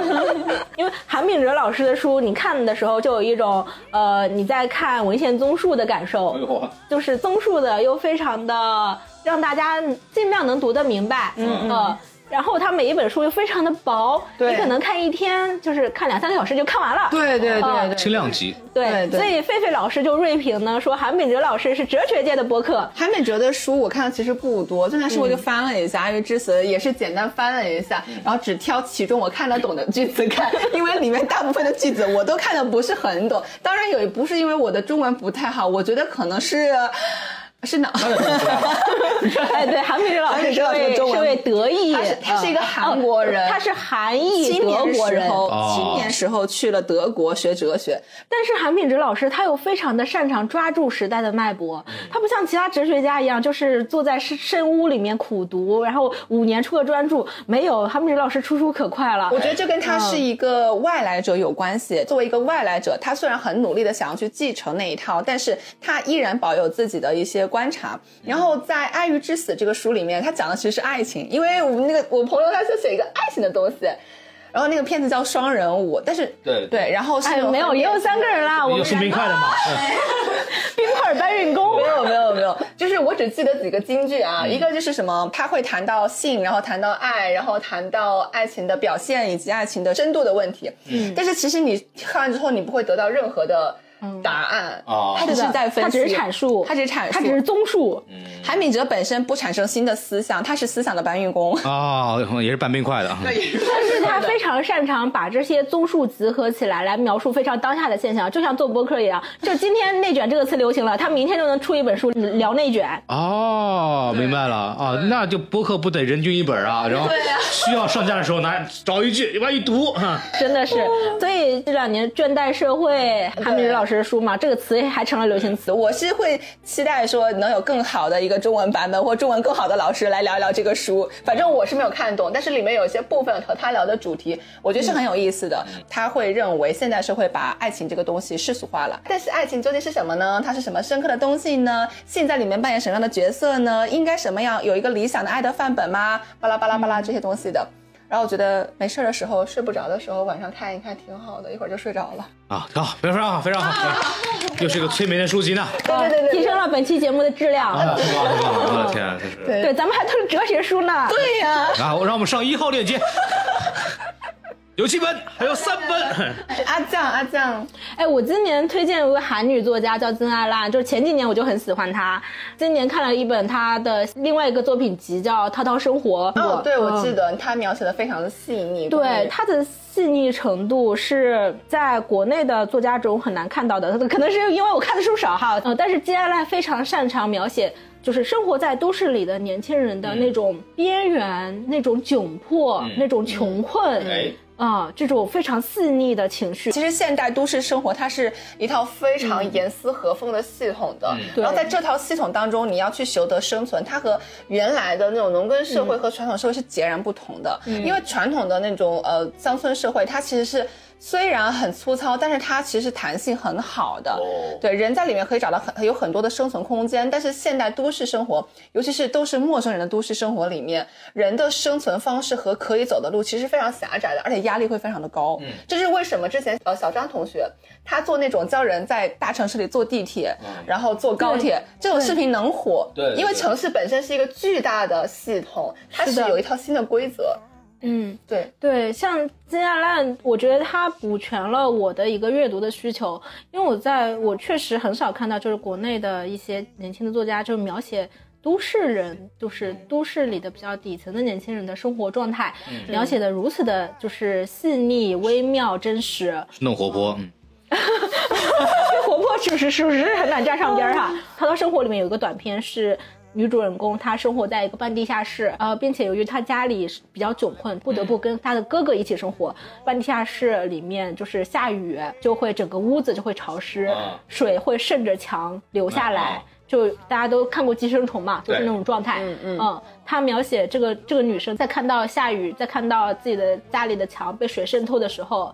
[SPEAKER 4] 因为韩炳哲老师的书，你看的时候就有一种呃你在看文献综述的感受。就是综述的又非常的让大家尽量能读得明白，嗯呃。然后它每一本书又非常的薄，
[SPEAKER 2] 对
[SPEAKER 4] 你可能看一天就是看两三个小时就看完了。
[SPEAKER 2] 对对对对，
[SPEAKER 1] 轻量级，
[SPEAKER 4] 对
[SPEAKER 2] 对对
[SPEAKER 4] 所以狒狒老师就锐评呢说韩炳哲老师是哲学界的播客。
[SPEAKER 2] 韩美哲的书我看的其实不多，这篇书我就翻了一下，《因为之死》也是简单翻了一下，然后只挑其中我看得懂的句子看，因为里面大部分的句子我都看的不是很懂。当然也不是因为我的中文不太好，我觉得可能是是哪？
[SPEAKER 4] 哎，对，韩炳哲老师
[SPEAKER 2] 韩炳哲老师
[SPEAKER 4] 是位
[SPEAKER 2] 中文
[SPEAKER 4] 是位德裔，
[SPEAKER 2] 他是他是一个
[SPEAKER 4] 嗯
[SPEAKER 2] 韩国人
[SPEAKER 4] 哦他是韩裔德
[SPEAKER 2] 青年
[SPEAKER 4] 国人。
[SPEAKER 2] 青年时候去了德国学哲学，
[SPEAKER 4] 但是韩炳哲老师他又非常的擅长抓住时代的脉搏，
[SPEAKER 2] 嗯
[SPEAKER 4] 他不像其他哲学家一样，就是坐在深深屋里面苦读，然后五年出个专著，没有韩炳哲老师出书可快了。
[SPEAKER 2] 我觉得这跟他是一个外来者有关系。作为一个外来者，他虽然很努力的想要去继承那一套，但是他依然保有自己的一些观察。然后在《爱欲之死》这个书里面，他讲的其实是爱情，因为我们那个我朋友他就写一个爱情的东西。然后那个片子叫《双人舞》，但是
[SPEAKER 1] 对
[SPEAKER 2] 对，然后是
[SPEAKER 4] 哎，没有，也有三个人啦，我们
[SPEAKER 1] 有送 冰块的嘛？
[SPEAKER 4] 冰块搬运工
[SPEAKER 2] 没。有没有没有，就是我只记得几个金句啊，一个就是什么，他会谈到性，然后谈到爱，然后谈到爱情的表现以及爱情的深度的问题。嗯，但是其实你看完之后，你不会得到任何的答案，
[SPEAKER 1] 哦。
[SPEAKER 2] 他只是在分析，
[SPEAKER 4] 他只是阐述，
[SPEAKER 2] 他只是阐述，
[SPEAKER 4] 他只是综述。
[SPEAKER 2] 韩敏哲本身不产生新的思想，他是思想的搬运工。
[SPEAKER 1] 啊，也是搬冰块的。
[SPEAKER 4] 但 是他非常擅长把这些综述集合起来，来描述非常当下的现象，就像做播客一样。就今天内卷这个词流行了，他明天就能出一本书聊内卷。
[SPEAKER 1] 哦，明白了。啊，那就播客不得人均一本啊，然后需要上架的时候拿找一句往一读哈。
[SPEAKER 4] 真的是，所以这两年倦怠社会，韩敏哲老师的书嘛，这个词还成了流行词。
[SPEAKER 2] 我是会期待说能有更好的一个中文版本，或中文更好的老师来聊一聊这个书。反正我是没有看懂，但是里面有一些部分和他聊的主题，我觉得是很有意思的。他会认为现代社会把爱情这个东西世俗化了，但是爱情究竟是什么呢？它是什么深刻的东西呢？性在里面扮演什么样的角色呢？应该什么样有一个理想的爱的范本吗？巴拉巴拉巴拉这些东西的。然后我觉得没事儿的时候，睡不着的时候，晚上看一看挺好的，一会儿就睡着了。
[SPEAKER 1] 啊，好，非常好，非常好，又是一个催眠的书籍呢。
[SPEAKER 2] 对对对对
[SPEAKER 4] 提升了本期节目的质量。
[SPEAKER 1] 我的天啊，这是。
[SPEAKER 2] 对
[SPEAKER 4] 对，咱们还都是哲学书呢。
[SPEAKER 2] 对呀、
[SPEAKER 1] 啊，我让我们上一号链接，有七分，还有三分。
[SPEAKER 2] 阿酱阿酱，
[SPEAKER 4] 哎，我今年推荐一个韩女作家叫金爱兰，就是前几年我就很喜欢她，今年看了一本她的另外一个作品集叫《涛涛生活》。
[SPEAKER 2] 哦，对，我记
[SPEAKER 4] 得。
[SPEAKER 2] 得他描写的非常的细腻。
[SPEAKER 4] 对她的细腻程度是在国内的作家中很难看到的，可能是因为我看的书少哈，嗯，但是金爱兰非常擅长描写，就是生活在都市里的年轻人的那种边缘、那种窘迫、那种穷困，
[SPEAKER 1] 哎
[SPEAKER 4] 啊、这种非常细腻的情绪。
[SPEAKER 2] 其实现代都市生活它是一套非常严丝合缝的系统的，然后在这套系统当中，你要去求得生存，它和原来的那种农耕社会和传统社会是截然不同的。因为传统的那种呃乡村社会，它其实是。虽然很粗糙，但是它其实弹性很好的。对，人在里面可以找到很有很多的生存空间。但是现代都市生活，尤其是都是陌生人的都市生活里面，人的生存方式和可以走的路其实非常狭窄的，而且压力会非常的高。嗯，这是为什么之前呃小张同学他做那种教人在大城市里坐地铁，然后坐高铁这种视频能火，
[SPEAKER 1] 对
[SPEAKER 2] 因为城市本身是一个巨大的系统，它
[SPEAKER 4] 是
[SPEAKER 2] 有一套新的规则。
[SPEAKER 4] 嗯，
[SPEAKER 2] 对，
[SPEAKER 4] 对，像金亚烂，我觉得它补全了我的一个阅读的需求，因为我在我确实很少看到，就是国内的一些年轻的作家，就描写都市人，就是都市里的比较底层的年轻人的生活状态，描写的如此的，就是细腻、微妙、真实。
[SPEAKER 1] 弄活泼，嗯，
[SPEAKER 4] 活泼是不是是不是很难站上边儿哈？他的生活里面有一个短片是。女主人公她生活在一个半地下室，呃，并且由于她家里比较窘困，不得不跟她的哥哥一起生活。半地下室里面就是下雨就会整个屋子就会潮湿，水会渗着墙流下来。就大家都看过《寄生虫》嘛，就是那种状态。嗯嗯。他描写这个这个女生在看到下雨，在看到自己的家里的墙被水渗透的时候，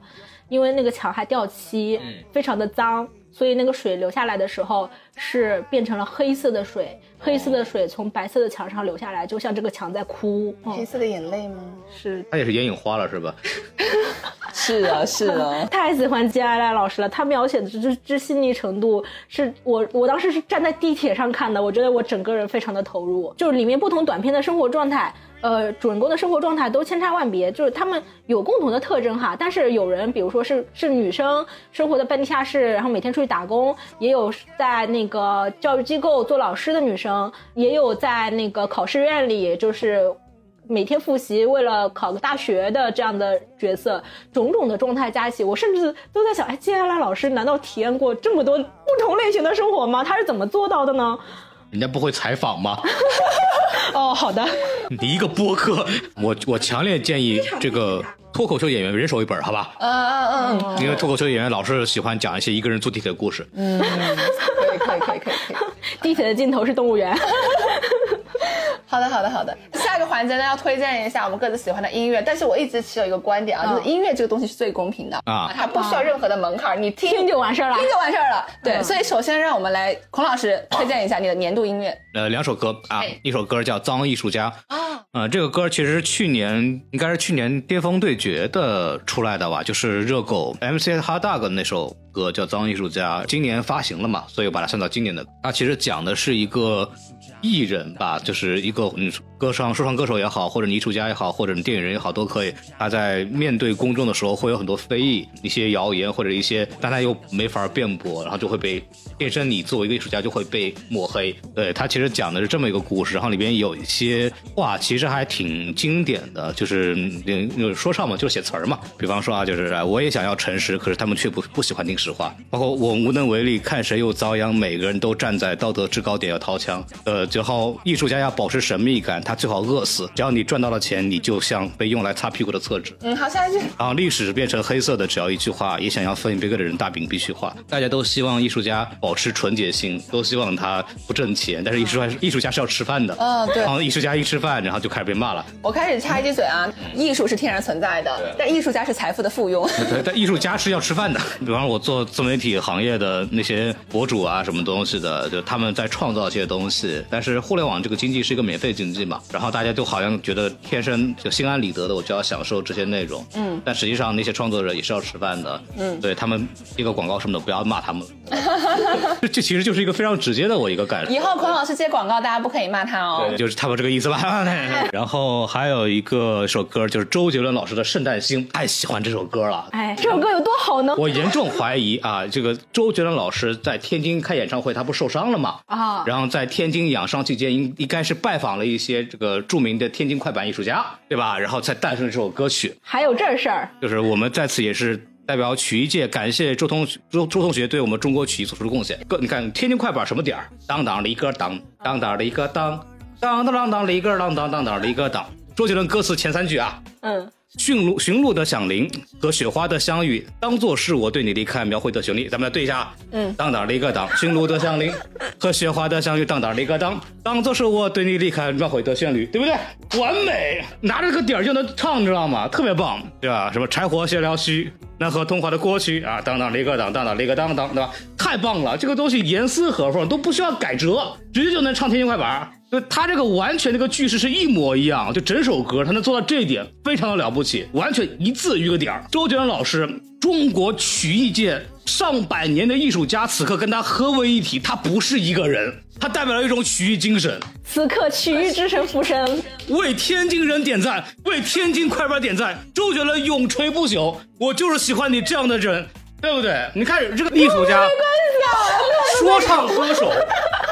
[SPEAKER 4] 因为那个墙还掉漆，非常的脏。所以那个水流下来的时候是变成了黑色的水，黑色的水从白色的墙上流下来，就像这个墙在哭。嗯，
[SPEAKER 2] 黑色的眼泪吗？
[SPEAKER 4] 是
[SPEAKER 1] 他也是眼影花了是吧？
[SPEAKER 2] 是啊，是啊。
[SPEAKER 4] 太喜欢金爱赖老师了，他描写的这这细腻程度，是我我当时是站在地铁上看的，我觉得我整个人非常的投入，就是里面不同短片的生活状态。呃，主人公的生活状态都千差万别，就是他们有共同的特征哈。但是有人，比如说是是女生，生活的半地下室，然后每天出去打工；也有在那个教育机构做老师的女生，也有在那个考试院里，就是每天复习为了考个大学的这样的角色。种种的状态加起，我甚至都在想，哎，接下来老师难道体验过这么多不同类型的生活吗？他是怎么做到的呢？
[SPEAKER 1] 人家不会采访吗？
[SPEAKER 4] 哦，好的。
[SPEAKER 1] 你一个播客，我我强烈建议这个脱口秀演员人手一本，好吧？
[SPEAKER 2] 嗯嗯嗯，
[SPEAKER 1] 因为脱口秀演员老是喜欢讲一些一个人坐地铁的故事。
[SPEAKER 2] 嗯，可以可以可以可以可以。
[SPEAKER 4] 地 铁的尽头是动物园。
[SPEAKER 2] 好的好的好的，下一个环节呢要推荐一下我们各自喜欢的音乐，但是我一直持有一个观点啊，就是音乐这个东西是最公平的
[SPEAKER 1] 啊。
[SPEAKER 2] 它不需要任何的门槛，你听
[SPEAKER 4] 听就完事儿了。
[SPEAKER 2] 听就完事儿了。对，
[SPEAKER 4] 嗯。
[SPEAKER 2] 所以首先让我们来孔老师推荐一下你的年度音乐。
[SPEAKER 1] 呃，两首歌啊
[SPEAKER 2] 哎，
[SPEAKER 1] 一首歌叫《脏艺术家》
[SPEAKER 2] 啊，
[SPEAKER 1] 呃，这个歌其实是去年应该是去年巅峰对决的出来的吧，就是热狗 MC Hot Dog 那首歌叫《脏艺术家》，今年发行了嘛，所以我把它算到今年的。它其实讲的是一个艺人吧，就是一个嗯歌唱说唱歌手也好，或者你艺术家也好，或者你电影人也好，都可以。他在面对公众的时候会有很多非议，一些谣言或者一些，但他又没法辩驳，然后就会被变身你作为一个艺术家就会被抹黑。对他其实讲的是这么一个故事，然后里边有一些话其实还挺经典的，就是说唱嘛，就是写词儿嘛。比方说啊，就是我也想要诚实，可是他们却不不喜欢听实话。包括我无能为力，看谁又遭殃，每个人都站在道德制高点要掏枪。呃，最后艺术家要保持神秘感，他最好饿死。只要你赚到了钱，你就像被用来擦屁股的厕纸。
[SPEAKER 2] 嗯，好，下一句。
[SPEAKER 1] 然后历史变成黑色的，只要一句话，也想要分一杯羹的人大饼必须画。大家都希望艺术家保持纯洁性，都希望他不挣钱，但是艺术家艺术家是要吃饭的。
[SPEAKER 2] 嗯对
[SPEAKER 1] 然后艺术家一吃饭，然后就开始被骂了。
[SPEAKER 2] 我开始插一句嘴啊，艺术是天然存在的，但艺术家是财富的附庸。
[SPEAKER 1] 对，但艺术家是要吃饭的。比方说，我做自媒体行业的那些博主啊，什么东西的，就他们在创造一些东西。但是互联网这个经济是一个免费经济嘛，然后大家就好像觉得天生就心安理得的，我就要享受这些内容。嗯，但实际上那些创作者也是要吃饭的。嗯，对他们一个广告什么的，不要骂他们。这 这其实就是一个非常直接的我一个感受。
[SPEAKER 2] 以后孔老师接广告，大家不可以骂他哦。
[SPEAKER 1] 对，就是差不多这个意思吧。然后还有一个首歌，就是周杰伦老师的《圣诞星》，太喜欢这首歌了。
[SPEAKER 4] 哎，这首歌有多好呢？
[SPEAKER 1] 我严重怀疑啊，这个周杰伦老师在天津开演唱会，他不受伤了吗？
[SPEAKER 4] 啊
[SPEAKER 1] 然后在天津养伤期间，应应该是拜访了一些这个著名的天津快板艺术家，对吧？然后才诞生了这首歌曲。
[SPEAKER 4] 还有这事儿，
[SPEAKER 1] 就是我们在此也是代表曲艺界感谢周同周周同学对我们中国曲艺做出的贡献。哥你看天津快板什么点儿？当当的一个当，当当的一个当，当当当当的一个当当当当的一个当。周杰伦歌词前三句啊，
[SPEAKER 4] 嗯，
[SPEAKER 1] 驯鹿驯鹿的响铃和雪花的相遇，当做是我对你离开描绘的旋律。咱们来对一下，嗯，当当的一个当，驯鹿的响铃和雪花的相遇，当当的一个当，当做是我对你离开描绘的旋律，对不对？完美，拿着个点儿就能唱，你知道吗？特别棒，对吧？什么柴火写了序，那和童话的过去啊，当当的一个当，当当的一个当当，对吧？太棒了，这个东西严丝合缝，都不需要改折，直接就能唱天津快板。就他这个完全这个句式是一模一样，就整首歌他能做到这一点，非常的了不起，完全一字一个点儿。周杰伦老师，中国曲艺界上百年的艺术家，此刻跟他合为一体，他不是一个人，他代表了一种曲艺精神。
[SPEAKER 4] 此刻曲艺之神附身，
[SPEAKER 1] 为天津人点赞，为天津快板点赞，周杰伦永垂不朽。我就是喜欢你这样的人，对不对？你看这个艺术家，说唱歌手，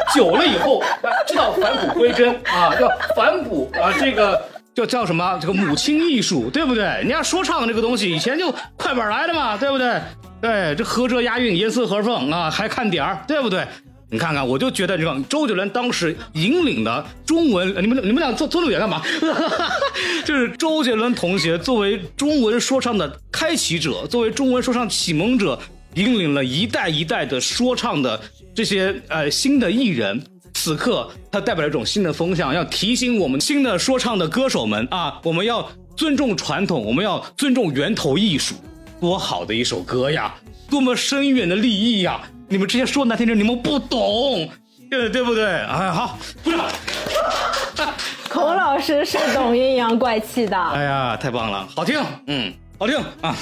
[SPEAKER 1] 久了以后知道返璞归真啊，叫返璞啊，这个叫叫什么？这个母亲艺术，对不对？人家说唱这个东西以前就快板来的嘛，对不对？对，这合辙押韵，严丝合缝啊，还看点儿，对不对？你看看，我就觉得这个周杰伦当时引领的中文，你们你们俩做做那么远干嘛？就是周杰伦同学作为中文说唱的开启者，作为中文说唱启蒙者，引领了一代一代的说唱的这些呃新的艺人。此刻，它代表了一种新的风向，要提醒我们新的说唱的歌手们啊，我们要尊重传统，我们要尊重源头艺术。多好的一首歌呀，多么深远的利益呀！你们这些说难听点，你们不懂，对对不对？哎，好，鼓掌。
[SPEAKER 4] 孔老师是懂阴阳怪气的，
[SPEAKER 1] 哎呀，太棒了，好听，嗯，好听啊。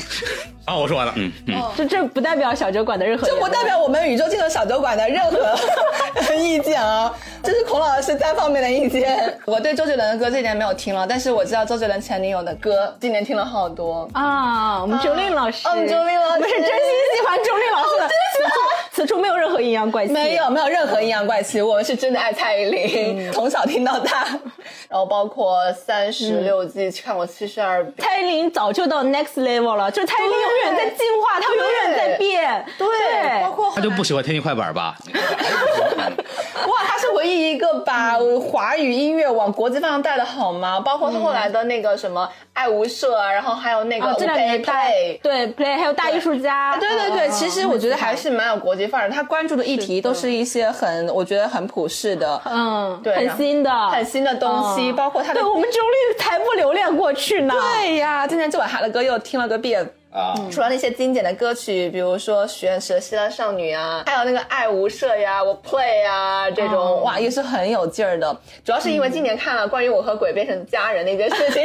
[SPEAKER 1] 好，我说完了，嗯嗯。
[SPEAKER 4] 这这不代表小酒馆的任何
[SPEAKER 2] 这不代表我们宇宙尽头小酒馆的任何 意见啊，这是孔老师单方面的意见。我对周杰伦的歌这几年没有听了，但是我知道周杰伦前女友的歌今年听了好多。
[SPEAKER 4] 啊。我们周丽老师，
[SPEAKER 2] 哦我们周丽老师
[SPEAKER 4] 我们是真心喜欢周丽老师的，此处没有任何阴阳怪气，
[SPEAKER 2] 没有没有任何阴阳怪气，我们是真的爱蔡依林，从小听到大，然后包括三十六计看过七十二遍。
[SPEAKER 4] 蔡依林早就到 next level 了，就是蔡依林永远在进化，她永远在变，
[SPEAKER 2] 对，包括
[SPEAKER 1] 他就不喜欢天津快板吧？
[SPEAKER 2] 哇，他是唯一一个把华语音乐往国际方向带的好吗？包括他后来的那个什么爱无赦啊，然后还有那个
[SPEAKER 4] 啊，这两年大
[SPEAKER 2] Play。
[SPEAKER 4] 对 play 还有大艺术家，
[SPEAKER 2] 对对对，
[SPEAKER 4] 嗯
[SPEAKER 2] 其实我觉得还是蛮有国际范儿的。他关注的议题都是一些很，我觉得很普世的，
[SPEAKER 4] 嗯，
[SPEAKER 2] 对
[SPEAKER 4] 很新的，
[SPEAKER 2] 很新的东西，
[SPEAKER 4] 嗯
[SPEAKER 2] 包括他的
[SPEAKER 4] 对我们周丽才不留恋过去呢，
[SPEAKER 2] 对呀，今天就把他的歌又听了个遍。
[SPEAKER 1] 啊，
[SPEAKER 2] 除了那些经典的歌曲，比如说《许愿池的希腊少女》啊，还有那个《爱无赦》呀，我 Play 啊，这种、
[SPEAKER 4] 哦
[SPEAKER 2] 哇也是很有劲儿的。主要是因为今年看了关于我和鬼变成家人那件事情，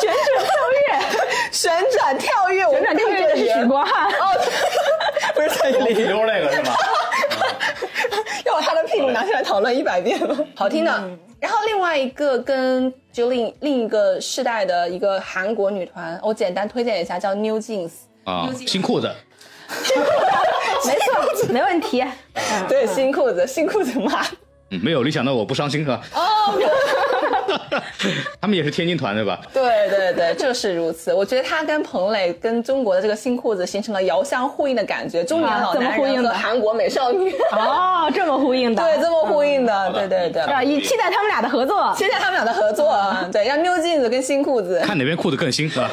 [SPEAKER 4] 旋转跳跃，
[SPEAKER 2] 旋转跳跃，
[SPEAKER 4] 旋转跳跃的是许光汉，
[SPEAKER 2] 哦，不是蔡依林，
[SPEAKER 1] 溜那个是吗？
[SPEAKER 2] 要把他的屁股拿下来讨论一百遍吗，好听的。然后另外一个跟就另另一个世代的一个韩国女团，我简单推荐一下，叫 New Jeans。
[SPEAKER 1] 啊，新裤子，
[SPEAKER 4] 没错，没问题。嗯
[SPEAKER 2] 对，新裤子，新裤子嘛。
[SPEAKER 1] 嗯，没有没想到我不伤心是吧？
[SPEAKER 2] 哦，
[SPEAKER 1] 他们也是天津团对吧？
[SPEAKER 2] 对对对，就是如此。我觉得他跟彭磊跟中国的这个新裤子形成了遥相呼应的感觉，中年老男人
[SPEAKER 4] 呼应的
[SPEAKER 2] 和韩国美少女，
[SPEAKER 4] 哦，这么呼应的，
[SPEAKER 2] 对，这么呼应的，对对对。
[SPEAKER 4] 啊，以期待他们俩的合作。
[SPEAKER 2] 期待他们俩的合作，对，让 New Jeans 跟新裤子，
[SPEAKER 1] 看哪边裤子更新是吧？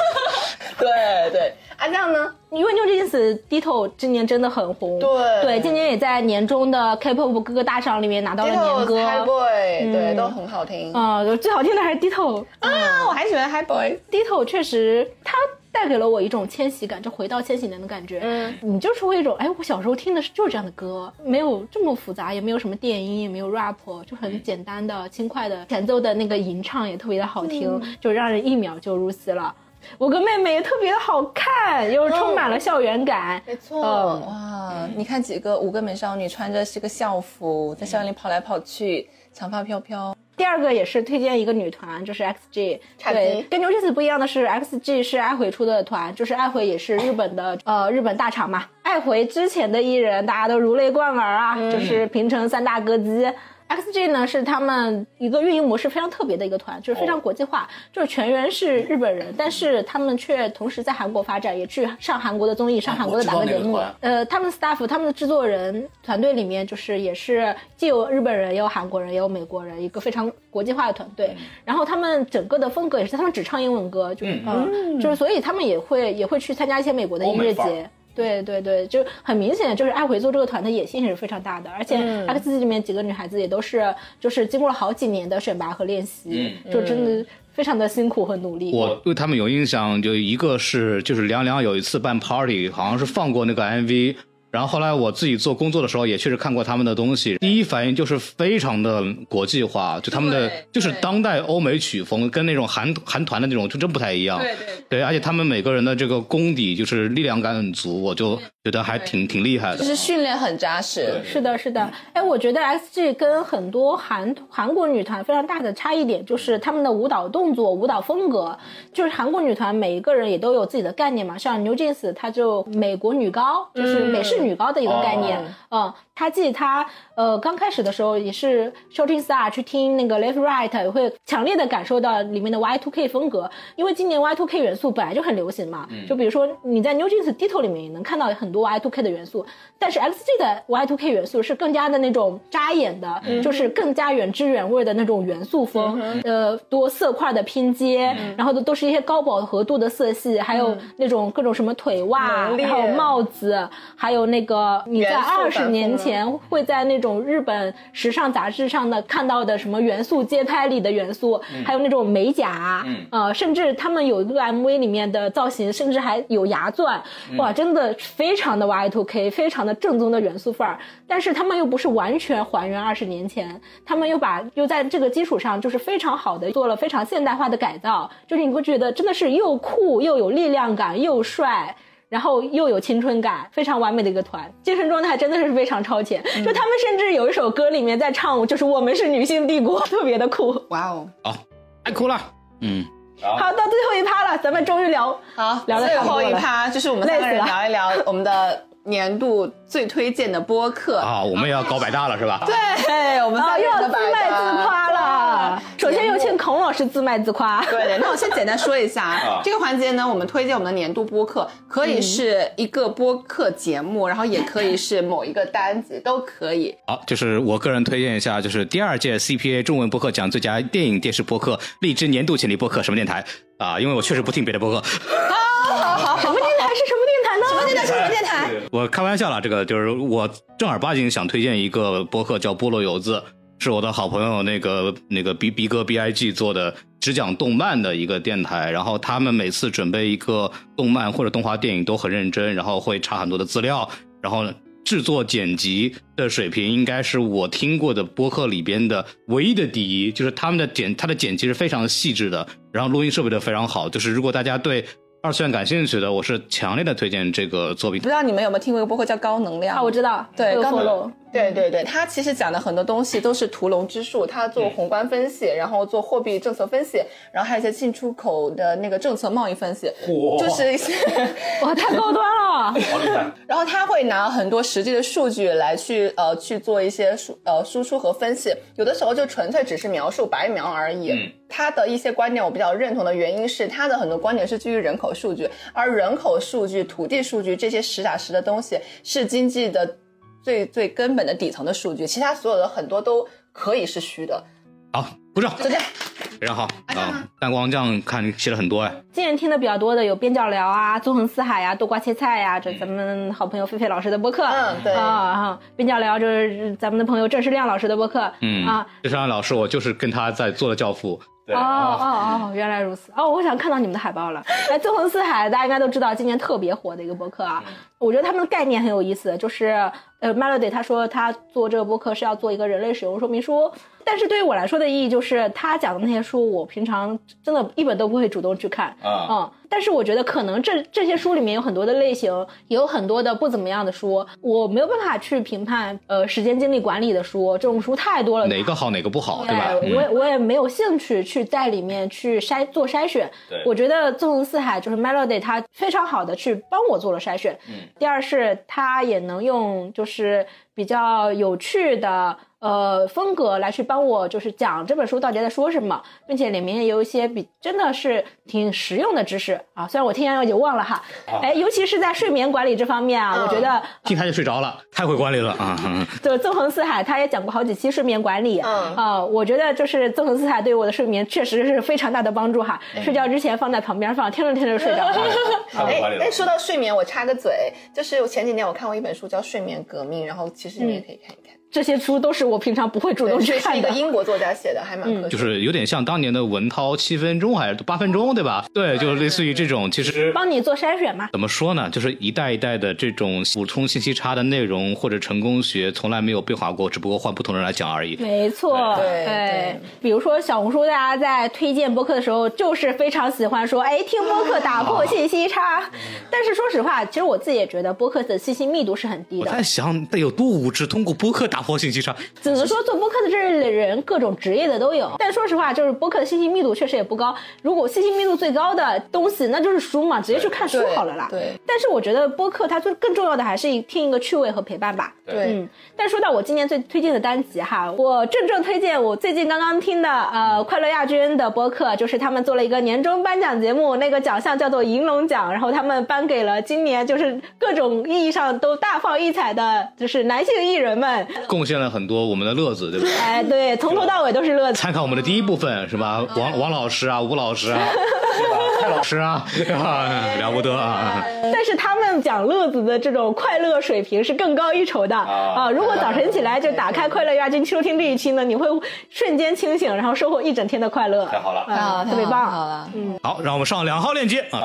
[SPEAKER 2] 对 对。阿亮呢？
[SPEAKER 4] 因为 New Jeans Ditto 今年真的很红，
[SPEAKER 2] 对
[SPEAKER 4] 对，今年也在年终的 K-pop 各个大赏里面拿到了年
[SPEAKER 2] High
[SPEAKER 4] 歌。
[SPEAKER 2] Boy，对，都很好听。
[SPEAKER 4] 啊、最好听的还是 Ditto
[SPEAKER 2] 啊，我还喜欢 High Boy。
[SPEAKER 4] Ditto 确实，它带给了我一种千禧感，就回到千禧年的感觉。
[SPEAKER 2] 嗯，
[SPEAKER 4] 你就是会一种，哎，我小时候听的是就是这样的歌，没有这么复杂，也没有什么电音，也没有 rap，就很简单的、轻快的前奏的那个吟唱也特别的好听，就让人一秒就入戏了。我跟妹妹也特别的好看，又充满了校园感。
[SPEAKER 2] 没错，
[SPEAKER 4] 嗯
[SPEAKER 2] 哇！你看几个五个美少女穿着是个校服，在校园里跑来跑去，长发飘飘。
[SPEAKER 4] 第二个也是推荐一个女团，就是 XG。对，跟牛 jeans 不一样的是，XG 是爱回出的团，就是爱回也是日本的呃日本大厂嘛。爱回之前的艺人大家都如雷贯耳啊，就是平成三大歌姬。XG 呢是他们一个运营模式非常特别的一个团，就是非常国际化，就是全员是日本人，但是他们却同时在韩国发展，也去上韩国的综艺，上韩国的打歌节目。呃，他们 staff 他们的制作人团队里面，就是也是既有日本人，也有韩国人，也有美国人，一个非常国际化的团队。然后他们整个的风格也是，他们只唱英文歌，就是嗯，就是所以他们也会也会去参加一些美国的音乐节。对对对，就很明显，就是爱回族这个团的野心也是非常大的，而且 X 里面几个女孩子也都是，就是经过了好几年的选拔和练习，就真的非常的辛苦和努力。
[SPEAKER 1] 我对他们有印象，就一个是就是凉凉有一次办 party，好像是放过那个 MV。然后后来我自己做工作的时候，也确实看过他们的东西。第一反应就是非常的国际化，就他们的就是当代欧美曲风，跟那种韩韩团的那种就真不太一样。
[SPEAKER 2] 对
[SPEAKER 1] 对，而且他们每个人的这个功底就是力量感很足，我就觉得还挺挺厉害的
[SPEAKER 2] 就。是训练很扎实。
[SPEAKER 4] 是的，是的，哎，我觉得 XG 跟很多韩韩国女团非常大的差异点就是他们的舞蹈动作、舞蹈风格，就是韩国女团每一个人也都有自己的概念嘛，像 New Jeans，她就美国女高，就是美式女高的一个概念，嗯，他记他呃刚开始的时候也是 Shooting Star 去听那个 Left Right，也会强烈的感受到里面的 Y2K 风格，因为今年 Y2K 元素本来就很流行嘛，就比如说你在 New Jeans Ditto 里面也能看到很多 Y2K 的元素，但是 XG 的 Y2K 元素是更加的那种扎眼的，就是更加原汁原味的那种元素风，呃，多色块的拼接，然后都都是一些高饱和度的色系，还有那种各种什么腿袜，
[SPEAKER 2] 浓烈。
[SPEAKER 4] 然后帽子，还有那个你在二十年前会在那种日本时尚杂志上的看到的什么元素街拍里的元素，还有那种美甲，呃，甚至他们有一个 MV 里面的造型，甚至还有牙钻，哇，真的非常的 Y2K，非常的正宗的元素范儿。但是他们又不是完全还原二十年前，他们又把又在这个基础上，就是非常好的做了非常现代化的改造，就是你会觉得真的是又酷又有力量感又帅。然后又有青春感，非常完美的一个团，精神状态真的是非常超前。就他们甚至有一首歌里面在唱，就是我们是女性帝国，特别的酷。
[SPEAKER 2] 哇哦，
[SPEAKER 1] 好，爱哭了。嗯，
[SPEAKER 4] 好，到最后一趴了，咱们终于聊
[SPEAKER 2] 好，
[SPEAKER 4] 聊到
[SPEAKER 2] 最后一趴就是我们三个人
[SPEAKER 4] 累死了
[SPEAKER 2] 聊一聊我们的年度最推荐的播客。
[SPEAKER 1] 啊，我们也要搞百大了是吧？
[SPEAKER 2] 对，我们
[SPEAKER 4] 又要自卖自夸了。首先有请孔老师自卖自夸。
[SPEAKER 2] 对的，那我先简单说一下
[SPEAKER 1] 啊
[SPEAKER 2] 这个环节呢，我们推荐我们的年度播客，可以是一个播客节目，然后也可以是某一个单集，都可以。
[SPEAKER 1] 好，就是我个人推荐一下，就是第二届 CPA 中文播客奖最佳电影电视播客荔枝年度潜力播客什么电台啊？因为我确实不听别的播客，
[SPEAKER 4] 什么电台是什么电台是？什么？
[SPEAKER 1] 我开玩笑了，这个就是我正儿八经想推荐一个播客叫菠萝油子，是我的好朋友那个那个逼逼哥 B I G 做的，只讲动漫的一个电台。然后他们每次准备一个动漫或者动画电影都很认真，然后会查很多的资料，然后制作剪辑的水平应该是我听过的播客里边的唯一的第一。就是他们的剪，他的剪辑是非常细致的，然后录音设备都非常好。就是如果大家对二次元感兴趣的，我是强烈的推荐这个作品
[SPEAKER 2] 不。知道你们有没有听过一个播客叫高能量？
[SPEAKER 4] 啊，我知道，
[SPEAKER 2] 对，高能
[SPEAKER 4] follow。
[SPEAKER 2] 对对对，他其实讲的很多东西都是屠龙之术，他做宏观分析，然后做货币政策分析，然后还有一些进出口的那个政策贸易分析，就是一些。
[SPEAKER 4] 哇，太高端了！
[SPEAKER 2] 然后他会拿很多实际的数据来去呃去做一些输呃输出和分析，有的时候就纯粹只是描述白描而已。
[SPEAKER 1] 嗯
[SPEAKER 2] 他的一些观点我比较认同的原因是，他的很多观点是基于人口数据，而人口数据、土地数据这些实打实的东西是经济的最最根本的底层的数据，其他所有的很多都可以是虚的。
[SPEAKER 1] 好，鼓掌，
[SPEAKER 2] 就这样，
[SPEAKER 1] 非常好啊！弹光酱看写了很多哎，
[SPEAKER 4] 今年听的比较多的有边角聊啊、纵横四海呀、多瓜切菜呀，这咱们好朋友菲菲老师的播客。
[SPEAKER 2] 嗯对
[SPEAKER 4] 啊啊，边角聊就是咱们的朋友郑世亮老师的播客。
[SPEAKER 1] 嗯
[SPEAKER 4] 啊，
[SPEAKER 1] 郑世亮老师我就是跟他在做的教父。对
[SPEAKER 4] 哦哦哦，原来如此。哦，我想看到你们的海报了。哎，纵横四海大家应该都知道，今年特别火的一个播客啊。我觉得他们的概念很有意思，就是呃，Melody 他说他做这个播客是要做一个人类使用说明书，但是对于我来说的意义就是他讲的那些书，我平常真的一本都不会主动去看。
[SPEAKER 1] 啊。
[SPEAKER 4] 嗯，但是我觉得可能这这些书里面有很多的类型，也有很多的不怎么样的书，我没有办法去评判呃时间精力管理的书，这种书太多了，
[SPEAKER 1] 哪个好哪个不好，对吧？
[SPEAKER 4] 哎我
[SPEAKER 1] 嗯
[SPEAKER 4] 也我也没有兴趣去在里面去筛做筛选。
[SPEAKER 1] 对
[SPEAKER 4] 我觉得纵横四海就是 Melody，他非常好的去帮我做了筛选。
[SPEAKER 1] 嗯
[SPEAKER 4] 第二是他也能用就是比较有趣的。呃，风格来去帮我就是讲这本书到底在说什么，并且里面也有一些比真的是挺实用的知识啊。虽然我听完也忘了哈，哎，尤其是在睡眠管理这方面啊，我觉得
[SPEAKER 1] 听他就睡着了，太会管理了啊！嗯
[SPEAKER 4] 对，纵横四海，他也讲过好几期睡眠管理。
[SPEAKER 2] 嗯
[SPEAKER 4] 啊、我觉得就是纵横四海对我的睡眠确实是非常大的帮助哈。睡觉之前放在旁边放，听着听着就睡着了。
[SPEAKER 2] 哎哎，说到睡眠，我插个嘴，就是我前几年我看过一本书叫《睡眠革命》，然后其实你也可以看一看。
[SPEAKER 4] 这些书都是我平常不会主动去看的
[SPEAKER 2] 一个。英国作家写的，还蛮科学。
[SPEAKER 1] 就是有点像当年的文涛七分钟还是八分钟，对吧？对，就是类似于这种，其实。
[SPEAKER 4] 帮你做筛选嘛。
[SPEAKER 1] 怎么说呢？就是一代一代的这种补充信息差的内容或者成功学，从来没有变化过，只不过换不同人来讲而已。
[SPEAKER 4] 没错，
[SPEAKER 2] 对
[SPEAKER 4] 哎，比如说小红书，大家在推荐播客的时候，就是非常喜欢说，哎，听播客打破信息差。但是说实话，其实我自己也觉得播客的信息密度是很低的。
[SPEAKER 1] 我在想，得有多无知，通过播客打破信息差。
[SPEAKER 4] 只能说做播客的这类人，各种职业的都有。但说实话，就是播客的信息密度确实也不高。如果信息密度最高的东西，那就是书嘛，直接去看书好了啦。
[SPEAKER 2] 对
[SPEAKER 4] 但是我觉得播客它最更重要的还是听一个趣味和陪伴吧。
[SPEAKER 2] 对
[SPEAKER 4] 嗯。但说到我今年最推荐的单集哈，我郑重推荐我最近刚刚听的呃快乐亚军的播客，就是他们做了一个年终颁奖节目，那个奖项叫做银龙奖，然后他们颁给了今年就是各种意义上都大放异彩的，就是男性艺人们。
[SPEAKER 1] 贡献了很多我们的乐子，对不对？
[SPEAKER 4] 哎，对，从头到尾都是乐子。
[SPEAKER 1] 参考我们的第一部分是吧？王王老师啊，吴老师啊？蔡老老师啊，啊了不得啊！
[SPEAKER 4] 但是他们讲乐子的这种快乐水平是更高一筹的啊！如果早晨起来就打开快乐亚军收听这一期呢，你会瞬间清醒，然后收获一整天的快乐。
[SPEAKER 1] 太好了
[SPEAKER 4] 啊，特别棒。
[SPEAKER 2] 好了，嗯
[SPEAKER 1] 好，让我们上两号链接啊！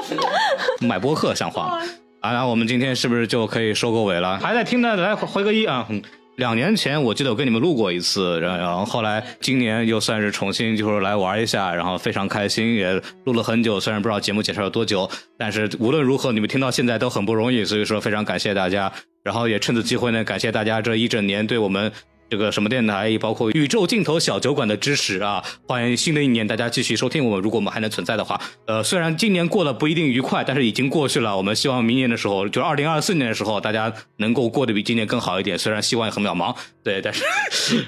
[SPEAKER 1] 买播客像话吗？啊，那我们今天是不是就可以收个尾了？还在听的来回个一啊！两年前我记得我跟你们录过一次，然然后后来今年又算是重新就是来玩一下，然后非常开心，也录了很久。虽然不知道节目介绍了多久，但是无论如何你们听到现在都很不容易，所以说非常感谢大家。然后也趁此机会呢，感谢大家这一整年对我们这个什么电台，包括宇宙尽头小酒馆的支持啊！欢迎新的一年大家继续收听我们，如果我们还能存在的话。呃，虽然今年过得不一定愉快，但是已经过去了。我们希望明年的时候，就二零二四年的时候，大家能够过得比今年更好一点。虽然希望也很渺茫，对，但是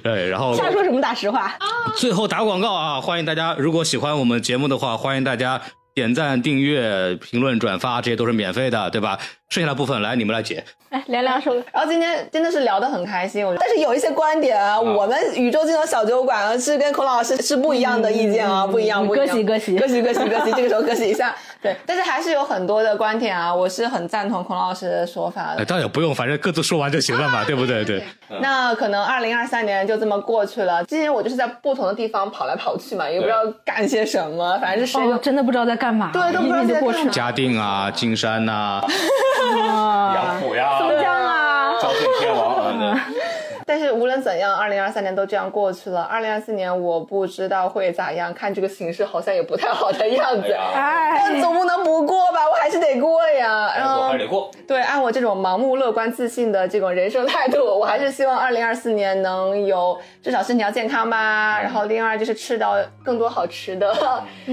[SPEAKER 1] 对，然后
[SPEAKER 4] 瞎说什么大实话啊？
[SPEAKER 1] 最后打广告啊！欢迎大家，如果喜欢我们节目的话，欢迎大家点赞、订阅、评论、转发，这些都是免费的，对吧？剩下的部分来你们来解。
[SPEAKER 4] 来凉凉说，
[SPEAKER 2] 然后今天真的是聊得很开心，我觉得但是有一些观点啊，我们宇宙尽头小酒馆啊是跟孔老师是不一样的意见啊，不一样，不一样。
[SPEAKER 4] 恭喜恭喜
[SPEAKER 2] 恭喜恭喜恭喜，这个时候恭喜一下。对，但是还是有很多的观点啊，我是很赞同孔老师的说法
[SPEAKER 1] 哎，
[SPEAKER 2] 的。
[SPEAKER 1] 倒也不用，反正各自说完就行了嘛，对不对？对。
[SPEAKER 2] 那可能二零二三年就这么过去了，今年我就是在不同的地方跑来跑去嘛，也不知道干些什么，反正是
[SPEAKER 4] 哦，真的不知道在干嘛，
[SPEAKER 2] 对都不知道
[SPEAKER 4] 一年就过去了
[SPEAKER 2] 在干嘛。
[SPEAKER 1] 嘉定啊，金山呐、
[SPEAKER 4] 啊，
[SPEAKER 1] 浦呀
[SPEAKER 4] 松江啊，
[SPEAKER 2] 但是无论怎样，二零二三年都这样过去了。二零二四年我不知道会咋样，看这个形势好像也不太好的样子。
[SPEAKER 4] 哎
[SPEAKER 2] 但，总不能不过吧，我还是得过呀。然后
[SPEAKER 1] 得过。
[SPEAKER 2] 对，按我这种盲目乐观自信的这种人生态度，我还是希望二零二四年能有至少身体要健康吧。然后另外就是吃到更多好吃的，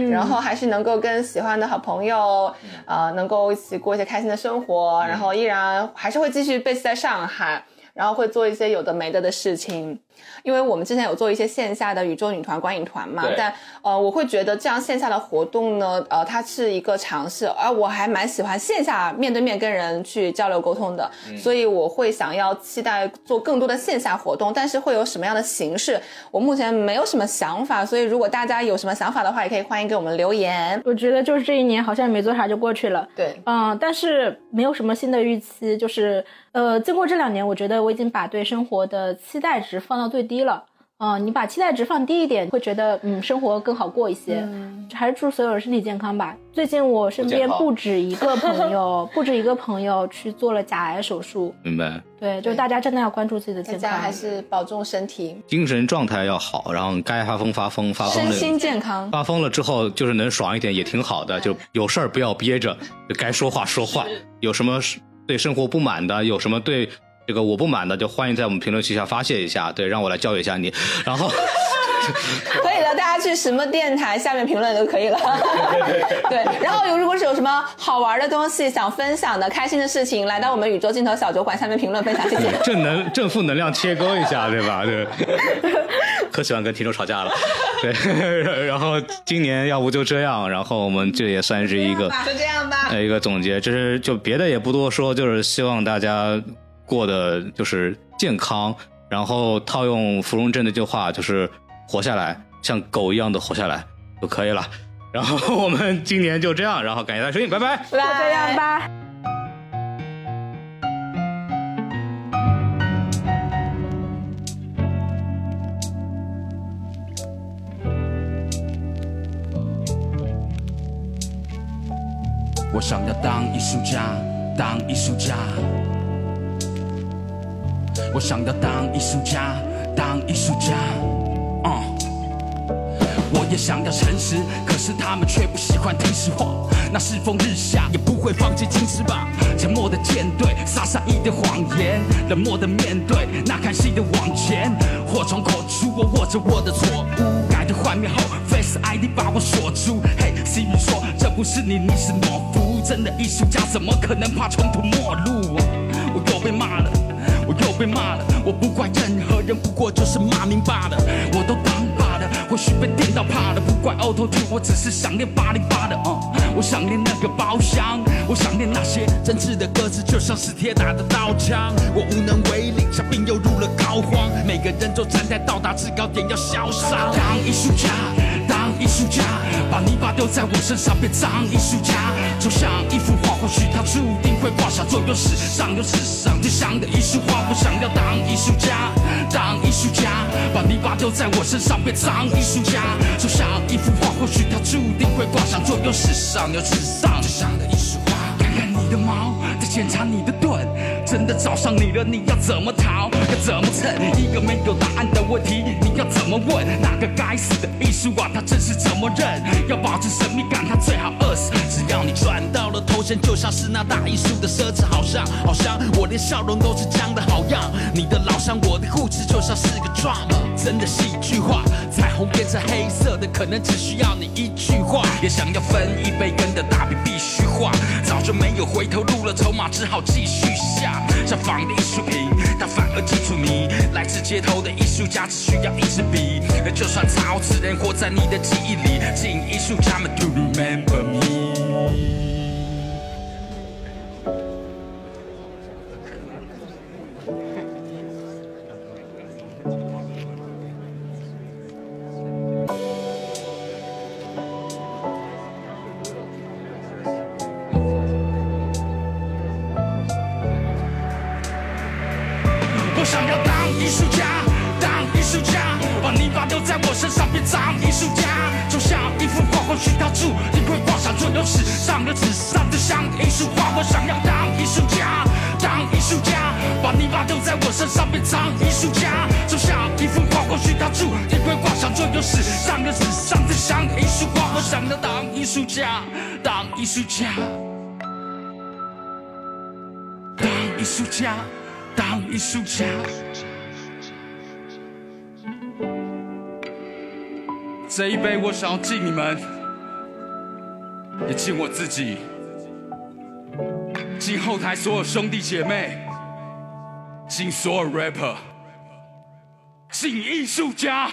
[SPEAKER 2] 然后还是能够跟喜欢的好朋友，呃，能够一起过一些开心的生活。然后依然还是会继续 base 在上海。然后会做一些有的没的的事情，因为我们之前有做一些线下的宇宙女团观影团嘛，但呃，我会觉得这样线下的活动呢，呃，它是一个尝试，而我还蛮喜欢线下面对面跟人去交流沟通的，所以我会想要期待做更多的线下活动，但是会有什么样的形式，我目前没有什么想法，所以如果大家有什么想法的话，也可以欢迎给我们留言。
[SPEAKER 4] 我觉得就是这一年好像没做啥就过去了。
[SPEAKER 2] 对，
[SPEAKER 4] 嗯，但是没有什么新的预期，就是呃，经过这两年，我觉得我已经把对生活的期待值放到最低了。嗯、你把期待值放低一点，会觉得嗯生活更好过一些。还是祝所有人身体健康吧。最近我身边
[SPEAKER 1] 不
[SPEAKER 4] 止一个朋友，不止一个朋友去做了甲癌手术。
[SPEAKER 1] 明白。
[SPEAKER 4] 对，就大家真的要关注自己的健康。
[SPEAKER 2] 大家还是保重身体，
[SPEAKER 1] 精神状态要好，然后该发疯发疯，发疯。
[SPEAKER 2] 身心健康。
[SPEAKER 1] 发疯了之后，就是能爽一点也挺好的，就有事儿不要憋着，就该说话说话。有什么对生活不满的，有什么对这个我不满的，就欢迎在我们评论区下发泄一下，对，让我来教育一下你。然后，
[SPEAKER 2] 可以了，大家去什么电台下面评论就可以了。对，然后有如果是有什么好玩的东西想分享的、开心的事情，来到我们宇宙尽头小酒馆下面评论分享，谢谢。
[SPEAKER 1] 正能正负能量切割一下，对吧？对，可喜欢跟听众吵架了。对，然后今年要不就这样，然后我们这也算是一个
[SPEAKER 2] 就这样吧。
[SPEAKER 1] 呃一个总结，就是就别的也不多说，就是希望大家过得就是健康，然后套用芙蓉镇那句话，就是活下来，像狗一样的活下来就可以了。然后我们今年就这样，然后感谢大家收听，拜拜。
[SPEAKER 2] 拜拜
[SPEAKER 4] 就这样吧。
[SPEAKER 3] 我想要当艺术家，当艺术家。我想要当艺术家，当艺术家。嗯。我也想要诚实，可是他们却不喜欢听实话。那世风日下，也不会放弃金翅膀。沉默的舰队，傻傻一的谎言，冷漠的面对，那看戏的往前。祸从口出，我握着我的错误，改头换面后，Face ID 把我锁住。嘿，Siri 说这不是你，你是懦夫。真的艺术家怎么可能怕穷途末路？我又被骂了。被骂了，我不怪任何人，不过就是骂名罢了。我都当爸的，或许被电到怕了，不怪 Auto Two，我只是想念八零八的，嗯，我想念那个包厢，我想念那些真挚的歌词，就像是铁打的刀枪。我无能为力，像病又入了膏肓。每个人都站在到达制高点要潇洒，当艺术家，当艺术家，把泥巴丢在我身上变脏艺术家，就像一幅画，或许它注定会挂上作有史上有史上最香的一束花。我想要当艺术家，当艺术家，把泥巴丢在我身上变脏艺术家，就像一幅画，或许它注定会挂上作有史上有史上最香的一束花。看看你的毛，检查你的盾，真的找上你了，你要怎么逃？要怎么蹭？一个没有答案的问题，你要怎么问？那个该死的艺术啊，他真是怎么认？要保持神秘感，他最好饿死。只要你赚到了头衔，就像是那大艺术的奢侈，好像好像我连笑容都是僵的好样。你的老乡，我的故事就像是个 drama，真的戏剧化。彩虹变成黑色的，可能只需要你一句话。也想要分一杯羹的大饼必须画，早就没有回头路了，筹码只好继续下。像仿的艺术品，它反而记住你。来自街头的艺术家只需要一支笔，就算超自然活在你的记忆里。请艺术家们 to remember me。这一杯我想要敬你们，也敬我自己，敬后台所有兄弟姐妹，敬所有 rapper，敬艺术家。